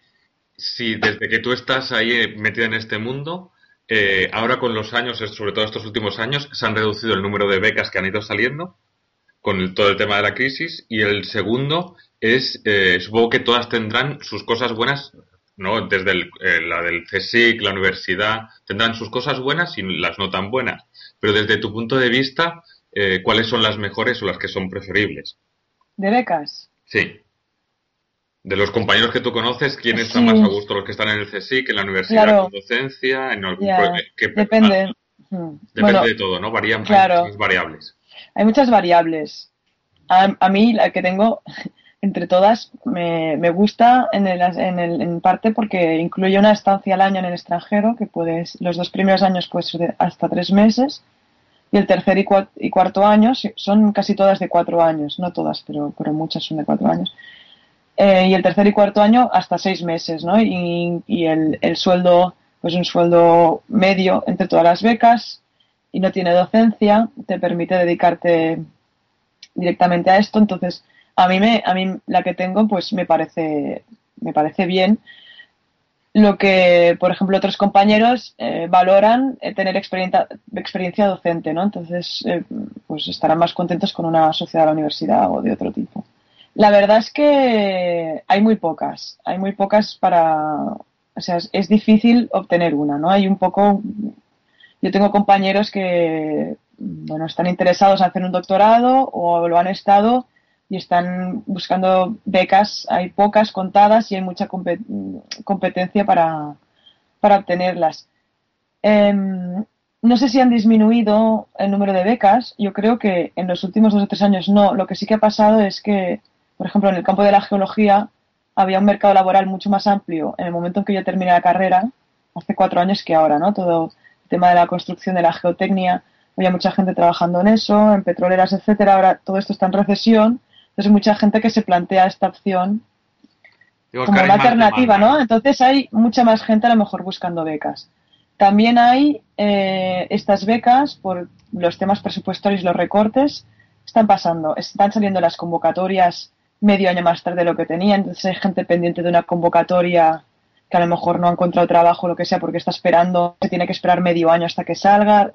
si desde que tú estás ahí eh, metida en este mundo, eh, ahora con los años, sobre todo estos últimos años, se han reducido el número de becas que han ido saliendo con el- todo el tema de la crisis. Y el segundo es, eh, supongo que todas tendrán sus cosas buenas, ¿no? Desde el- eh, la del CSIC, la universidad, tendrán sus cosas buenas y las no tan buenas. Pero desde tu punto de vista, ¿cuáles son las mejores o las que son preferibles? ¿De becas? Sí. De los compañeros que tú conoces, ¿quién está Sí. más a gusto? ¿Los que están en el CSIC, en la universidad Claro. con docencia, en algún que- depende. Depende Bueno, de todo, ¿no? Varían claro. muchas variables. Hay muchas variables. A, a mí la que tengo <laughs> entre todas me, me gusta en, el, en, el- en parte porque incluye una estancia al año en el extranjero, que puedes, los dos primeros años puedes ser de hasta tres meses, y el tercer y, cua- y cuarto año son casi todas de cuatro años, no todas, pero, pero muchas son de cuatro años. Eh, y el tercer y cuarto año hasta seis meses, ¿no? Y, y el, el sueldo, pues un sueldo medio entre todas las becas y no tiene docencia, te permite dedicarte directamente a esto. Entonces, a mí me, a mí la que tengo, pues me parece, me parece bien. Lo que, por ejemplo, otros compañeros eh, valoran eh, tener experiencia, experiencia docente, ¿no? Entonces, eh, pues estarán más contentos con una sociedad de la universidad o de otro tipo. La verdad es que hay muy pocas, hay muy pocas para, o sea, es, difícil obtener una, ¿no? Hay un poco, yo tengo compañeros que, bueno, están interesados en hacer un doctorado o lo han estado y están buscando becas, hay pocas contadas y hay mucha compe- competencia para, para obtenerlas. Em, no sé si han disminuido el número de becas, yo creo que en los últimos dos o tres años no. Lo que sí que ha pasado es que, por ejemplo, en el campo de la geología había un mercado laboral mucho más amplio en el momento en que yo terminé la carrera, hace cuatro años que ahora, ¿no? Todo el tema de la construcción de la geotecnia, había mucha gente trabajando en eso, en petroleras, etcétera. Ahora todo esto está en recesión, entonces mucha gente que se plantea esta opción Digo, como una alternativa. ¿no? Entonces hay mucha más gente a lo mejor buscando becas. También hay eh, estas becas por los temas presupuestarios, los recortes, están pasando, están saliendo las convocatorias medio año más tarde de lo que tenían, entonces hay gente pendiente de una convocatoria que a lo mejor no ha encontrado trabajo, lo que sea, porque está esperando, se tiene que esperar medio año hasta que salga,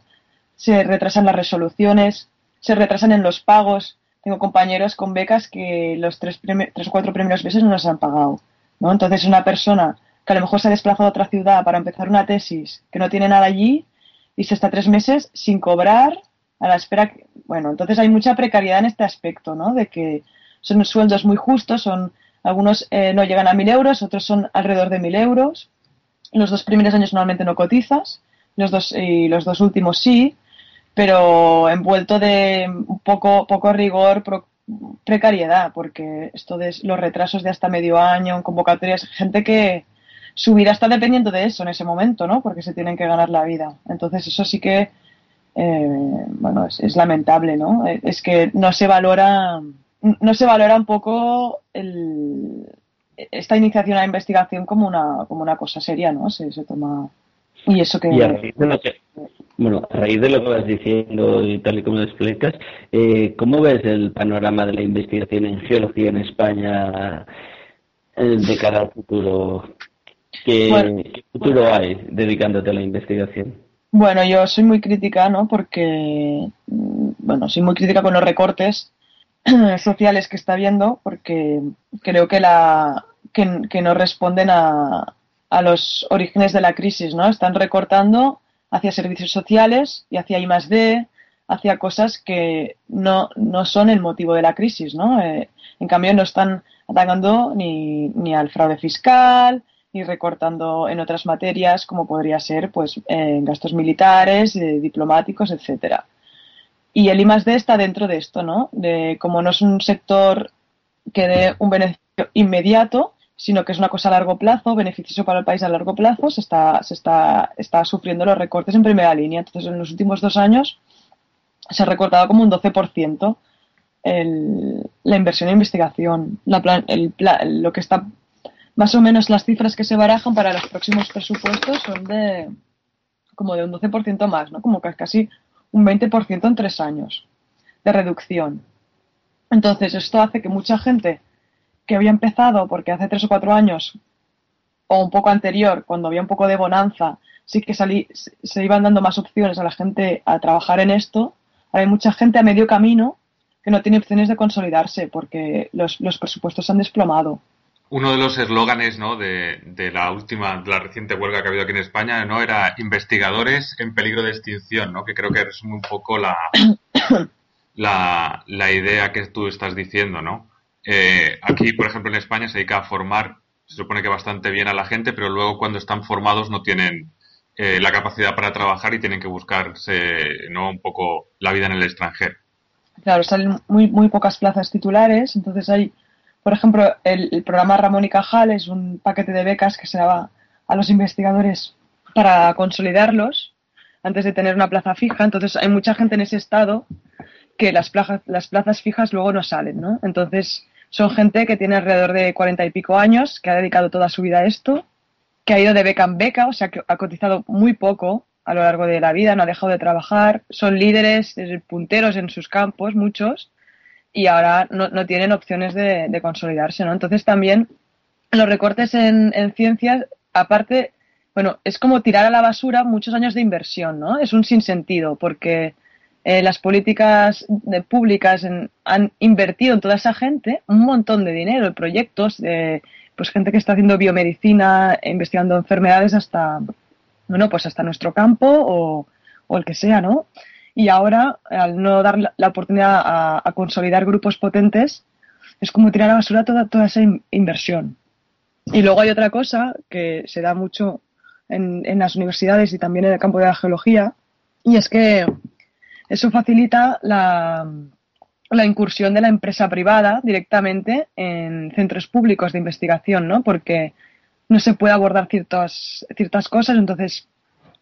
se retrasan las resoluciones, se retrasan en los pagos. Tengo compañeros con becas que los tres, tres o cuatro primeros meses no los han pagado. ¿no? Entonces, una persona que a lo mejor se ha desplazado a otra ciudad para empezar una tesis, que no tiene nada allí, y se está tres meses sin cobrar, a la espera. que- Bueno, entonces hay mucha precariedad en este aspecto, ¿no? De que son sueldos muy justos, son algunos eh, no llegan a mil euros, otros son alrededor de mil euros. Los dos primeros años normalmente no cotizas, los dos y los dos últimos sí, pero envuelto de poco, poco rigor, pro- precariedad, porque esto de los retrasos de hasta medio año convocatorias, gente que, su vida está dependiendo de eso en ese momento, ¿no? Porque se tienen que ganar la vida. Entonces eso sí que, eh, bueno, es, es, lamentable, ¿no? Es que no se valora, no se valora un poco el, esta iniciación a la investigación como una, como una cosa seria, ¿no? Se, se toma y eso que... Y a raíz de lo que, bueno, a raíz de lo que vas diciendo y tal y como lo explicas, eh, ¿cómo ves el panorama de la investigación en geología en España eh, de cara al futuro? ¿Qué, Bueno. ¿qué futuro hay dedicándote a la investigación? Bueno, yo soy muy crítica, ¿no? Porque, mm, bueno, soy muy crítica con los recortes <clears throat> sociales que está habiendo, porque creo que la que, no responden a, a los orígenes de la crisis, ¿no? Están recortando hacia servicios sociales y hacia I más D, hacia cosas que no, no son el motivo de la crisis, ¿no? Eh, en cambio, no están atacando ni, ni al fraude fiscal, ni recortando en otras materias como podría ser pues eh, gastos militares, eh, diplomáticos, etcétera. Y el I más D está dentro de esto, ¿no? De como no es un sector que dé un beneficio inmediato, sino que es una cosa a largo plazo, beneficioso para el país a largo plazo, se está, se está, está sufriendo los recortes en primera línea. Entonces, en los últimos dos años se ha recortado como un 12% el, la inversión en investigación. La plan- el pla- lo que está, más o menos las cifras que se barajan para los próximos presupuestos son de como de un 12% más, ¿no? Como casi un 20% en tres años de reducción. Entonces, esto hace que mucha gente que había empezado porque hace tres o cuatro años o un poco anterior, cuando había un poco de bonanza, sí que salí, se- iban dando más opciones a la gente a trabajar en esto. Hay mucha gente a medio camino que no tiene opciones de consolidarse porque los, los presupuestos se han desplomado. Uno de los eslóganes ¿no? de, de la última, de la reciente huelga que ha habido aquí en España, ¿no? Era investigadores en peligro de extinción, ¿no? Que creo que resume un poco la, <coughs> la, la idea que tú estás diciendo, ¿no? Eh, aquí, por ejemplo, en España se dedica a formar, se supone que bastante bien a la gente, pero luego cuando están formados no tienen eh, la capacidad para trabajar y tienen que buscarse, ¿no? Un poco la vida en el extranjero. Claro, salen muy, muy pocas plazas titulares, entonces hay, por ejemplo, el, programa Ramón y Cajal es un paquete de becas que se daba a los investigadores para consolidarlos antes de tener una plaza fija, entonces hay mucha gente en ese estado que las plazas, las plazas fijas luego no salen, ¿no? Entonces son gente que tiene alrededor de cuarenta y pico años, que ha dedicado toda su vida a esto, que ha ido de beca en beca, o sea, que ha cotizado muy poco a lo largo de la vida, no ha dejado de trabajar, son líderes, eh, punteros en sus campos, muchos, y ahora no, no tienen opciones de, consolidarse, ¿no? Entonces también los recortes en, en ciencias, aparte, bueno, es como tirar a la basura muchos años de inversión, ¿no? Es un sinsentido, porque eh, las políticas de- públicas en- han invertido en toda esa gente un montón de dinero, en proyectos, de, pues gente que está haciendo biomedicina, investigando enfermedades hasta, bueno, pues hasta nuestro campo o, o el que sea, ¿no? Y ahora, al no dar la, oportunidad a, consolidar grupos potentes, es como tirar a basura toda, toda esa in- inversión. Y luego hay otra cosa que se da mucho en, en las universidades y también en el campo de la geología, y es que eso facilita la, la incursión de la empresa privada directamente en centros públicos de investigación, ¿no? Porque no se puede abordar ciertas, ciertas cosas, entonces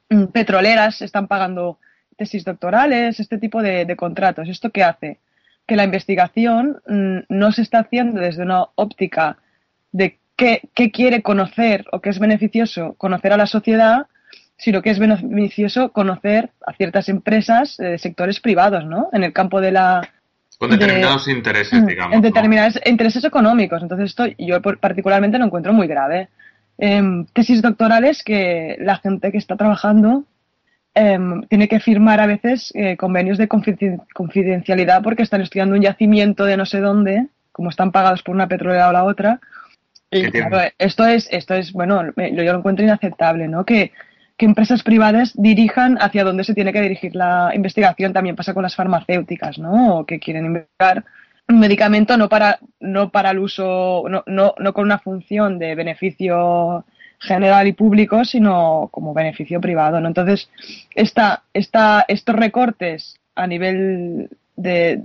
mm, petroleras están pagando tesis doctorales, este tipo de, de contratos. ¿Esto qué hace? Que la investigación mm, no se está haciendo desde una óptica de qué, qué quiere conocer o qué es beneficioso conocer a la sociedad, sino que es beneficioso conocer a ciertas empresas eh, de sectores privados, ¿no? En el campo de la, Con de- determinados intereses, digamos. en ¿no? determinados intereses económicos. Entonces esto yo particularmente lo encuentro muy grave. Em, tesis doctorales que la gente que está trabajando em, tiene que firmar a veces eh, convenios de confiden- confidencialidad porque están estudiando un yacimiento de no sé dónde, como están pagados por una petrolera o la otra. Y claro, esto es, esto es, bueno, me- yo lo encuentro inaceptable, ¿no? Que, que empresas privadas dirijan hacia dónde se tiene que dirigir la investigación. También pasa con las farmacéuticas, ¿no? O que quieren investigar un medicamento no para, no para el uso, no, no, no con una función de beneficio general y público, sino como beneficio privado, ¿no? Entonces, esta, esta, estos recortes a nivel de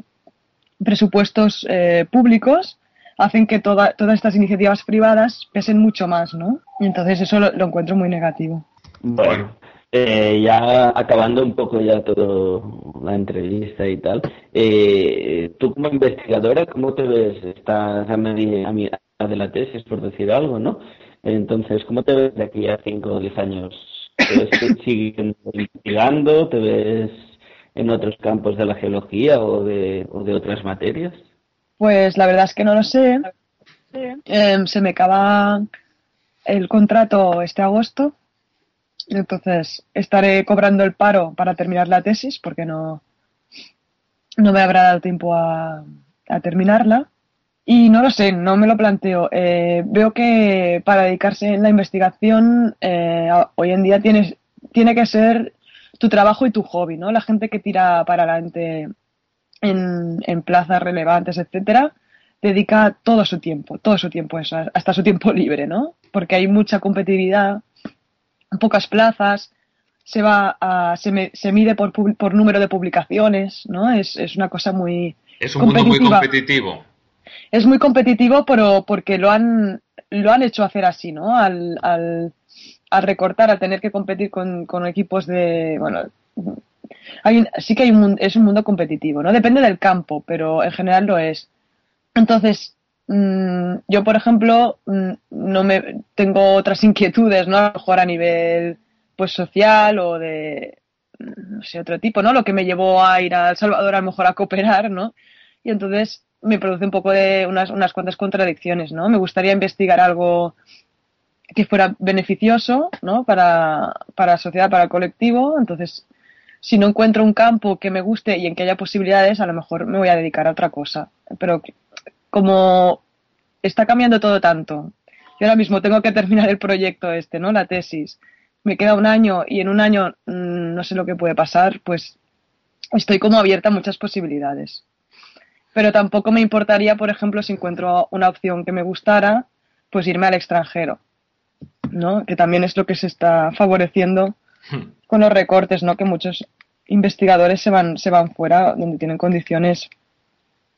presupuestos eh, públicos hacen que toda, todas estas iniciativas privadas pesen mucho más, ¿no? Y entonces eso lo, encuentro muy negativo. Bueno, eh, ya acabando un poco ya todo la entrevista y tal, eh, tú como investigadora, ¿cómo te ves? Estás a media a mitad de la tesis, por decir algo, ¿no? Entonces, ¿cómo te ves de aquí a 5 o 10 años? ¿Te ves que <laughs> siguiendo investigando? ¿Te ves en otros campos de la geología o de, o de otras materias? Pues la verdad es que no lo sé. Em, se me acaba el contrato este agosto entonces, estaré cobrando el paro para terminar la tesis porque no, no me habrá dado tiempo a, a terminarla. Y no lo sé, no me lo planteo. Eh, veo que para dedicarse en la investigación eh, hoy en día tienes, tiene que ser tu trabajo y tu hobby, ¿no? La gente que tira para adelante en, en plazas relevantes, etcétera, dedica todo su tiempo, todo su tiempo eso, hasta su tiempo libre, ¿no? Porque hay mucha competitividad pocas plazas, se va a, se, me, se mide por, por número de publicaciones, ¿no? Es, es una cosa muy es un mundo muy competitivo. Es muy competitivo, pero porque lo han lo han hecho hacer así, ¿no? Al, al, al recortar, al tener que competir con, con equipos de, bueno, hay sí que hay un, es un mundo competitivo, ¿no? Depende del campo, pero en general lo es. Entonces, Mm, yo, por ejemplo, mm, no me tengo otras <laughs> inquietudes, ¿no? A lo mejor a nivel pues social o de no sé, otro tipo, ¿no? Lo que me llevó a ir a El Salvador a lo mejor a cooperar, ¿no? Y entonces me produce un poco de unas, unas cuantas contradicciones, ¿no? Me gustaría investigar algo que fuera beneficioso, ¿no? Para, para la sociedad, para el colectivo. Entonces, si no encuentro un campo que me guste y en que haya posibilidades, a lo mejor me voy a dedicar a otra cosa. Pero como está cambiando todo tanto, yo ahora mismo tengo que terminar el proyecto este, ¿no? La tesis. Me queda un año y en un año mm, no sé lo que puede pasar, pues estoy como abierta a muchas posibilidades. Pero tampoco me importaría, por ejemplo, si encuentro una opción que me gustara, pues irme al extranjero, ¿no? Que también es lo que se está favoreciendo hmm. con los recortes, ¿no? Que muchos investigadores se van, se van fuera donde tienen condiciones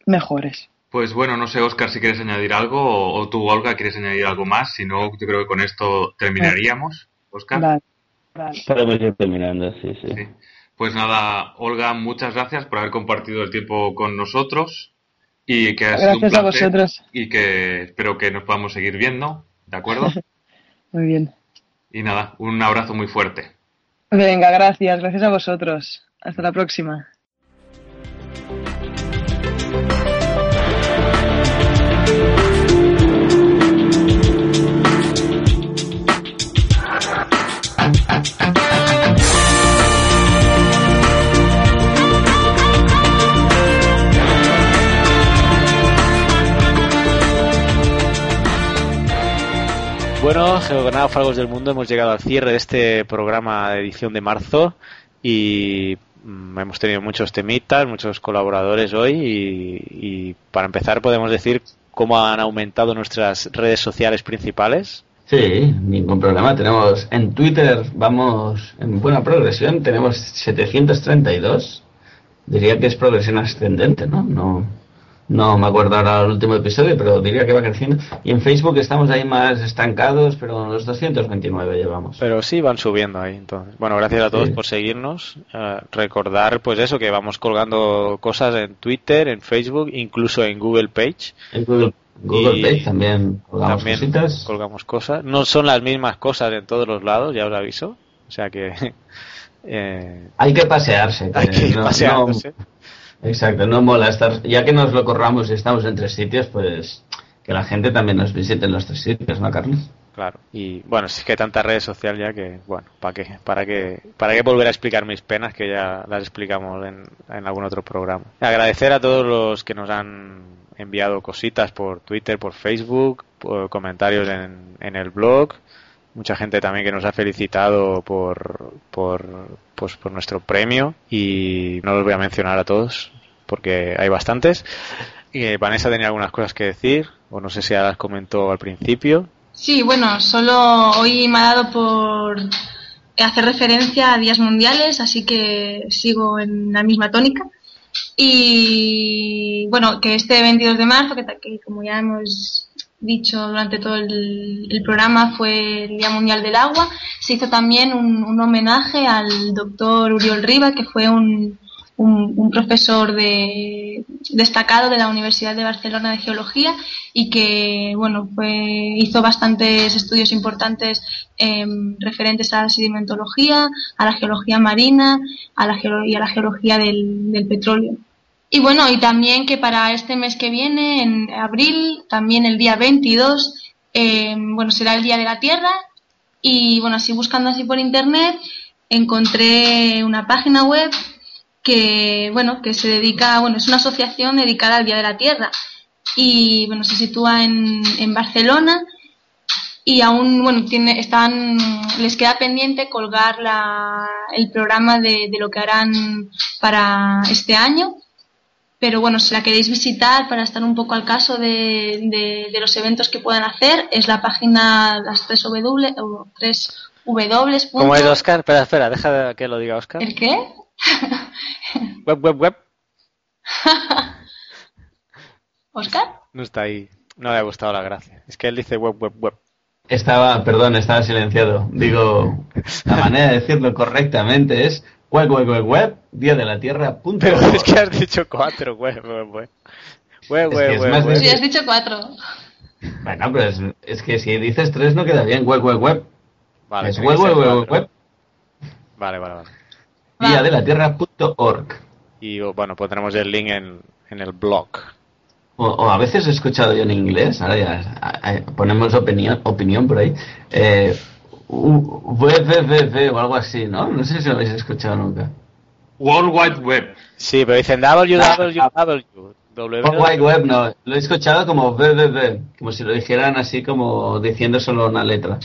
mejores. Pues bueno, no sé, Oscar, si quieres añadir algo o, tú, Olga, quieres añadir algo más. Si no, yo creo que con esto terminaríamos. Oscar. Vale, Podemos ir terminando, sí, sí, Pues nada, Olga, muchas gracias por haber compartido el tiempo con nosotros y que ha sido un placer a vosotros. y que espero que nos podamos seguir viendo, ¿de acuerdo? <laughs> muy bien. Y nada, un abrazo muy fuerte. Venga, gracias, gracias a vosotros. Hasta la próxima. Bueno, geonáufragos del mundo, hemos llegado al cierre de este programa de edición de marzo y mm, hemos tenido muchos temitas, muchos colaboradores hoy y, para empezar podemos decir cómo han aumentado nuestras redes sociales principales. Sí, ningún problema. Tenemos en Twitter, vamos en buena progresión, tenemos 732. Diría que es progresión ascendente, ¿no? No, no me acuerdo ahora el último episodio, pero diría que va creciendo. Y en Facebook estamos ahí más estancados, pero los 229 llevamos. Pero sí van subiendo ahí, entonces. Bueno, gracias a todos por seguirnos. Eh, recordar, pues eso, que vamos colgando cosas en Twitter, en Facebook, incluso en Google Page. En Google, Page también colgamos cositas. colgamos cosas. No son las mismas cosas en todos los lados, ya os aviso. O sea que... <laughs> Eh, hay que pasearse. Hay que pasearse. Exacto, no mola estar, ya que nos lo corramos y estamos en tres sitios, pues que la gente también nos visite en los tres sitios, ¿no, Carlos? Claro, y bueno, es que hay tanta red social ya que, bueno, ¿para qué? ¿Para qué, para qué volver a explicar mis penas que ya las explicamos en, algún otro programa? Agradecer a todos los que nos han enviado cositas por Twitter, por Facebook, comentarios en, en el blog, mucha gente también que nos ha felicitado por, por, pues, por nuestro premio y no los voy a mencionar a todos porque hay bastantes. Y Vanessa tenía algunas cosas que decir, o no sé si ya las comentó al principio. Sí, bueno, solo hoy me ha dado por hacer referencia a días mundiales, así que sigo en la misma tónica. Y bueno, que este 22 de marzo, que, que como ya hemos dicho durante todo el, programa, fue el Día Mundial del Agua, se hizo también un, homenaje al doctor Uriol Riva, que fue un, un, profesor de, destacado de la Universidad de Barcelona de Geología y que bueno fue, hizo bastantes estudios importantes eh, referentes a la sedimentología, a la geología marina a la y a la geología del petróleo. Y bueno, y también que para este mes que viene, en abril, también el día 22, eh, bueno, será el Día de la Tierra. Y bueno, así buscando así por internet, encontré una página web que, bueno, que se dedica, bueno, es una asociación dedicada al Día de la Tierra. Y bueno, se sitúa en, en Barcelona y aún bueno tiene están les queda pendiente colgar la, el programa de, de, lo que harán para este año pero bueno si la queréis visitar para estar un poco al caso de, de, de los eventos que puedan hacer es la página las 3 w o 3 w ¿Cómo es Oscar? Espera, espera, deja que lo diga Oscar. ¿El qué? <laughs> web, web, web. <laughs> ¿Oscar? No está ahí. No le ha gustado la gracia. Es que él dice web, web, web. Estaba, perdón, estaba silenciado. Digo, la manera de decirlo correctamente es web, web, web, web, día de la tierra. Punto Pero es que has dicho cuatro, web, web, web. Web, web, es web, web. Sí, has dicho cuatro. Bueno, pero es, es, que si dices tres no queda bien. Web, web, web. Vale, es web, web, web, web. Vale, vale, vale. Día de la tierra.org. Y bueno, pondremos el link en, en el blog. O, o, a veces he escuchado yo en inglés, ahora ya a, a, ponemos opinión, opinión por ahí, eh, www o algo así, ¿no? No sé si lo habéis escuchado nunca. World Wide Web. Sí, pero dicen www. World Wide Web no, lo he escuchado como www, como si lo dijeran así como diciendo solo una letra.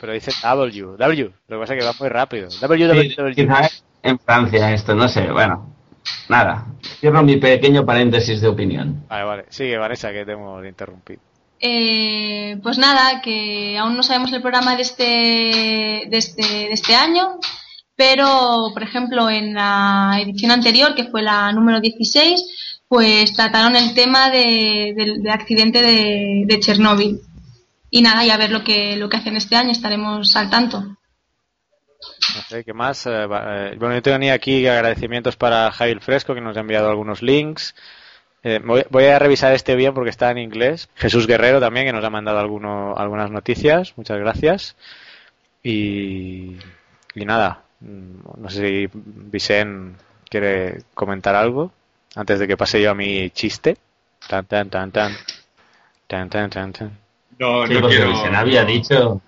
Pero dicen W, W, lo que pasa es que va muy rápido. www. Sí, en Francia esto, no sé, bueno, nada. Cierro mi pequeño paréntesis de opinión. Vale, vale. Sigue, Vanessa, que te hemos interrumpido. Eh, pues nada, que aún no sabemos el programa de este, de este, de este año, pero, por ejemplo, en la edición anterior, que fue la número 16, pues trataron el tema de, del de accidente de, de Chernóbil. Y nada, y a ver lo que, lo que hacen este año, estaremos al tanto. No sé, ¿qué más? Eh, bueno, yo tenía aquí agradecimientos para Javier Fresco, que nos ha enviado algunos links. Eh, voy, voy, a revisar este bien porque está en inglés. Jesús Guerrero también, que nos ha mandado alguno, algunas noticias. Muchas gracias. Y, y nada, no sé si Vicente quiere comentar algo antes de que pase yo a mi chiste. Tan, tan, tan, tan. Tan, tan, tan, tan. No, sí, no porque quiero... Vicente había dicho...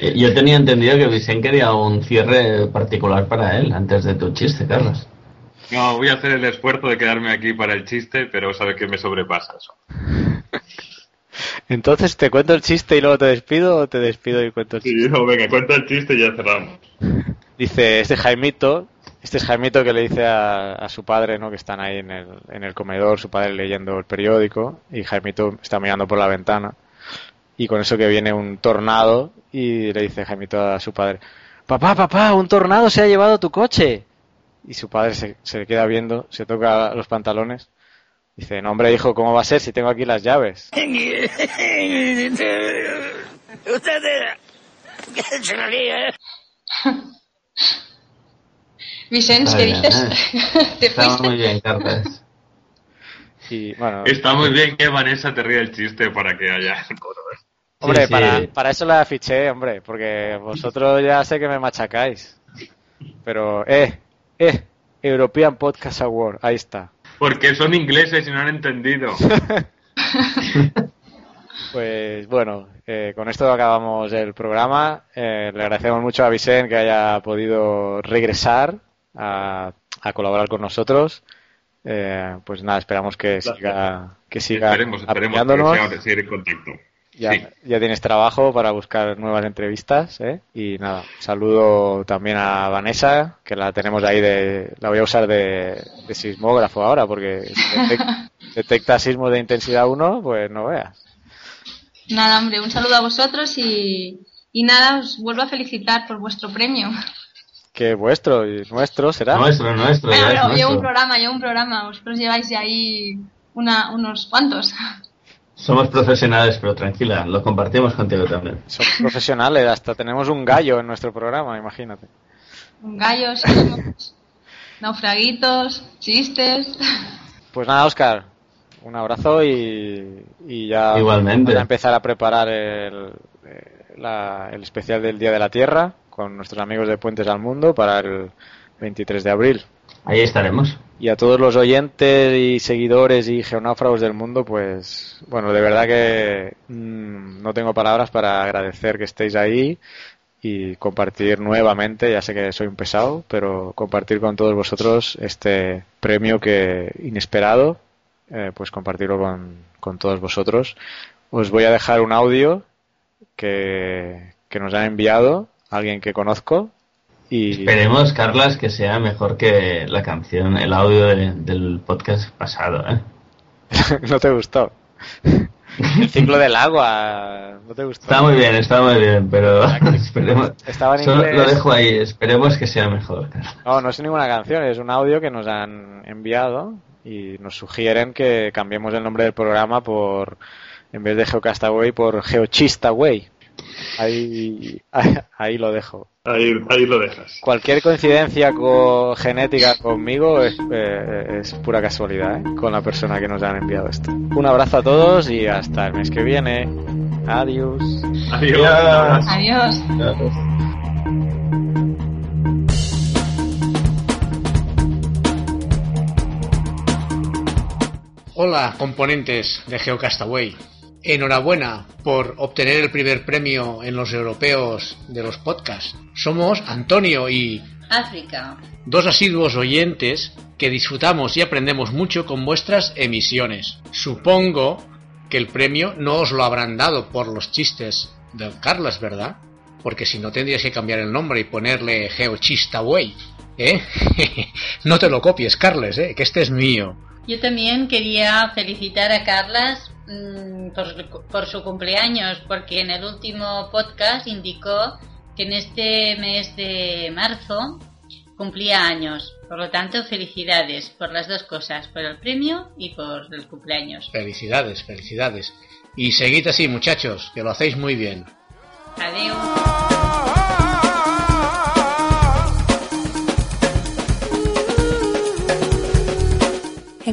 Yo tenía entendido que Vicente quería un cierre particular para él antes de tu chiste, Carlos. No, voy a hacer el esfuerzo de quedarme aquí para el chiste, pero sabes que me sobrepasa eso. Entonces, ¿te cuento el chiste y luego te despido o te despido y cuento el chiste? Sí, no, venga, cuenta el chiste y ya cerramos. Dice, este Jaimito, este es Jaimito que le dice a, a, su padre, ¿no? Que están ahí en el, en el comedor, su padre leyendo el periódico y Jaimito está mirando por la ventana y con eso que viene un tornado y le dice Jaimito a su padre, papá, papá, un tornado se ha llevado tu coche. Y su padre se, se le queda viendo, se toca los pantalones. Dice, no hombre hijo, ¿cómo va a ser si tengo aquí las llaves? <laughs> Vicente, ¿qué dices? <laughs> ¿Te Está fuiste? muy bien, Carlos. Y, bueno, Está muy bien que Vanessa te ríe el chiste para que haya <laughs> Hombre, Sí, sí. Para, para eso la fiché, hombre, porque vosotros ya sé que me machacáis. Pero, eh, eh, European Podcast Award, ahí está. Porque son ingleses y no han entendido. <laughs> <laughs> Pues bueno, eh, con esto acabamos el programa. Eh, le agradecemos mucho a Vicente que haya podido regresar a, a colaborar con nosotros. Eh, pues nada, esperamos que siga, que siga esperemos, esperemos apoyándonos. que sea- seguir en contacto. Ya, Sí. ya tienes trabajo para buscar nuevas entrevistas, ¿eh? Y nada, saludo también a Vanessa, que la tenemos ahí de, la voy a usar de, de sismógrafo ahora, porque si detec- <laughs> detecta sismos de intensidad 1, pues no veas. Nada, hombre, un saludo a vosotros y, y nada, os vuelvo a felicitar por vuestro premio. Que vuestro y nuestro será. Nuestro, nuestro. Bueno, ya no, llevo un programa, llevo un programa. Vosotros lleváis de ahí una, unos cuantos. Somos profesionales, pero tranquila, lo compartimos contigo también. Somos profesionales, hasta tenemos un gallo en nuestro programa, imagínate. Gallos, sismos, naufraguitos, chistes. Pues nada, Oscar, un abrazo y, y ya Igualmente. vamos a empezar a preparar el, eh, la- el especial del Día de la Tierra con nuestros amigos de Puentes al Mundo para el 23 de abril. Ahí estaremos. Y a todos los oyentes y seguidores y geonáufragos del mundo, pues bueno, de verdad que mm, no tengo palabras para agradecer que estéis ahí y compartir nuevamente, ya sé que soy un pesado, pero compartir con todos vosotros este premio que inesperado, eh, pues compartirlo con, con todos vosotros. Os voy a dejar un audio que, que nos ha enviado alguien que conozco y Esperemos, Carlas, que sea mejor que la canción, el audio de- del podcast pasado, ¿eh? <laughs> no te gustó. El ciclo del agua, no te gustó. Está muy bien, está muy bien, pero <laughs> esperemos. Estaba en Solo lo dejo ahí, esperemos que sea mejor. Carlas. No, no es ninguna canción, es un audio que nos han enviado y nos sugieren que cambiemos el nombre del programa por, en vez de Geocastaway, por Geochistaway. Ahí, ahí, ahí lo dejo. Ahí, ahí lo dejas. Cualquier coincidencia co- genética conmigo es, eh, es pura casualidad, ¿eh? con la persona que nos han enviado esto. Un abrazo a todos y hasta el mes que viene. Adiós. Adiós. Adiós. Hola, componentes de GeoCastaway. Enhorabuena por obtener el primer premio en los europeos de los podcasts. Somos Antonio y África. dos asiduos oyentes que disfrutamos y aprendemos mucho con vuestras emisiones. Supongo que el premio no os lo habrán dado por los chistes del Carlos, ¿verdad? Porque si no tendrías que cambiar el nombre y ponerle GeoChistaway, ¿eh? <laughs> no te lo copies, Carles, ¿eh? Que este es mío. Yo también quería felicitar a Carlas mm, por, por su cumpleaños, porque en el último podcast indicó que en este mes de marzo cumplía años. Por lo tanto, felicidades por las dos cosas, por el premio y por el cumpleaños. Felicidades, felicidades. Y seguid así, muchachos, que lo hacéis muy bien. Adiós.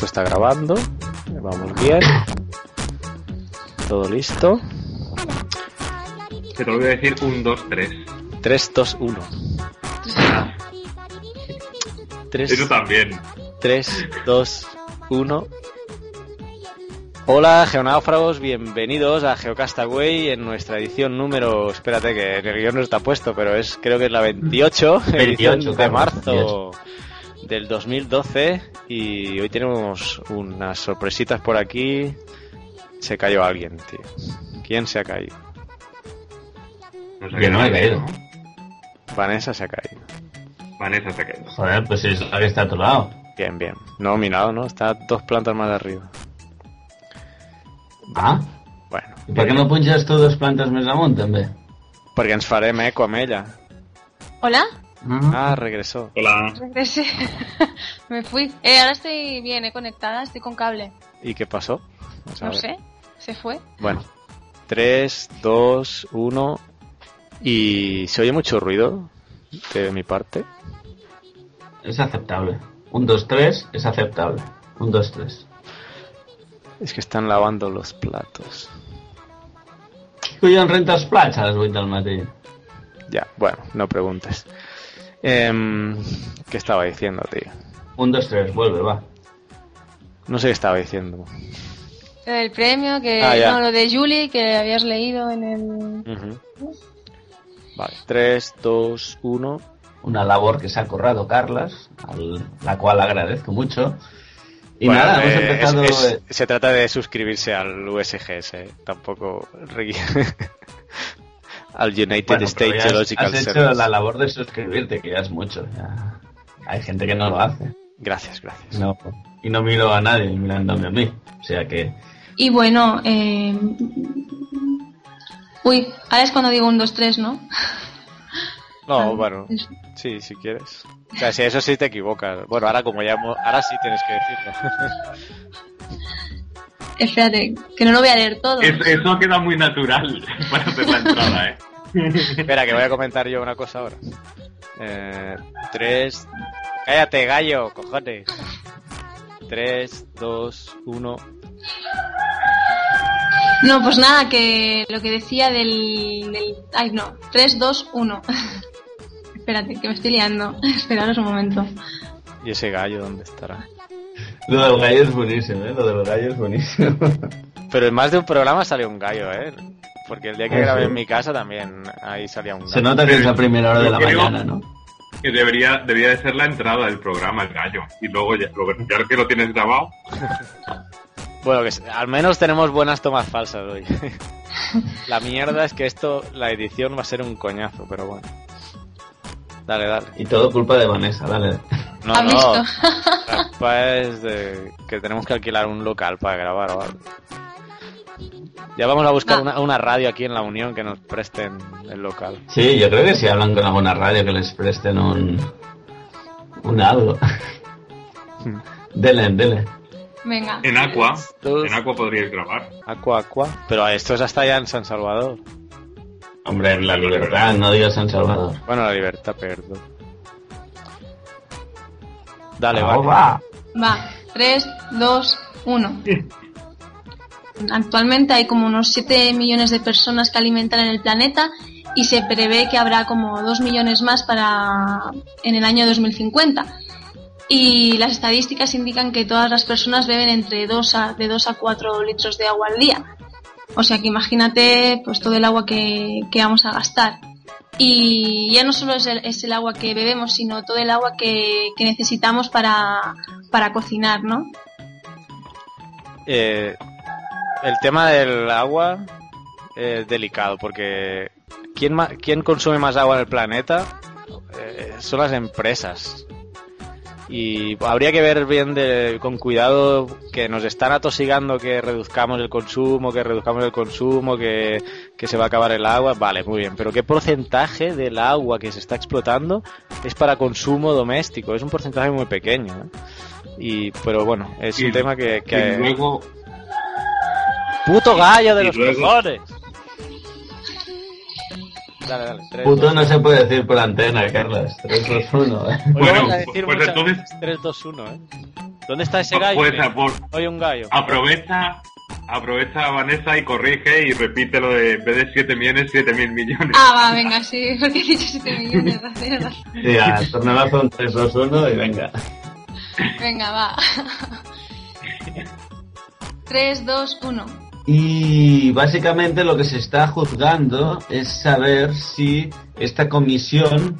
Esto está grabando. Vamos bien. Todo listo. Que te lo voy a decir un, dos, tres. 3, 2, 1. 3, Eso también. 3, 2, 1. Hola, geonáufragos, bienvenidos a Geocastaway en nuestra edición número. Espérate, que en el guion no está puesto, pero es creo que es la 28, 28, <laughs> edición de marzo del 2012. Y hoy tenemos unas sorpresitas por aquí. Se cayó alguien, tío. ¿Quién se ha caído? Yo no me he caído. Vanessa se ha caído. Vanessa se ha caído. Joder, pues es la que está a tu lado. Bien, bien. No, mi lado, ¿no? Está dos plantas más arriba. Ah? Bueno. I per què no punges tu dos plantes més amunt, també? Perquè ens farem eco amb ella. ¿Hola? Ah, regresó. Hola. Regresé. <laughs> Me fui. Eh, ahora estoy bien, eh, conectada, estoy con cable. ¿Y qué pasó? Vamos No sé, se fue. Bueno. 3, 2, 1. Y se oye mucho ruido de mi parte. Es aceptable. Un, dos, tres, es aceptable. Un, dos, tres. Es que están lavando los platos. Plats a les 8 del matí? Ya, bueno, no preguntes. Em, ¿Qué estaba diciendo, tío? Un, dos, tres, vuelve, va. No sé qué estaba diciendo. El premio, que Ah, no, lo de Julie, que habías leído en el... Ujú. Vale, 3, 2, 1. Una labor que se ha currado Carlas, al- la cual agradezco mucho. Y Bueno, nada, hemos eh, empezado... es- es- eh, se trata de suscribirse al USGS, eh, tampoco <laughs> al United bueno, States ya has- Geological has hecho la labor de suscribirte, que ya es mucho. ya. Hay gente que no lo hace. Gracias, gracias. No, y no miro a nadie mirándome a mí. O sea que... Y bueno, eh... Uy, ahora es cuando digo un, dos, tres, ¿no? No, bueno, sí, si quieres. O sea, si eso sí te equivocas. Bueno, ahora como ya hemos- ahora sí tienes que decirlo. <laughs> Espérate, que no lo voy a leer todo. Es- eso queda muy natural <laughs> para hacer la entrada, ¿eh? Espera, que voy a comentar yo una cosa ahora. Eh, tres... Cállate, gallo, cojones. 3, 2, 1. No, pues nada, que lo que decía del... del... Ay, no, 3, 2, 1. Espérate, que me estoy liando. <laughs> Esperaros un momento. ¿Y ese gallo dónde estará? Lo del gallo es buenísimo, ¿eh? Lo del gallo es buenísimo. <laughs> Pero en más de un programa salió un gallo, ¿eh? Porque el día que Ah, grabé sí. en mi casa también ahí salía un gallo. Se nota que es la primera hora de la creo mañana, ¿no? Que debería, debería de ser la entrada del programa, el gallo. Y luego, ya, lo- ya que lo tienes grabado, <laughs> Bueno, que al menos tenemos buenas tomas falsas hoy. <laughs> la mierda es que esto, la edición va a ser un coñazo, pero bueno. Dale, dale. Y todo culpa de Vanessa, dale. No, ¿Has no. visto? La culpa es de que tenemos que alquilar un local para grabar o algo. Ya vamos a buscar una, una radio aquí en la Unión que nos presten el local. Sí, yo creo que si hablan con alguna radio que les presten un... un algo. <laughs> dele, dele. Venga. en Aqua, en Aqua podríais grabar. Aqua, aqua. Pero esto es hasta allá en San Salvador. Hombre, en la libertad, no digas San Salvador. Bueno, la libertad, perdón. Dale, vale. va. Va, 3, 2, 1. Actualmente hay como unos 7 millones de personas que alimentan en el planeta y se prevé que habrá como 2 millones más para en el año 2050. Y las estadísticas indican que todas las personas beben entre 2 a, de 2 a 4 litros de agua al día. O sea que imagínate pues todo el agua que, que vamos a gastar. Y ya no solo es el, es el agua que bebemos, sino todo el agua que, necesitamos para, para cocinar, ¿no? Eh, el tema del agua es delicado porque ¿quién, quién consume más agua en el planeta? Eh, son las empresas. Y habría que ver bien de- con cuidado que nos están atosigando que reduzcamos el consumo, que reduzcamos el consumo, que, que se va a acabar el agua. Vale, muy bien. Pero ¿qué porcentaje del agua que se está explotando es para consumo doméstico? Es un porcentaje muy pequeño. ¿eh? Y, pero bueno, es Y- un tema que... que Y luego, ¡Puto gallo de y los luego- cojones! Dale, dale. tres, Puto dos, no se puede decir por antena, Carlos. 3, 2, 1, ¿eh? Bueno, pues muchas entonces- veces 3, 2, 1, ¿eh? ¿Dónde está ese Pues, gallo? pues, Mira, por- Hoy un gallo. aprovecha, aprovecha a Vanessa y corrige y repite lo de en vez de 7 millones, 7 mil millones. Ah, va, venga, sí, <laughs> porque he dicho 7 millones, tienes razón. Sí, a tornelazo un 3, 2, 1 y venga. Venga, va. 3, 2, 1. Y básicamente lo que se está juzgando es saber si esta comisión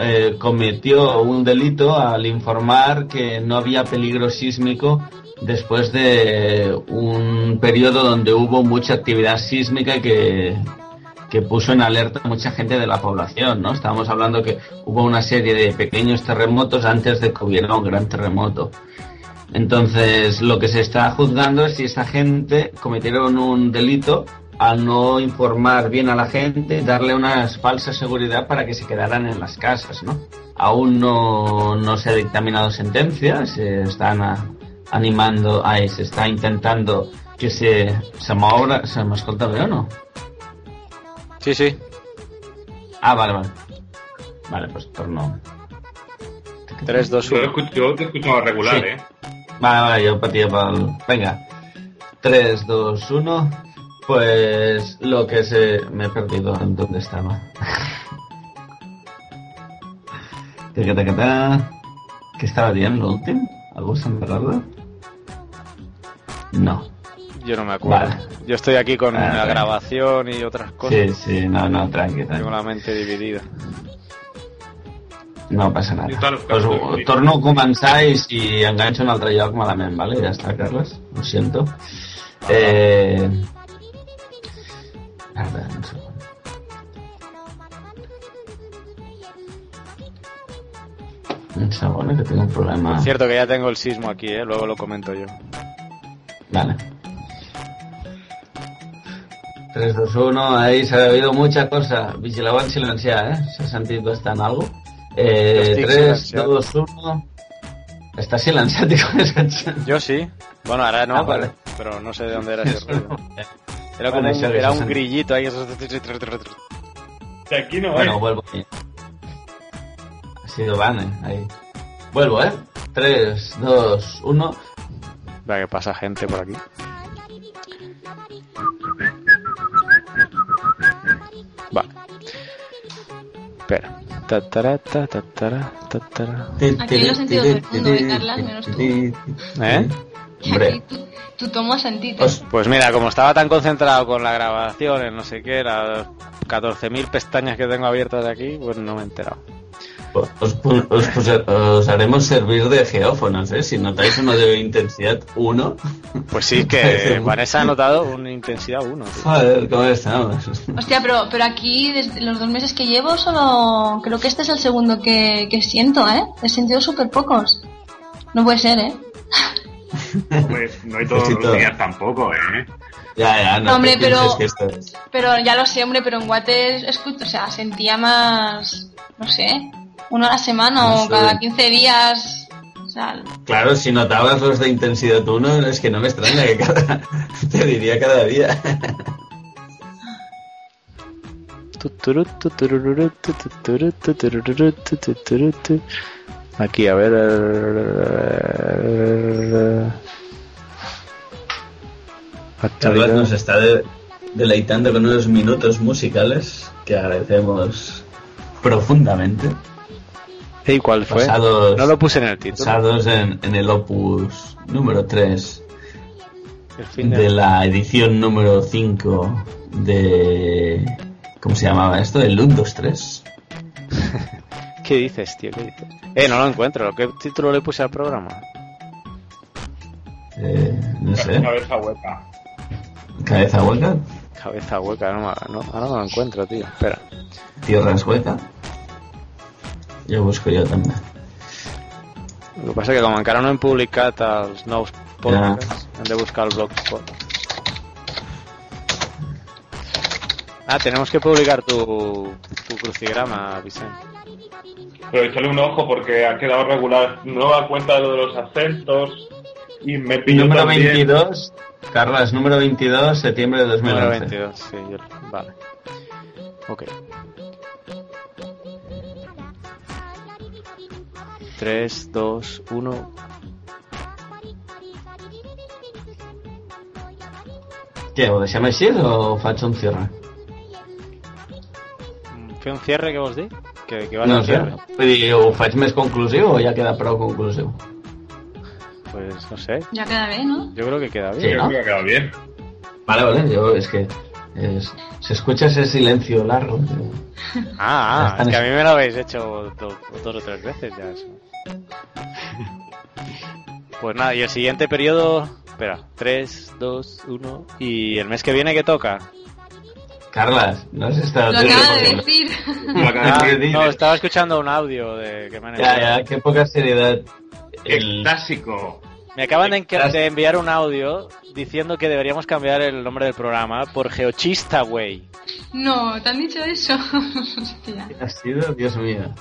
eh, cometió un delito al informar que no había peligro sísmico después de un periodo donde hubo mucha actividad sísmica que, que puso en alerta a mucha gente de la población, ¿no? Estábamos hablando que hubo una serie de pequeños terremotos antes de que hubiera un gran terremoto. Entonces, lo que se está juzgando es si esta gente cometieron un delito al no informar bien a la gente, darle una falsa seguridad para que se quedaran en las casas, ¿no? Aún no, no se ha dictaminado sentencia, se están a- animando, ay, se está intentando que se, se m'obra, se m'escolta bé o no? Sí, sí. Ah, vale, vale. Vale, pues torno. 3, 2, Yo, 1. escucho- yo te escuchaba regular, Sí. ¿eh? Vale, vale, yo patía pel... Venga. 3, 2, 1... Pues lo que se... Me he perdido en dónde estaba. <laughs> ¿Qué estaba bien lo último? ¿Algo se me recuerda? No. Yo no me acuerdo. Vale. Yo estoy aquí con Ah, la vale. grabación y otras cosas. Sí, sí, no, no, tranqui, tranqui. Tengo la mente dividida. No passa nada. Pues, ho- torno a començar i si enganxo un altre lloc malament, vale? Ja està, Carles. Ho siento. Eh... A veure, un segon. Un segon, eh, que tengo un problema. Cierto que ya tengo el sismo aquí, ¿eh? luego lo comento yo. Vale. 3, 2, 1, ahí se ha oído mucha cosa. Vigileu en silenciar, eh? S'ha sentit bastant algo. Eh, Estic 3, silenciat. 2, 1... Està silenciat i com és <laughs> Yo sí. Bueno, ahora no, Ah, vale. pero, pero no sé de dónde era ese <laughs> ruido. Era como Vale, un, era un grillito ahí. Que aquí no Bueno, hay. vuelvo ahí. Ha sido Vane, ahí. Vuelvo, ¿eh? 3, 2, 1... Va, que pasa gente por aquí. Va. Espera. Tatara, ta, tatara, tatara. Aquí lo he sentido todo el mundo, ¿eh, Carlas? Menos tú. ¿Eh? Hombre, <laughs> Tú tomas sentido. Pues, pues mira, como estaba tan concentrado con la grabación, en no sé qué, las 14.000 pestañas que tengo abiertas aquí, pues no me he enterado. Os, os haremos servir de geófonos, ¿eh? Si notáis uno de intensidad 1... Pues sí, que <laughs> Vanessa ha notado una intensidad 1. Joder, ¿cómo estamos? Hostia, pero, pero aquí, desde los dos meses que llevo, solo. Creo que este es el segundo que, que siento, ¿eh? He sentido súper pocos. No puede ser, ¿eh? <laughs> Pues no hay todos los días tampoco, ¿eh? Ya, ya, no No, hombre, pero- que esto es- Pero ya lo sé, hombre, pero en Guate, escucho, o sea, sentía más. No sé. Uno a la semana No o sé. cada 15 días. O sea, Claro, si notabas los de intensidad 1, es que no me extraña que cada... Te diría cada día. Aquí, a ver. eh, Carlos nos está de- deleitando con unos minutos musicales que agradecemos profundamente. ¿Y cuál fue? Basados, No lo puse en el título. basados en, en el opus número 3 El fin de- de la edición número 5 de... ¿Cómo se llamaba esto? El 1, 2, 3. ¿Qué dices, tío? ¿Qué dices? Eh, no lo encuentro. ¿Qué título le puse al programa? Eh, no sé. Cabeza hueca. Cabeza hueca, Cabeza hueca, no, me- no, ahora no lo encuentro, tío. Espera. tierras hueca. Yo busco yo també. Lo que passa que com encara no hem publicat els nous podcasts, hem de buscar el blogspot. Ah, tenemos que publicar tu, tu crucigrama, Vicente. Pero échale un ojo porque ha quedado regular. No da cuenta de lo de los acentos. Y me pilló Número también. 22, Carlas, número 22, septiembre de 2011. Número 22, sí, yo, vale. Ok. 3, 2, 1. Què, ho deixem així o faig un cierre? Fer un cierre, què vols dir? Que, que vas No sé, cierre. vull dir, ho faig més conclusiu o ja queda prou conclusiu? Pues no sé. ya queda bien, ¿no? Yo creo que queda bien. Sí, ¿no? Creo que ha quedado bien. Vale, vale, yo es que es- se escucha ese silencio largo. Ah, ah, es que a mí me lo habéis hecho do- dos o tres veces ya eso. <laughs> Pues nada, y el siguiente periodo, espera, 3, 2, 1, y el mes que viene, ¿qué toca? Carlas, no has estado... Lo acaba de decir. <laughs> Lo acabas Ah, de decir. no, estaba escuchando un audio de que me han Ya, ya, qué poca seriedad. Qué El- clásico. Me acaban de, enviar un audio diciendo que deberíamos cambiar el nombre del programa por Geochista Way. No, ¿te han dicho eso? <laughs> Hostia. ¿Qué ha sido? Dios mío.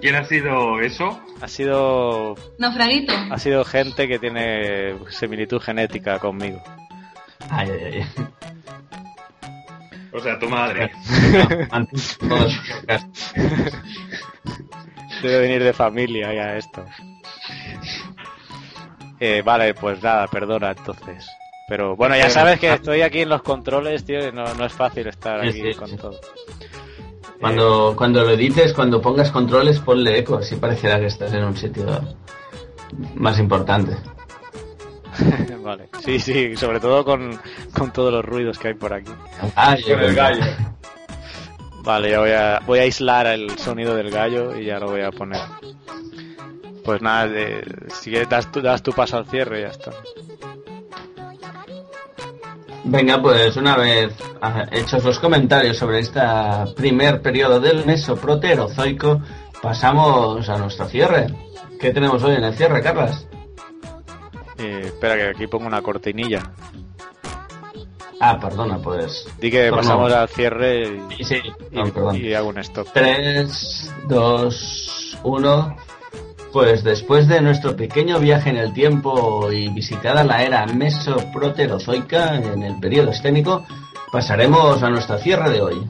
¿Quién ha sido eso? Ha sido Naufraguito. ha sido gente que tiene similitud genética conmigo. Ay, ay, ay. O sea, tu madre. <laughs> Debe venir de familia ya esto. Eh, vale, pues nada, perdona entonces. Pero bueno, ya sabes que estoy aquí en los controles, tío, y no, no es fácil estar aquí sí, con sí. todo. Cuando, cuando lo edites, cuando pongas controles, ponle eco, así parecerá que estás en un sitio más importante. <laughs> vale. Sí, sí, sobre todo con, con todos los ruidos que hay por aquí. Ah, yo creo que- Vale, ya voy a, voy a aislar el sonido del gallo y ya lo voy a poner. Pues nada, de, si quieres das tu, das tu paso al cierre y ya está. Venga, pues una vez hechos los comentarios sobre este primer periodo del Mesoproterozoico, pasamos a nuestro cierre. ¿Qué tenemos hoy en el cierre, Carlas? Eh, espera que aquí pongo una cortinilla. Ah, perdona, pues. Di que Torno. pasamos al cierre y, Sí, no, y hago un stop. 3, 2, 1. Pues después de nuestro pequeño viaje en el tiempo y visitada la era mesoproterozoica en el periodo escénico, pasaremos a nuestro cierre de hoy.